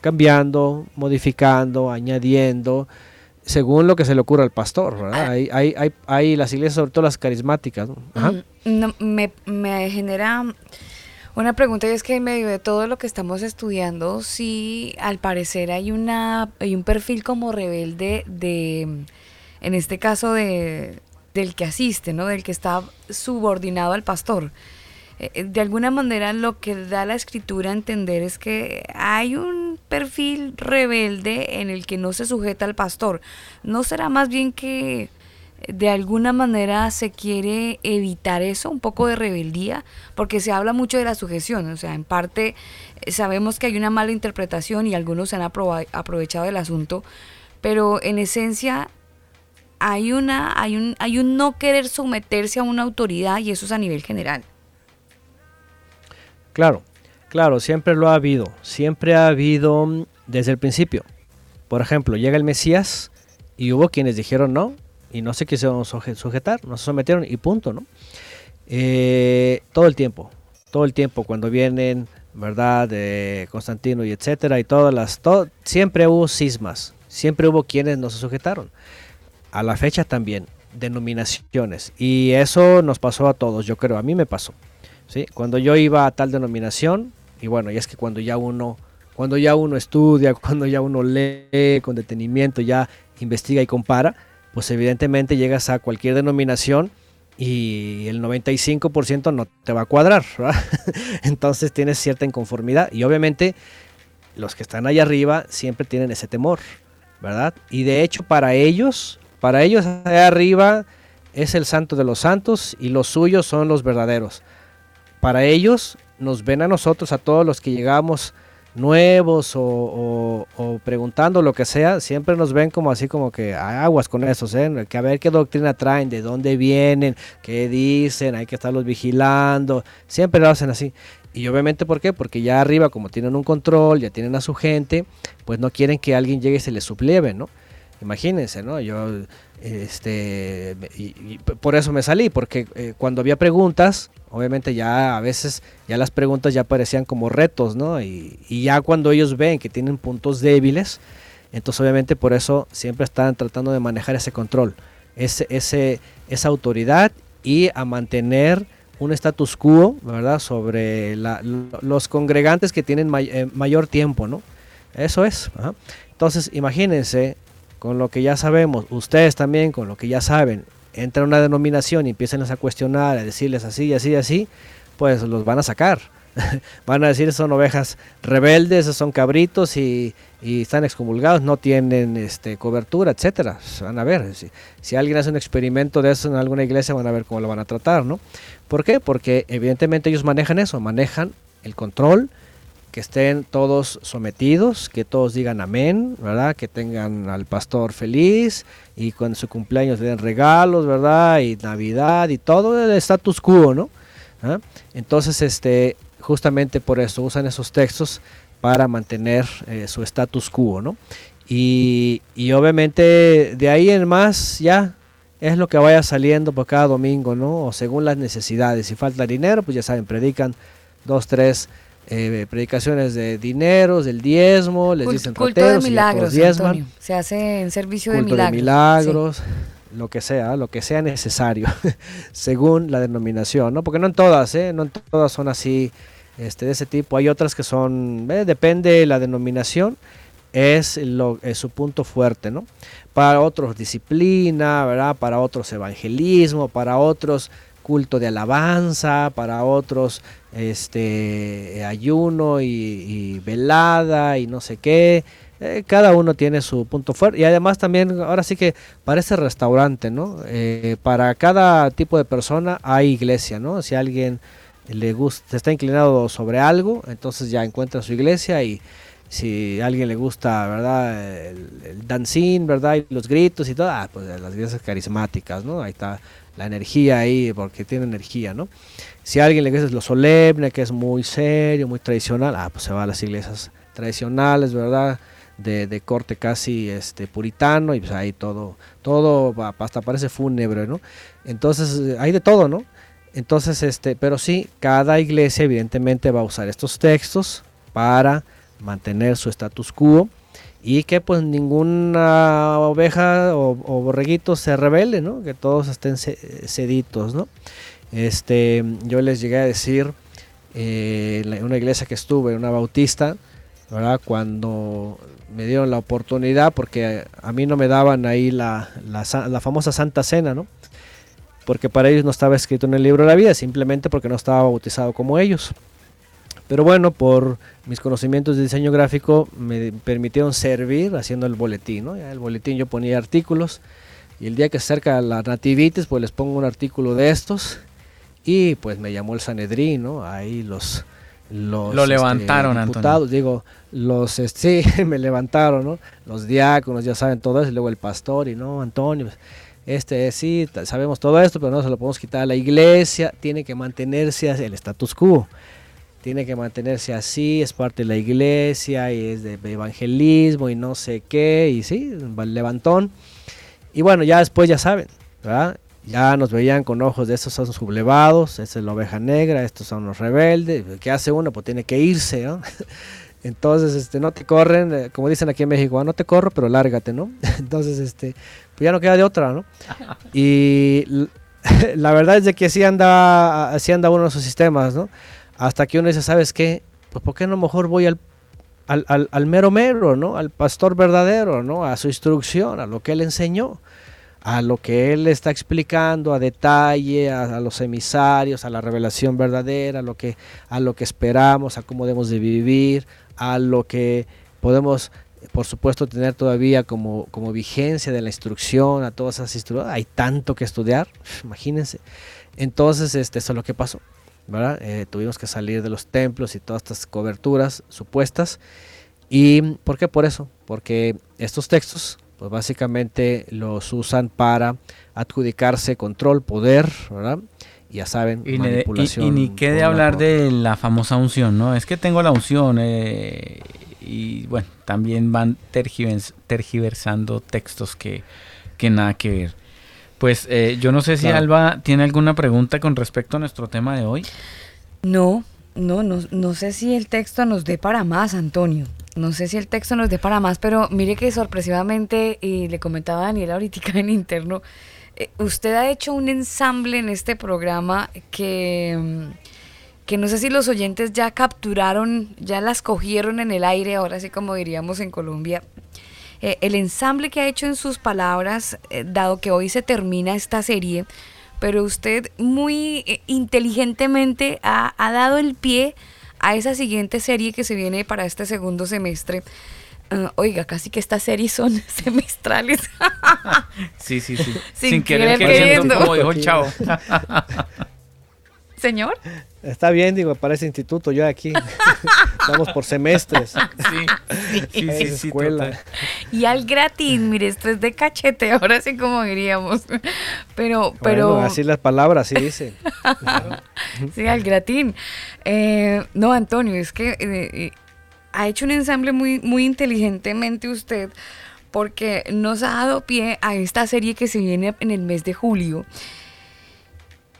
[SPEAKER 7] cambiando, modificando, añadiendo, según lo que se le ocurra al pastor, ¿verdad?
[SPEAKER 1] Ah.
[SPEAKER 7] Hay, hay, hay, hay las iglesias, sobre todo las carismáticas, ¿no? Ajá.
[SPEAKER 1] Mm, no, me, me genera una pregunta y es que en medio de todo lo que estamos estudiando, sí, al parecer hay una hay un perfil como rebelde de, en este caso de del que asiste, ¿no? Del que está subordinado al pastor. Eh, eh, De alguna manera lo que da la escritura a entender es que hay un perfil rebelde en el que no se sujeta al pastor. ¿No será más bien que de alguna manera se quiere evitar eso, un poco de rebeldía, porque se habla mucho de la sujeción, o sea, en parte eh, sabemos que hay una mala interpretación y algunos se han aprovechado del asunto, pero en esencia hay una hay un hay un no querer someterse a una autoridad y eso es a nivel general.
[SPEAKER 7] Claro, claro, siempre lo ha habido, siempre ha habido mm, desde el principio. Por ejemplo, llega el Mesías y hubo quienes dijeron no y no se quisieron suje- sujetar, no se sometieron y punto, ¿no? Eh, todo el tiempo, todo el tiempo cuando vienen, ¿verdad? De Constantino y etcétera y todas las, to- siempre hubo cismas, siempre hubo quienes no se sujetaron. A la fecha también, denominaciones y eso nos pasó a todos, yo creo, a mí me pasó. Cuando yo iba a tal denominación, y bueno, y es que cuando ya uno, cuando ya uno estudia, <laughs> cuando ya uno lee con detenimiento, ya investiga y compara, pues evidentemente llegas a cualquier denominación y el 95% no te va a cuadrar. <laughs> Entonces tienes cierta inconformidad y obviamente los que están allá arriba siempre tienen ese temor, ¿verdad? Y de hecho para ellos, para ellos allá arriba es el santo de los santos y los suyos son los verdaderos para ellos nos ven a nosotros, a todos los que llegamos nuevos o, preguntando lo que sea, siempre nos ven como así como que "Ah, aguas con esos, ¿eh? que a ver qué doctrina traen, de dónde vienen, qué dicen, hay que estarlos vigilando, siempre lo hacen así. Y obviamente, ¿por qué? Porque ya arriba, como tienen un control, ya tienen a su gente, pues no quieren que alguien llegue y se les suplieve, ¿no? Imagínense, ¿no? Yo, este, y, por eso me salí, porque eh, cuando había preguntas, obviamente ya a veces ya las preguntas ya parecían como retos, ¿no? Y, ya cuando ellos ven que tienen puntos débiles, entonces obviamente por eso siempre están tratando de manejar ese control, ese, ese, esa autoridad y a mantener un status quo, ¿verdad? Sobre los congregantes que tienen eh, mayor tiempo, ¿no? Eso es. Entonces, imagínense, con lo que ya sabemos, ustedes también con lo que ya saben, entran a una denominación y empiezan a cuestionar, a decirles así y así y así, pues los van a sacar. <laughs> van a decir son ovejas rebeldes, son cabritos y, y están excomulgados, no tienen este, cobertura, etcétera. Van a ver, si, si alguien hace un experimento de eso en alguna iglesia, van a ver cómo lo van a tratar, ¿no? ¿Por qué? Porque evidentemente ellos manejan eso, manejan el control, que estén todos sometidos, que todos digan amén, ¿verdad? Que tengan al pastor feliz y con su cumpleaños le den regalos, ¿verdad? Y Navidad y todo el status quo, ¿no? ¿Ah? Entonces, este, justamente por eso usan esos textos para mantener eh, su status quo, ¿no? Y, y obviamente de ahí en más ya es lo que vaya saliendo por cada domingo, ¿no? O según las necesidades. Si falta dinero, pues ya saben, predican dos, tres eh, predicaciones de dineros, del diezmo, les
[SPEAKER 1] Cult-
[SPEAKER 7] dicen
[SPEAKER 1] culto de
[SPEAKER 7] roteros ya
[SPEAKER 1] milagros,
[SPEAKER 7] diezman.
[SPEAKER 1] Se hace en servicio de milagros.
[SPEAKER 7] de milagros, lo que sea, lo que sea necesario, <laughs> según la denominación, ¿no? Porque no en todas, ¿eh? No en todas son así, este, de ese tipo. Hay otras que son, eh, depende de la denominación, es, lo, es su punto fuerte, ¿no? Para otros disciplina, ¿verdad? Para otros evangelismo, para otros culto de alabanza, para otros este ayuno y, velada y no sé qué. Eh, cada uno tiene su punto fuerte y además también ahora sí que parece restaurante, ¿no? Eh, para cada tipo de persona hay iglesia, ¿no? Si alguien le gusta, está inclinado sobre algo, entonces ya encuentra su iglesia y si a alguien le gusta, ¿verdad? El, el dancing, ¿verdad? Y los gritos y todo, ah, pues las iglesias carismáticas, ¿no? Ahí está la energía ahí, porque tiene energía, ¿no? Si a alguien le gusta lo solemne, que es muy serio, muy tradicional, ah, pues se va a las iglesias tradicionales, ¿verdad? De, de corte casi este puritano y pues ahí todo, todo hasta parece fúnebre, ¿no? Entonces eh, hay de todo, ¿no? Entonces, este, pero sí, cada iglesia evidentemente va a usar estos textos para mantener su status quo y que pues ninguna oveja o, borreguito se rebele, ¿no? Que todos estén ceditos, ¿no? Este, yo les llegué a decir eh, en en una iglesia que estuve, una bautista, ¿verdad? Cuando me dieron la oportunidad, porque a mí no me daban ahí la, la, la famosa Santa Cena, ¿no? Porque para ellos no estaba escrito en el libro de la vida, simplemente porque no estaba bautizado como ellos. Pero bueno, por mis conocimientos de diseño gráfico me permitieron servir haciendo el boletín, ¿no? Ya el boletín yo ponía artículos y el día que se acerca la nativitis, pues les pongo un artículo de estos y pues me llamó el Sanedrín, ¿no? Ahí los los
[SPEAKER 3] Lo levantaron, Antonio.
[SPEAKER 7] diputados, digo, los este, sí, <laughs> me levantaron, ¿no? Los diáconos, ya saben todo eso, y luego el pastor y no, Antonio, pues, este sí, sabemos todo esto, pero no se lo podemos quitar a la iglesia, tiene que mantenerse el status quo tiene que mantenerse así, es parte de la iglesia y es de evangelismo y no sé qué, y sí, levantón. Y bueno, ya después ya saben, ¿verdad? Ya nos veían con ojos de estos son sublevados, esta es la oveja negra, estos son los rebeldes, ¿qué hace uno? Pues tiene que irse, ¿no? <laughs> Entonces, este, no te corren, eh, como dicen aquí en México, "Ah, no te corro, pero lárgate, ¿no? <laughs> Entonces, este, pues ya no queda de otra, ¿no? <laughs> Y la verdad es de que así anda, así anda uno en sus sistemas, ¿no? Hasta que uno dice, ¿sabes qué? Pues ¿por qué no mejor voy al, al, al- mero mero, ¿no? Al pastor verdadero, ¿no? A su instrucción, a lo que él enseñó, a lo que él está explicando a detalle, a, a los emisarios, a la revelación verdadera, a lo que, a lo que esperamos, a cómo debemos de vivir, a lo que podemos por supuesto tener todavía como, como vigencia de la instrucción, a todas esas instrucciones, hay tanto que estudiar, <laughs> imagínense. Entonces, este, eso es lo que pasó, ¿verdad? Eh, tuvimos que salir de los templos y todas estas coberturas supuestas. ¿Y por qué por eso? Porque estos textos, pues básicamente los usan para adjudicarse control, poder, ¿verdad? Ya saben,
[SPEAKER 3] Y, ne- y-
[SPEAKER 7] manipulación.
[SPEAKER 3] y ni qué de hablar
[SPEAKER 7] por-
[SPEAKER 3] de la famosa unción, ¿no? Es que tengo la unción eh, y bueno, también van tergivers- tergiversando textos que, que nada que ver. Pues eh, yo no sé si
[SPEAKER 7] Claro.
[SPEAKER 3] Alba tiene alguna pregunta con respecto a nuestro tema de hoy.
[SPEAKER 1] No, no, no, no sé si el texto nos dé para más, Antonio. No sé si el texto nos dé para más, pero mire que sorpresivamente, y le comentaba a Daniela ahorita en interno, eh, usted ha hecho un ensamble en este programa que, mm, que no sé si los oyentes ya capturaron, ya las cogieron en el aire, ahora sí como diríamos en Colombia. Eh, el ensamble que ha hecho en sus palabras, eh, dado que hoy se termina esta serie, pero usted muy eh, inteligentemente ha, ha dado el pie a esa siguiente serie que se viene para este segundo semestre. Ah, oiga, casi que estas series son <laughs> semestrales. <laughs>
[SPEAKER 3] Sí, sí, sí.
[SPEAKER 1] Sin querer queriendo.
[SPEAKER 3] como dijo el chavo. <laughs>
[SPEAKER 1] Señor.
[SPEAKER 7] Está bien, digo, para ese instituto, yo aquí. <laughs> Vamos por semestres.
[SPEAKER 3] Sí, sí, sí,
[SPEAKER 7] Es
[SPEAKER 3] sí,
[SPEAKER 7] escuela.
[SPEAKER 1] Y al gratis, mire, esto es de cachete, ahora sí como diríamos. Pero, pero.
[SPEAKER 7] Bueno, así las palabras, sí dicen. <laughs>
[SPEAKER 1] Sí, al gratín. Eh, no, Antonio, es que eh, eh, ha hecho un ensamble muy, muy inteligentemente usted porque nos ha dado pie a esta serie que se viene en el mes de julio,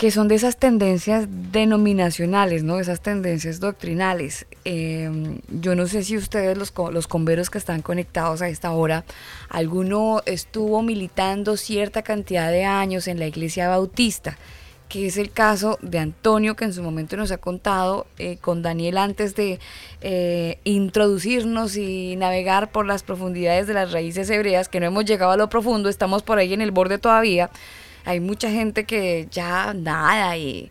[SPEAKER 1] que son de esas tendencias denominacionales, ¿no? Esas tendencias doctrinales. Eh, yo no sé si ustedes, los, los converos que están conectados a esta hora, alguno estuvo militando cierta cantidad de años en la iglesia bautista que es el caso de Antonio, que en su momento nos ha contado eh, con Daniel antes de eh, introducirnos y navegar por las profundidades de las raíces hebreas, que no hemos llegado a lo profundo, estamos por ahí en el borde todavía. Hay mucha gente que ya nada y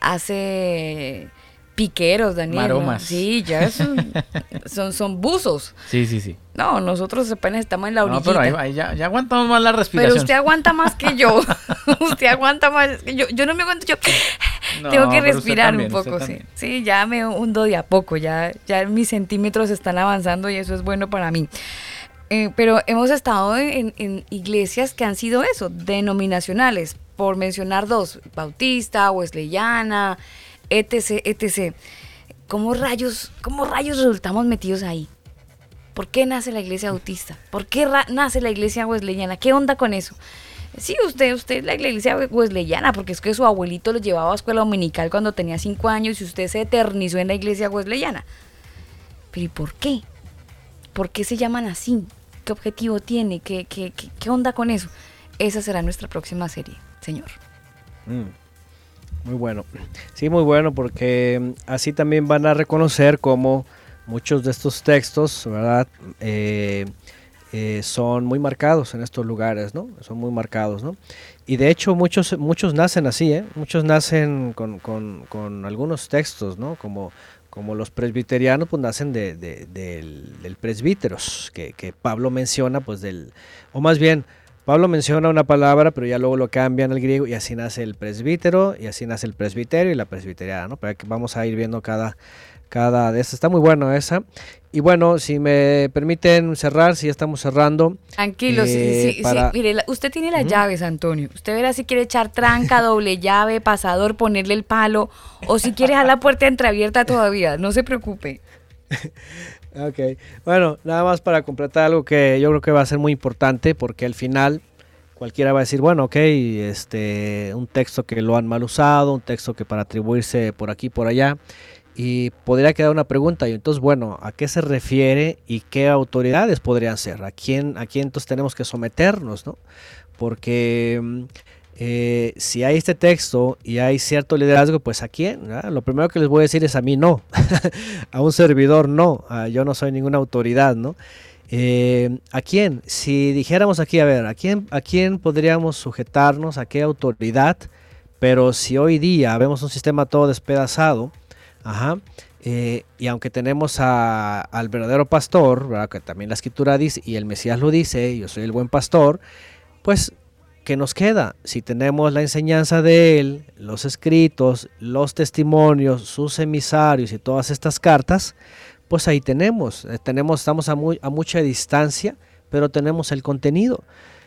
[SPEAKER 1] hace Piqueros, Daniel. ¿no?
[SPEAKER 3] Maromas.
[SPEAKER 1] Sí, ya es un- <laughs> son, son buzos.
[SPEAKER 3] Sí, sí, sí.
[SPEAKER 1] No, nosotros apenas estamos en la
[SPEAKER 3] No,
[SPEAKER 1] orillita.
[SPEAKER 3] pero ahí, ahí ya, ya aguantamos más la
[SPEAKER 1] Pero
[SPEAKER 3] respiración.
[SPEAKER 1] usted aguanta más que yo. <laughs> <laughs> usted aguanta más que yo. Yo no me aguanto, yo
[SPEAKER 3] No,
[SPEAKER 1] tengo que
[SPEAKER 3] pero
[SPEAKER 1] respirar
[SPEAKER 3] también,
[SPEAKER 1] un poco, sí. Sí, ya me hundo de a poco, ya, ya mis centímetros están avanzando y eso es bueno para mí. Eh, pero hemos estado en, iglesias que han sido eso, denominacionales, por mencionar dos, Bautista, Wesleyana, etc, etc. ¿Cómo rayos, cómo rayos resultamos metidos ahí? ¿Por qué nace la iglesia bautista? ¿Por qué nace la iglesia wesleyana? ¿Qué onda con eso? Sí, usted, usted la iglesia wesleyana, porque es que su abuelito lo llevaba a escuela dominical cuando tenía cinco años y usted se eternizó en la iglesia wesleyana. Pero ¿y por qué? ¿Por qué se llaman así? ¿Qué objetivo tiene? ¿Qué, qué, qué, qué onda con eso? Esa será nuestra próxima serie, señor.
[SPEAKER 7] Mm, Muy bueno. Sí, muy bueno porque mm, así también van a reconocer cómo muchos de estos textos, ¿verdad? Eh, eh, son muy marcados en estos lugares, ¿no? Son muy marcados, ¿no? Y de hecho muchos, muchos nacen así, ¿eh? Muchos nacen con, con- con algunos textos, ¿no? Como, como los presbiterianos, pues nacen de, de- del, del presbíteros, que, que Pablo menciona, pues del, o más bien, Pablo menciona una palabra, pero ya luego lo cambian al griego y así nace el presbítero y así nace el presbiterio y la presbiteriana, ¿no? Pero aquí vamos a ir viendo cada, cada de esas. Está muy bueno esa. Y bueno, si me permiten cerrar, si ya estamos cerrando.
[SPEAKER 1] Tranquilo, sí,
[SPEAKER 7] eh,
[SPEAKER 1] sí, sí, Mire, la- usted tiene las llaves, Antonio. Usted verá si quiere echar tranca, doble llave, pasador, ponerle el palo, o si quiere dejar la puerta entreabierta todavía. No se preocupe. <laughs>
[SPEAKER 7] Ok, bueno, nada más para completar algo que yo creo que va a ser muy importante porque al final cualquiera va a decir, bueno, ok, este, un texto que lo han mal usado, un texto que para atribuirse por aquí, por allá, y podría quedar una pregunta, y entonces, bueno, ¿a qué se refiere y qué autoridades podrían ser? ¿A quién, a quién entonces tenemos que someternos, no? Porque mm, eh, si hay este texto y hay cierto liderazgo, pues ¿a quién? Lo primero que les voy a decir es a mí no, <laughs> a un servidor no, a- yo no soy ninguna autoridad, ¿no? Eh, ¿A quién? Si dijéramos aquí, a ver, ¿a quién, ¿a quién podríamos sujetarnos? ¿A qué autoridad? Pero si hoy día vemos un sistema todo despedazado, ajá, eh, y aunque tenemos a- al verdadero pastor, que también la escritura dice, y el Mesías lo dice, yo soy el buen pastor, pues, ¿qué nos queda? Si tenemos la enseñanza de él, los escritos, los testimonios, sus emisarios y todas estas cartas, pues ahí tenemos, eh, tenemos estamos a mucha distancia, pero tenemos el contenido.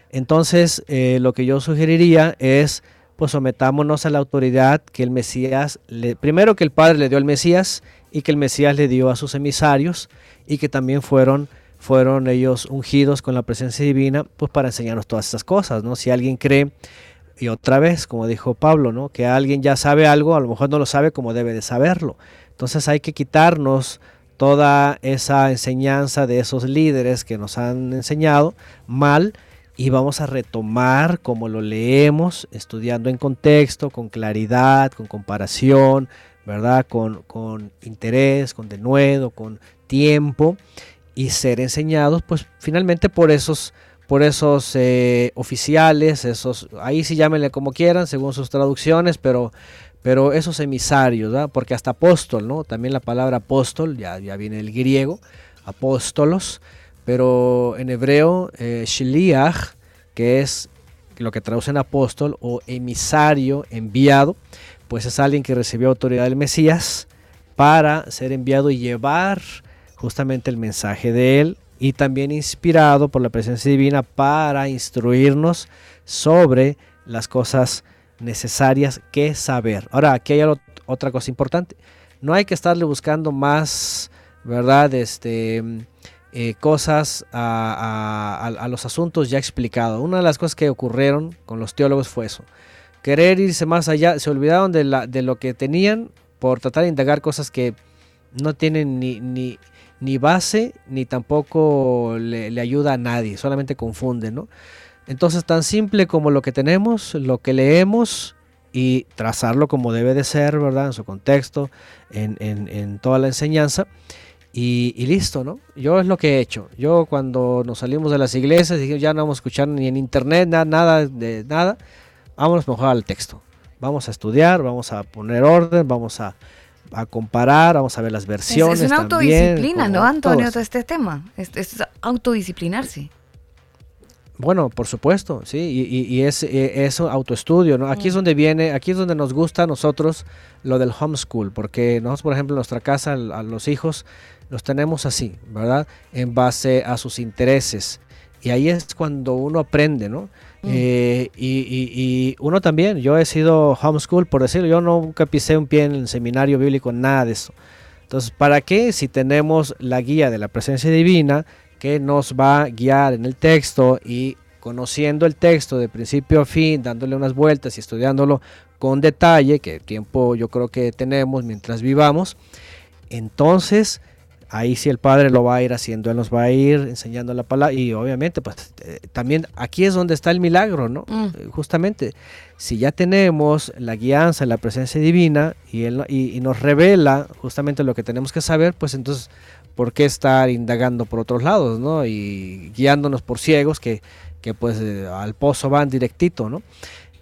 [SPEAKER 7] Entonces, eh, lo que yo sugeriría es, pues sometámonos a la autoridad que el Mesías, le- primero que el Padre le dio al Mesías y que el Mesías le dio a sus emisarios y que también fueron fueron ellos ungidos con la presencia divina, pues para enseñarnos todas estas cosas, ¿no? Si alguien cree, y otra vez, como dijo Pablo, ¿no? Que alguien ya sabe algo, a lo mejor no lo sabe como debe de saberlo. Entonces hay que quitarnos toda esa enseñanza de esos líderes que nos han enseñado mal y vamos a retomar como lo leemos, estudiando en contexto, con claridad, con comparación, ¿verdad? Con, con interés, con denuedo, con tiempo y ser enseñados pues finalmente por esos por esos eh, oficiales esos ahí sí llámenle como quieran según sus traducciones pero pero esos emisarios porque hasta apóstol no también la palabra apóstol ya, ya viene del griego apóstolos pero en hebreo eh, que es lo que traducen apóstol o emisario enviado pues es alguien que recibió autoridad del Mesías para ser enviado y llevar justamente el mensaje de él y también inspirado por la presencia divina para instruirnos sobre las cosas necesarias que saber. Ahora, aquí hay ot- otra cosa importante. No hay que estarle buscando más, ¿verdad? Este, eh, cosas a, los asuntos ya explicados. Una de las cosas que ocurrieron con los teólogos fue eso. Querer irse más allá, se olvidaron de, lo que tenían por tratar de indagar cosas que no tienen ni, base ni tampoco le, ayuda a nadie, solamente confunde, ¿no? Entonces tan simple como lo que tenemos, lo que leemos y trazarlo como debe de ser, ¿verdad? En su contexto, en toda la enseñanza y, y listo, ¿no? Yo es lo que he hecho. Yo cuando nos salimos de las iglesias dije ya no vamos a escuchar ni en internet, nada, nada de nada, vámonos mejor al texto. Vamos a estudiar, vamos a poner orden, vamos a, a comparar, vamos a ver las
[SPEAKER 1] Es,
[SPEAKER 7] versiones.
[SPEAKER 1] es una
[SPEAKER 7] también,
[SPEAKER 1] autodisciplina, ¿no, Antonio? Todo este tema. Es, es autodisciplinarse.
[SPEAKER 7] Bueno, por supuesto, sí, y, y- y es, eh, es un autoestudio, ¿no? Aquí es donde viene, aquí es donde nos gusta a nosotros lo del homeschool, porque nosotros, por ejemplo, en nuestra casa, a los hijos, los tenemos así, ¿verdad? En base a sus intereses. Y ahí es cuando uno aprende, ¿no?
[SPEAKER 1] Mm.
[SPEAKER 7] Eh, y, y- y uno también, yo he sido homeschool, por decirlo, yo nunca pisé un pie en el seminario bíblico, nada de eso. Entonces, ¿para qué si tenemos la guía de la presencia divina que nos va a guiar en el texto y conociendo el texto de principio a fin, dándole unas vueltas y estudiándolo con detalle, que tiempo yo creo que tenemos mientras vivamos, entonces ahí sí el Padre lo va a ir haciendo, Él nos va a ir enseñando la palabra y obviamente pues eh, también aquí es donde está el milagro, ¿no?
[SPEAKER 1] Mm.
[SPEAKER 7] Eh, Justamente, si ya tenemos la guianza, la presencia divina y, él, y nos revela justamente lo que tenemos que saber, pues entonces, ¿por qué estar indagando por otros lados, ¿no? Y guiándonos por ciegos que, que pues eh, al pozo van directito, ¿no?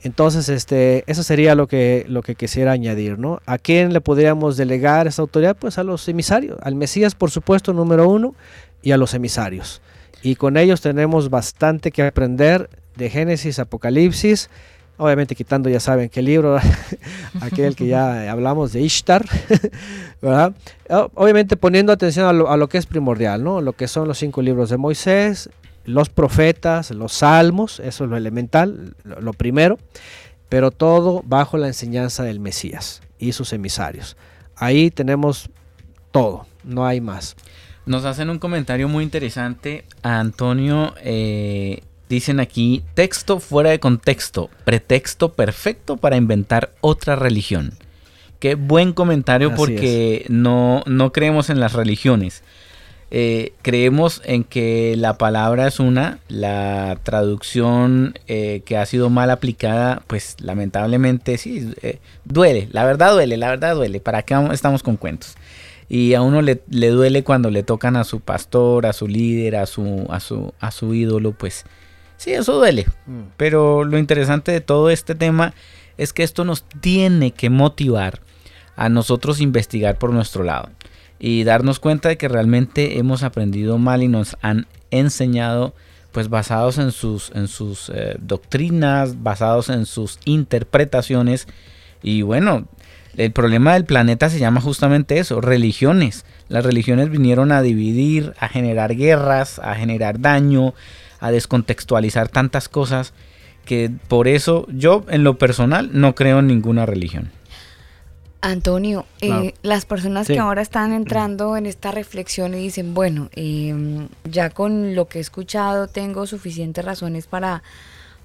[SPEAKER 7] Entonces, este, eso sería lo que, lo que quisiera añadir, ¿no? ¿A quién le podríamos delegar esa autoridad? Pues a los emisarios, al Mesías, por supuesto, número uno, y a los emisarios. Y con ellos tenemos bastante que aprender de Génesis, Apocalipsis, obviamente quitando, ya saben, qué libro, <laughs> aquel que ya hablamos de Ishtar, <laughs> Obviamente poniendo atención a lo, a lo que es primordial, ¿no? Lo que son los cinco libros de Moisés, los profetas, los salmos, eso es lo elemental, lo, lo primero, pero todo bajo la enseñanza del Mesías y sus emisarios. Ahí tenemos todo, no hay más.
[SPEAKER 3] Nos hacen un comentario muy interesante a Antonio. eh, dicen aquí, texto fuera de contexto, pretexto perfecto para inventar otra religión. Qué buen comentario
[SPEAKER 7] Así
[SPEAKER 3] porque no, no creemos en las religiones. Eh, creemos en que la palabra es una, la traducción eh, que ha sido mal aplicada, pues lamentablemente sí, eh, duele, la verdad duele, la verdad duele, ¿para qué estamos con cuentos? Y a uno le, le duele cuando le tocan a su pastor, a su líder, a su, a su, a su ídolo, pues sí, eso duele. Pero lo interesante de todo este tema es que esto nos tiene que motivar a nosotros investigar por nuestro lado y darnos cuenta de que realmente hemos aprendido mal y nos han enseñado pues basados en sus, en sus eh, doctrinas, basados en sus interpretaciones y bueno, el problema del planeta se llama justamente eso, religiones. Las religiones vinieron a dividir, a generar guerras, a generar daño, a descontextualizar tantas cosas que por eso yo en lo personal no creo en ninguna religión.
[SPEAKER 1] Antonio, eh, las personas
[SPEAKER 7] Sí.
[SPEAKER 1] que ahora están entrando en esta reflexión y dicen, bueno, eh, ya con lo que he escuchado tengo suficientes razones para,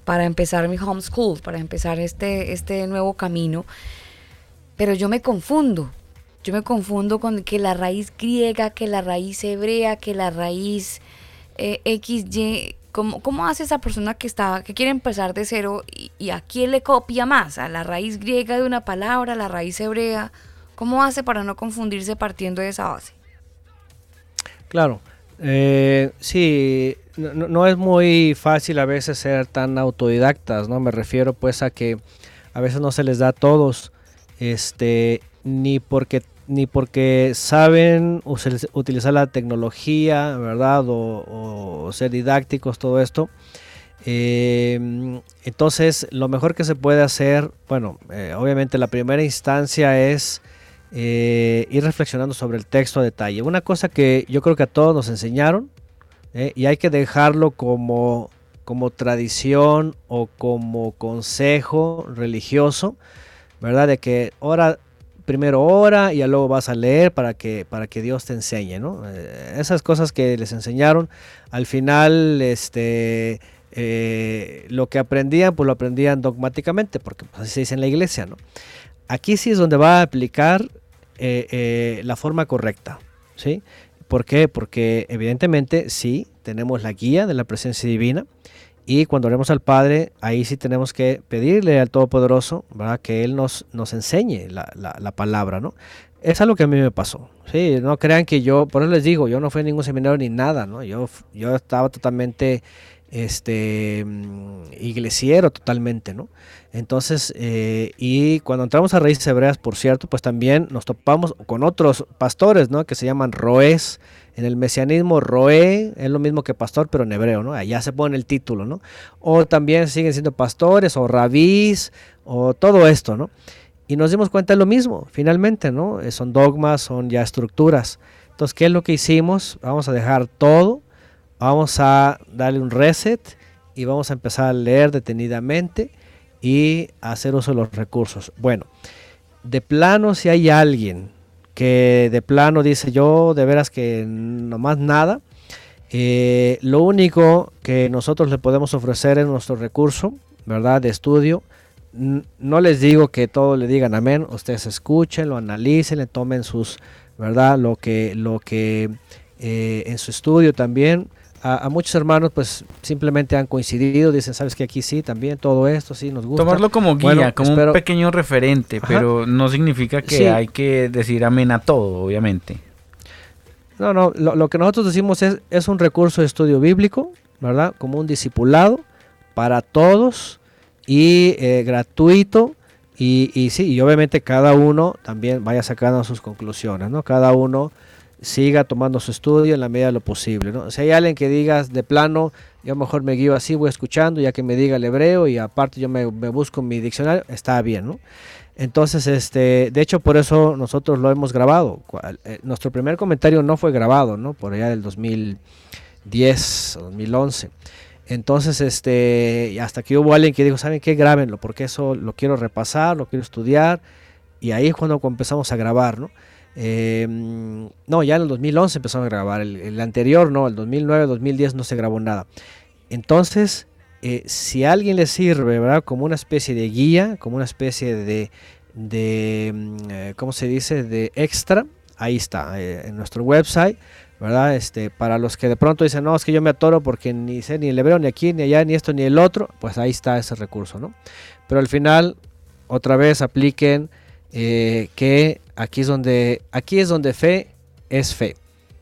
[SPEAKER 1] para empezar mi homeschool, para empezar este, este nuevo camino, pero yo me confundo. Yo me confundo con que la raíz griega, que la raíz hebrea, que la raíz eh, XY. ¿Cómo, ¿Cómo hace esa persona que está que quiere empezar de cero y, a quién le copia más? ¿A la raíz griega de una palabra, a la raíz hebrea? ¿Cómo hace para no confundirse partiendo de esa base?
[SPEAKER 7] Claro, eh, sí, no, no- no es muy fácil a veces ser tan autodidactas, ¿no? Me refiero pues a que a veces no se les da a todos, este, ni porque ni porque saben utilizar la tecnología, ¿verdad? O, ser didácticos, todo esto. Eh, entonces, lo mejor que se puede hacer, bueno, eh, obviamente la primera instancia es eh, ir reflexionando sobre el texto a detalle. Una cosa que yo creo que a todos nos enseñaron eh, y hay que dejarlo como, como tradición o como consejo religioso, ¿verdad? De que ora, primero ora y ya luego vas a leer para que, para que Dios te enseñe, ¿no? Eh, esas cosas que les enseñaron, al final, este... eh, lo que aprendían, pues lo aprendían dogmáticamente, porque pues, así se dice en la iglesia, ¿no? Aquí sí es donde va a aplicar eh, la forma correcta, ¿sí? ¿Por qué? Porque evidentemente sí, tenemos la guía de la presencia divina y cuando oremos al Padre, ahí sí tenemos que pedirle al Todopoderoso, ¿verdad? Que Él nos, nos enseñe la, la- la palabra, ¿no? Es algo que a mí me pasó, sí, no crean que yo, por eso les digo, yo no fui a ningún seminario ni nada, ¿no? Yo, yo estaba totalmente este mm, iglesiero totalmente, ¿no? Entonces, eh, y cuando entramos a Raíces Hebreas, por cierto, pues también nos topamos con otros pastores, ¿no? Que se llaman roes. En el mesianismo, roé es lo mismo que pastor, pero en hebreo, ¿no? Allá se pone el título, ¿no? O también siguen siendo pastores o rabís o todo esto, ¿no? Y nos dimos cuenta de lo mismo, finalmente, ¿no? Eh, Son dogmas, son ya estructuras. Entonces, ¿qué es lo que hicimos? Vamos a dejar todo, vamos a darle un reset y vamos a empezar a leer detenidamente y hacer uso de los recursos. Bueno, de plano, si hay alguien que de plano dice yo de veras que nomás nada, eh, lo único que nosotros le podemos ofrecer es nuestro recurso, ¿verdad? De estudio. No les digo que todo le digan amén, ustedes escuchen, lo analicen, le tomen sus, ¿verdad? Lo que, lo que eh, en su estudio también. A, a muchos hermanos pues simplemente han coincidido, dicen, sabes que aquí sí, también todo esto sí nos gusta.
[SPEAKER 3] Tomarlo como guía,
[SPEAKER 7] Bueno,
[SPEAKER 3] como
[SPEAKER 7] espero-
[SPEAKER 3] un pequeño referente,
[SPEAKER 7] Ajá.
[SPEAKER 3] pero no significa que
[SPEAKER 7] Sí.
[SPEAKER 3] hay que decir amén a todo, obviamente.
[SPEAKER 7] No, no, lo, lo que nosotros decimos es, es un recurso de estudio bíblico, ¿verdad? Como un discipulado para todos y eh, gratuito. Y, y sí, y obviamente cada uno también vaya sacando sus conclusiones, ¿no? Cada uno siga tomando su estudio en la medida de lo posible, ¿no? Si hay alguien que digas de plano, yo mejor me guío así, voy escuchando, ya que me diga el hebreo y aparte yo me, me busco mi diccionario, está bien, ¿no? Entonces, este, de hecho, por eso nosotros lo hemos grabado. Eh, nuestro primer comentario no fue grabado, ¿no? Por allá del 2010 o 2011. Entonces, este, hasta que hubo alguien que dijo, ¿saben qué? Grábenlo, porque eso lo quiero repasar, lo quiero estudiar. Y ahí es cuando empezamos a grabar, ¿no? Mm, no, ya en el 2011 empezamos a grabar. El, anterior, no, el 2009, 2010 no se grabó nada. Entonces, eh, si a alguien le sirve, ¿verdad? Como una especie de guía, como una especie de, de mm, eh, ¿cómo se dice? De extra, ahí está, eh, en nuestro website, ¿verdad? Este, para los que de pronto dicen, no, es que yo me atoro porque ni sé ni el hebreo, ni aquí, ni allá, ni esto, ni el otro, pues ahí está ese recurso, ¿no? Pero al final, otra vez apliquen que aquí es donde, aquí es donde fe es fe,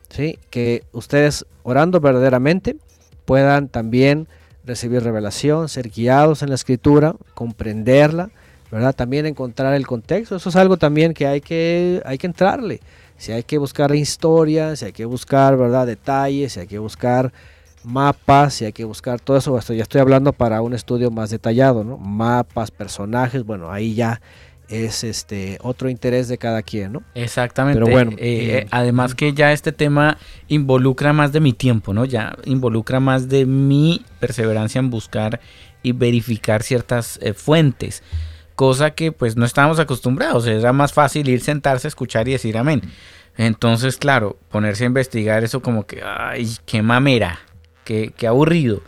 [SPEAKER 7] ¿sí? Que ustedes orando verdaderamente puedan también recibir revelación, ser guiados en la escritura, comprenderla, ¿verdad? También encontrar el contexto, eso es algo también que hay que, hay que entrarle. Si hay que buscar historia, si hay que buscar, ¿verdad? Detalles, si hay que buscar mapas, si hay que buscar todo eso, esto ya estoy hablando para un estudio más detallado, ¿no? Mapas, personajes, bueno, ahí ya es este otro interés de cada quien, ¿no?
[SPEAKER 3] Exactamente.
[SPEAKER 7] Pero bueno,
[SPEAKER 3] eh,
[SPEAKER 7] eh,
[SPEAKER 3] además que ya este tema involucra más de mi tiempo, ¿no? Ya involucra más de mi perseverancia en buscar y verificar ciertas eh, fuentes. Cosa que pues no estábamos acostumbrados. Era más fácil ir, sentarse, escuchar y decir amén. Entonces, claro, ponerse a investigar eso como que, ay, qué mamera, qué, qué aburrido.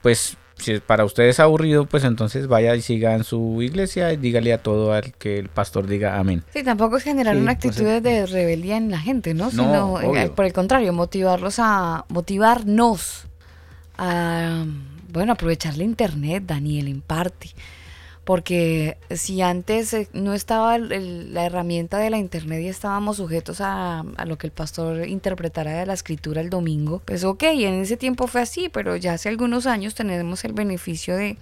[SPEAKER 3] Pues si es para ustedes es aburrido, pues entonces vaya y siga en su iglesia y dígale a todo al que el pastor diga amén.
[SPEAKER 1] Sí, tampoco es generar
[SPEAKER 7] Sí,
[SPEAKER 1] una
[SPEAKER 7] pues,
[SPEAKER 1] actitud de rebeldía en la gente, ¿no?
[SPEAKER 3] No,
[SPEAKER 1] Sino, eh,
[SPEAKER 3] obvio.
[SPEAKER 1] por el contrario, motivarlos a, motivarnos a, bueno, aprovechar la internet, Daniel, en parte. Porque si antes eh, no estaba la herramienta de la internet y estábamos sujetos a, lo que el pastor interpretara de la escritura el domingo, pues ok, en ese tiempo fue así, pero ya hace algunos años tenemos el beneficio de,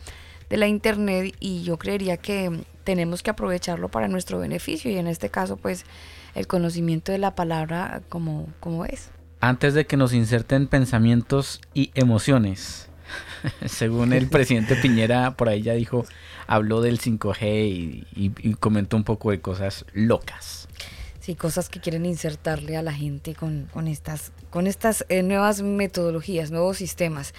[SPEAKER 1] de la internet y yo creería que tenemos que aprovecharlo para nuestro beneficio y en este caso pues el conocimiento de la palabra como, como es.
[SPEAKER 3] antes de que nos inserten pensamientos y emociones. <laughs> Según el presidente Piñera, por ahí ya dijo, habló del 5G y, comentó un poco de cosas locas.
[SPEAKER 1] Sí, cosas que quieren insertarle a la gente con, con estas, con estas eh, nuevas metodologías, nuevos sistemas.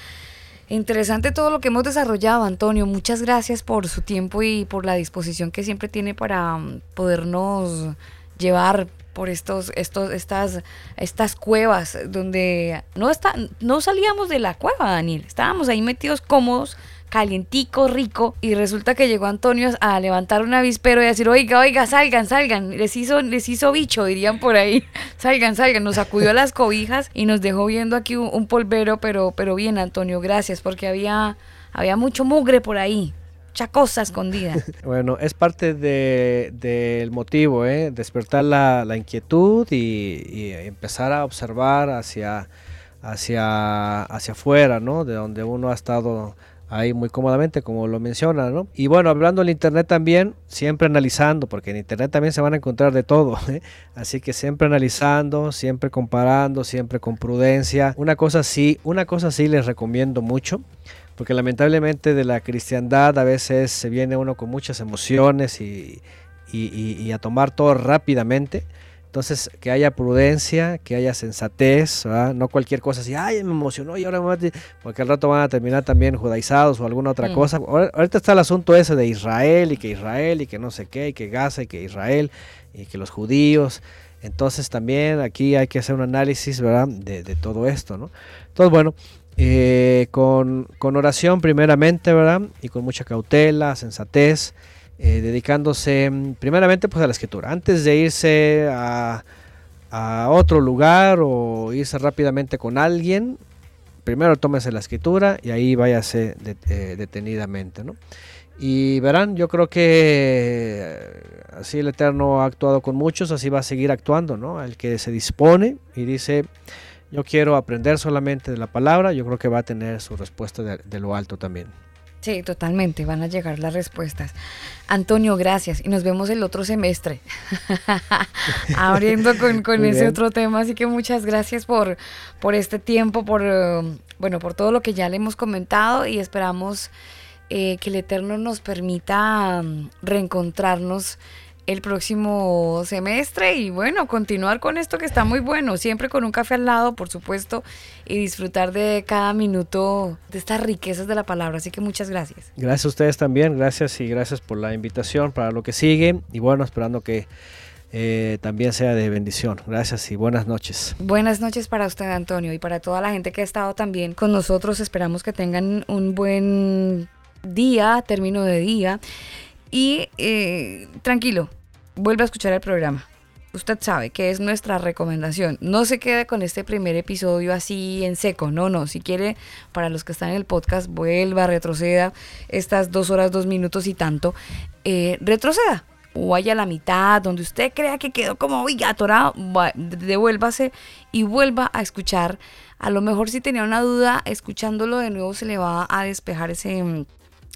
[SPEAKER 1] Interesante todo lo que hemos desarrollado, Antonio. Muchas gracias por su tiempo y por la disposición que siempre tiene para mm, podernos llevar por estos, estos, estas, estas cuevas donde no está, no salíamos de la cueva, Daniel. Estábamos ahí metidos cómodos, calientico, rico, y resulta que llegó Antonio a levantar un avispero y a decir, oiga, oiga, salgan, salgan, les hizo, les hizo bicho, dirían por ahí, <laughs> salgan, salgan, nos sacudió las cobijas y nos dejó viendo aquí un, polvero, pero, pero bien, Antonio, gracias, porque había, había mucho mugre por ahí, mucha cosa escondida. <laughs>
[SPEAKER 7] Bueno, es parte de- del motivo, ¿eh? despertar la, la inquietud y, y empezar a observar hacia, hacia, hacia afuera, ¿no? De donde uno ha estado ahí muy cómodamente, como lo menciona, ¿no? Y bueno, hablando del Internet también, siempre analizando, porque en Internet también se van a encontrar de todo, <laughs> ¿eh? así que siempre analizando, siempre comparando, siempre con prudencia. Una cosa sí, una cosa sí les recomiendo mucho, porque lamentablemente de la cristiandad a veces se viene uno con muchas emociones y, y- y- y a tomar todo rápidamente. Entonces, que haya prudencia, que haya sensatez, ¿verdad? no cualquier cosa así, ay, me emocionó y ahora me va a te-", porque al rato van a terminar también judaizados o alguna otra
[SPEAKER 1] Mm.
[SPEAKER 7] cosa. Ahorita está el asunto ese de Israel y que Israel y que no sé qué, y que Gaza y que Israel y que los judíos. Entonces también aquí hay que hacer un análisis, ¿verdad? De, de todo esto, ¿no? Entonces, bueno, eh, con, con oración primeramente, ¿verdad? Y con mucha cautela, sensatez, eh, dedicándose mm, primeramente pues a la escritura. Antes de irse a, otro lugar o irse rápidamente con alguien, primero tómese la escritura y ahí váyase eh, detenidamente, ¿no? Y verán, yo creo que eh, así el Eterno ha actuado con muchos, así va a seguir actuando, ¿no? El que se dispone y dice, yo quiero aprender solamente de la palabra, yo creo que va a tener su respuesta de lo alto también.
[SPEAKER 1] Sí, totalmente, van a llegar las respuestas. Antonio, gracias. Y nos vemos el otro semestre. <laughs> Abriendo con, ese
[SPEAKER 7] bien.
[SPEAKER 1] otro tema. Así que muchas gracias por, por este tiempo, por, eh, bueno, por todo lo que ya le hemos comentado y esperamos eh, que el Eterno nos permita mm, reencontrarnos el próximo semestre y bueno, continuar con esto que está muy bueno, siempre con un café al lado, por supuesto, y disfrutar de cada minuto de estas riquezas de la palabra. Así que muchas gracias.
[SPEAKER 7] Gracias a ustedes también, gracias y gracias por la invitación para lo que sigue y bueno, esperando que eh, también sea de bendición. Gracias y buenas noches.
[SPEAKER 1] Buenas noches para usted, Antonio, y para toda la gente que ha estado también con nosotros. Esperamos que tengan un buen día, término de día. Y eh, tranquilo, vuelve a escuchar el programa. Usted sabe que es nuestra recomendación. No se quede con este primer episodio así en seco. No, no. Si quiere, para los que están en el podcast, vuelva, retroceda estas dos horas, dos minutos y tanto. Eh, retroceda. O vaya a la mitad, donde usted crea que quedó como uy, atorado, va- devuélvase y vuelva a escuchar. A lo mejor si tenía una duda, escuchándolo de nuevo se le va a despejar ese, mm,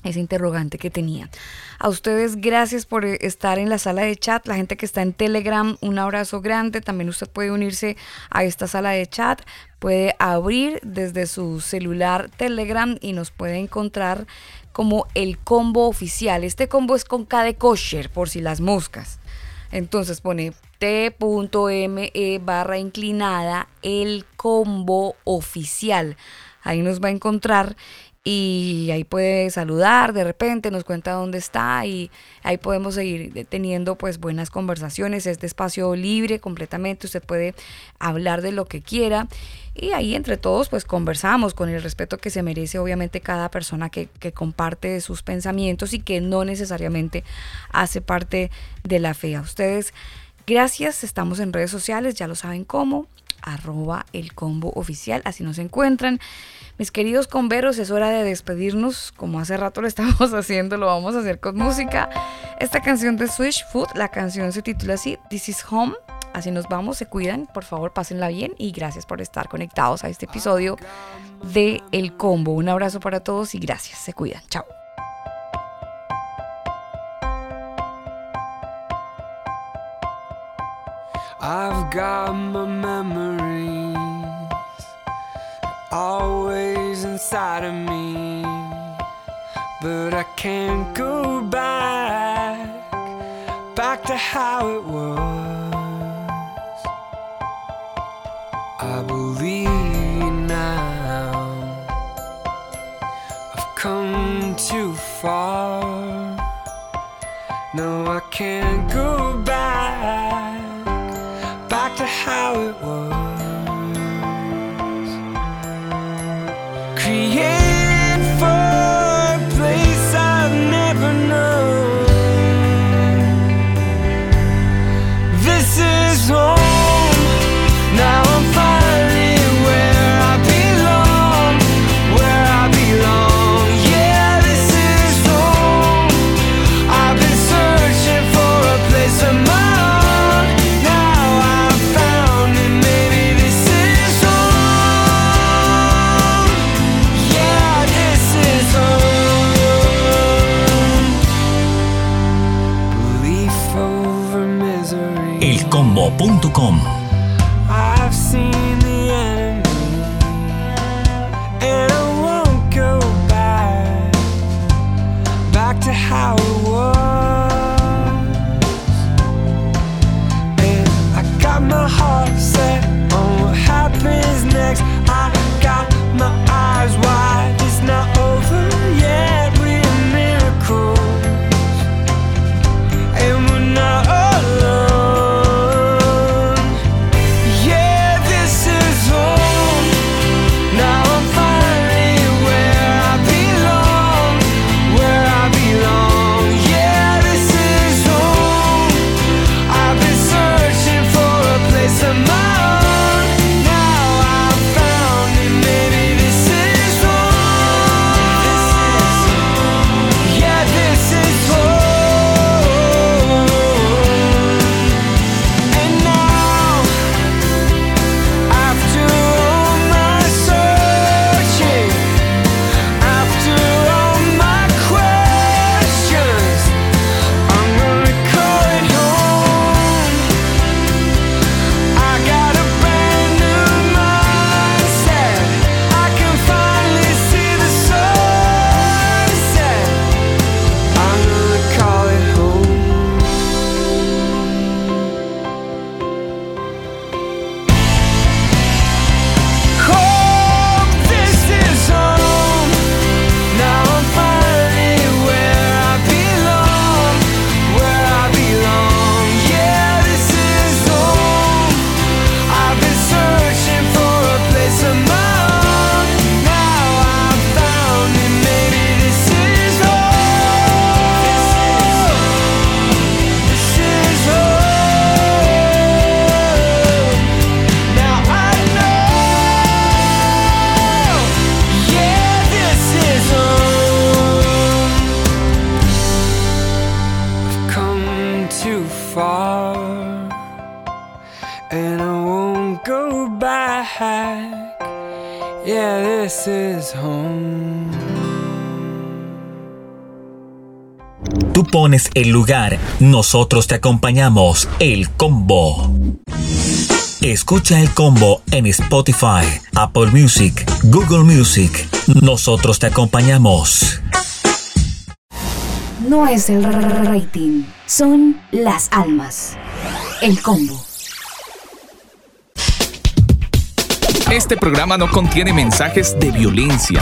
[SPEAKER 1] ese interrogante que tenía. A ustedes, gracias por eh, estar en la sala de chat. La gente que está en Telegram, un abrazo grande. También usted puede unirse a esta sala de chat. Puede abrir desde su celular Telegram y nos puede encontrar como el combo oficial. Este combo es con K de kosher, por si las moscas. Entonces pone t.me barra inclinada el combo oficial. Ahí nos va a encontrar y ahí puede saludar de repente, nos cuenta dónde está y ahí podemos seguir teniendo pues buenas conversaciones. Este espacio libre completamente, usted puede hablar de lo que quiera y ahí entre todos pues conversamos con el respeto que se merece obviamente cada persona que, que comparte sus pensamientos y que no necesariamente hace parte de la fe. A ustedes, gracias, estamos en redes sociales, ya lo saben cómo, arroba el combo oficial, así nos encuentran. Mis queridos converos, es hora de despedirnos, como hace rato lo estamos <laughs> haciendo, lo vamos a hacer con música. Esta canción de Swish Food, la canción se titula así, This is Home. Así nos vamos, se cuidan, por favor, pásenla bien y gracias por estar conectados a este episodio de El Combo. Un abrazo para todos y gracias, se cuidan, chao.
[SPEAKER 2] I've got my memories always inside of me, but I can't go back, back to how it was. I believe now I've come too far. No, I can't go back, how it was. Created
[SPEAKER 8] el lugar. Nosotros te acompañamos. El combo. Escucha el combo en Spotify, Apple Music, Google Music. Nosotros te acompañamos.
[SPEAKER 9] No es el rating, son las almas. El combo.
[SPEAKER 5] Este programa no contiene mensajes de violencia.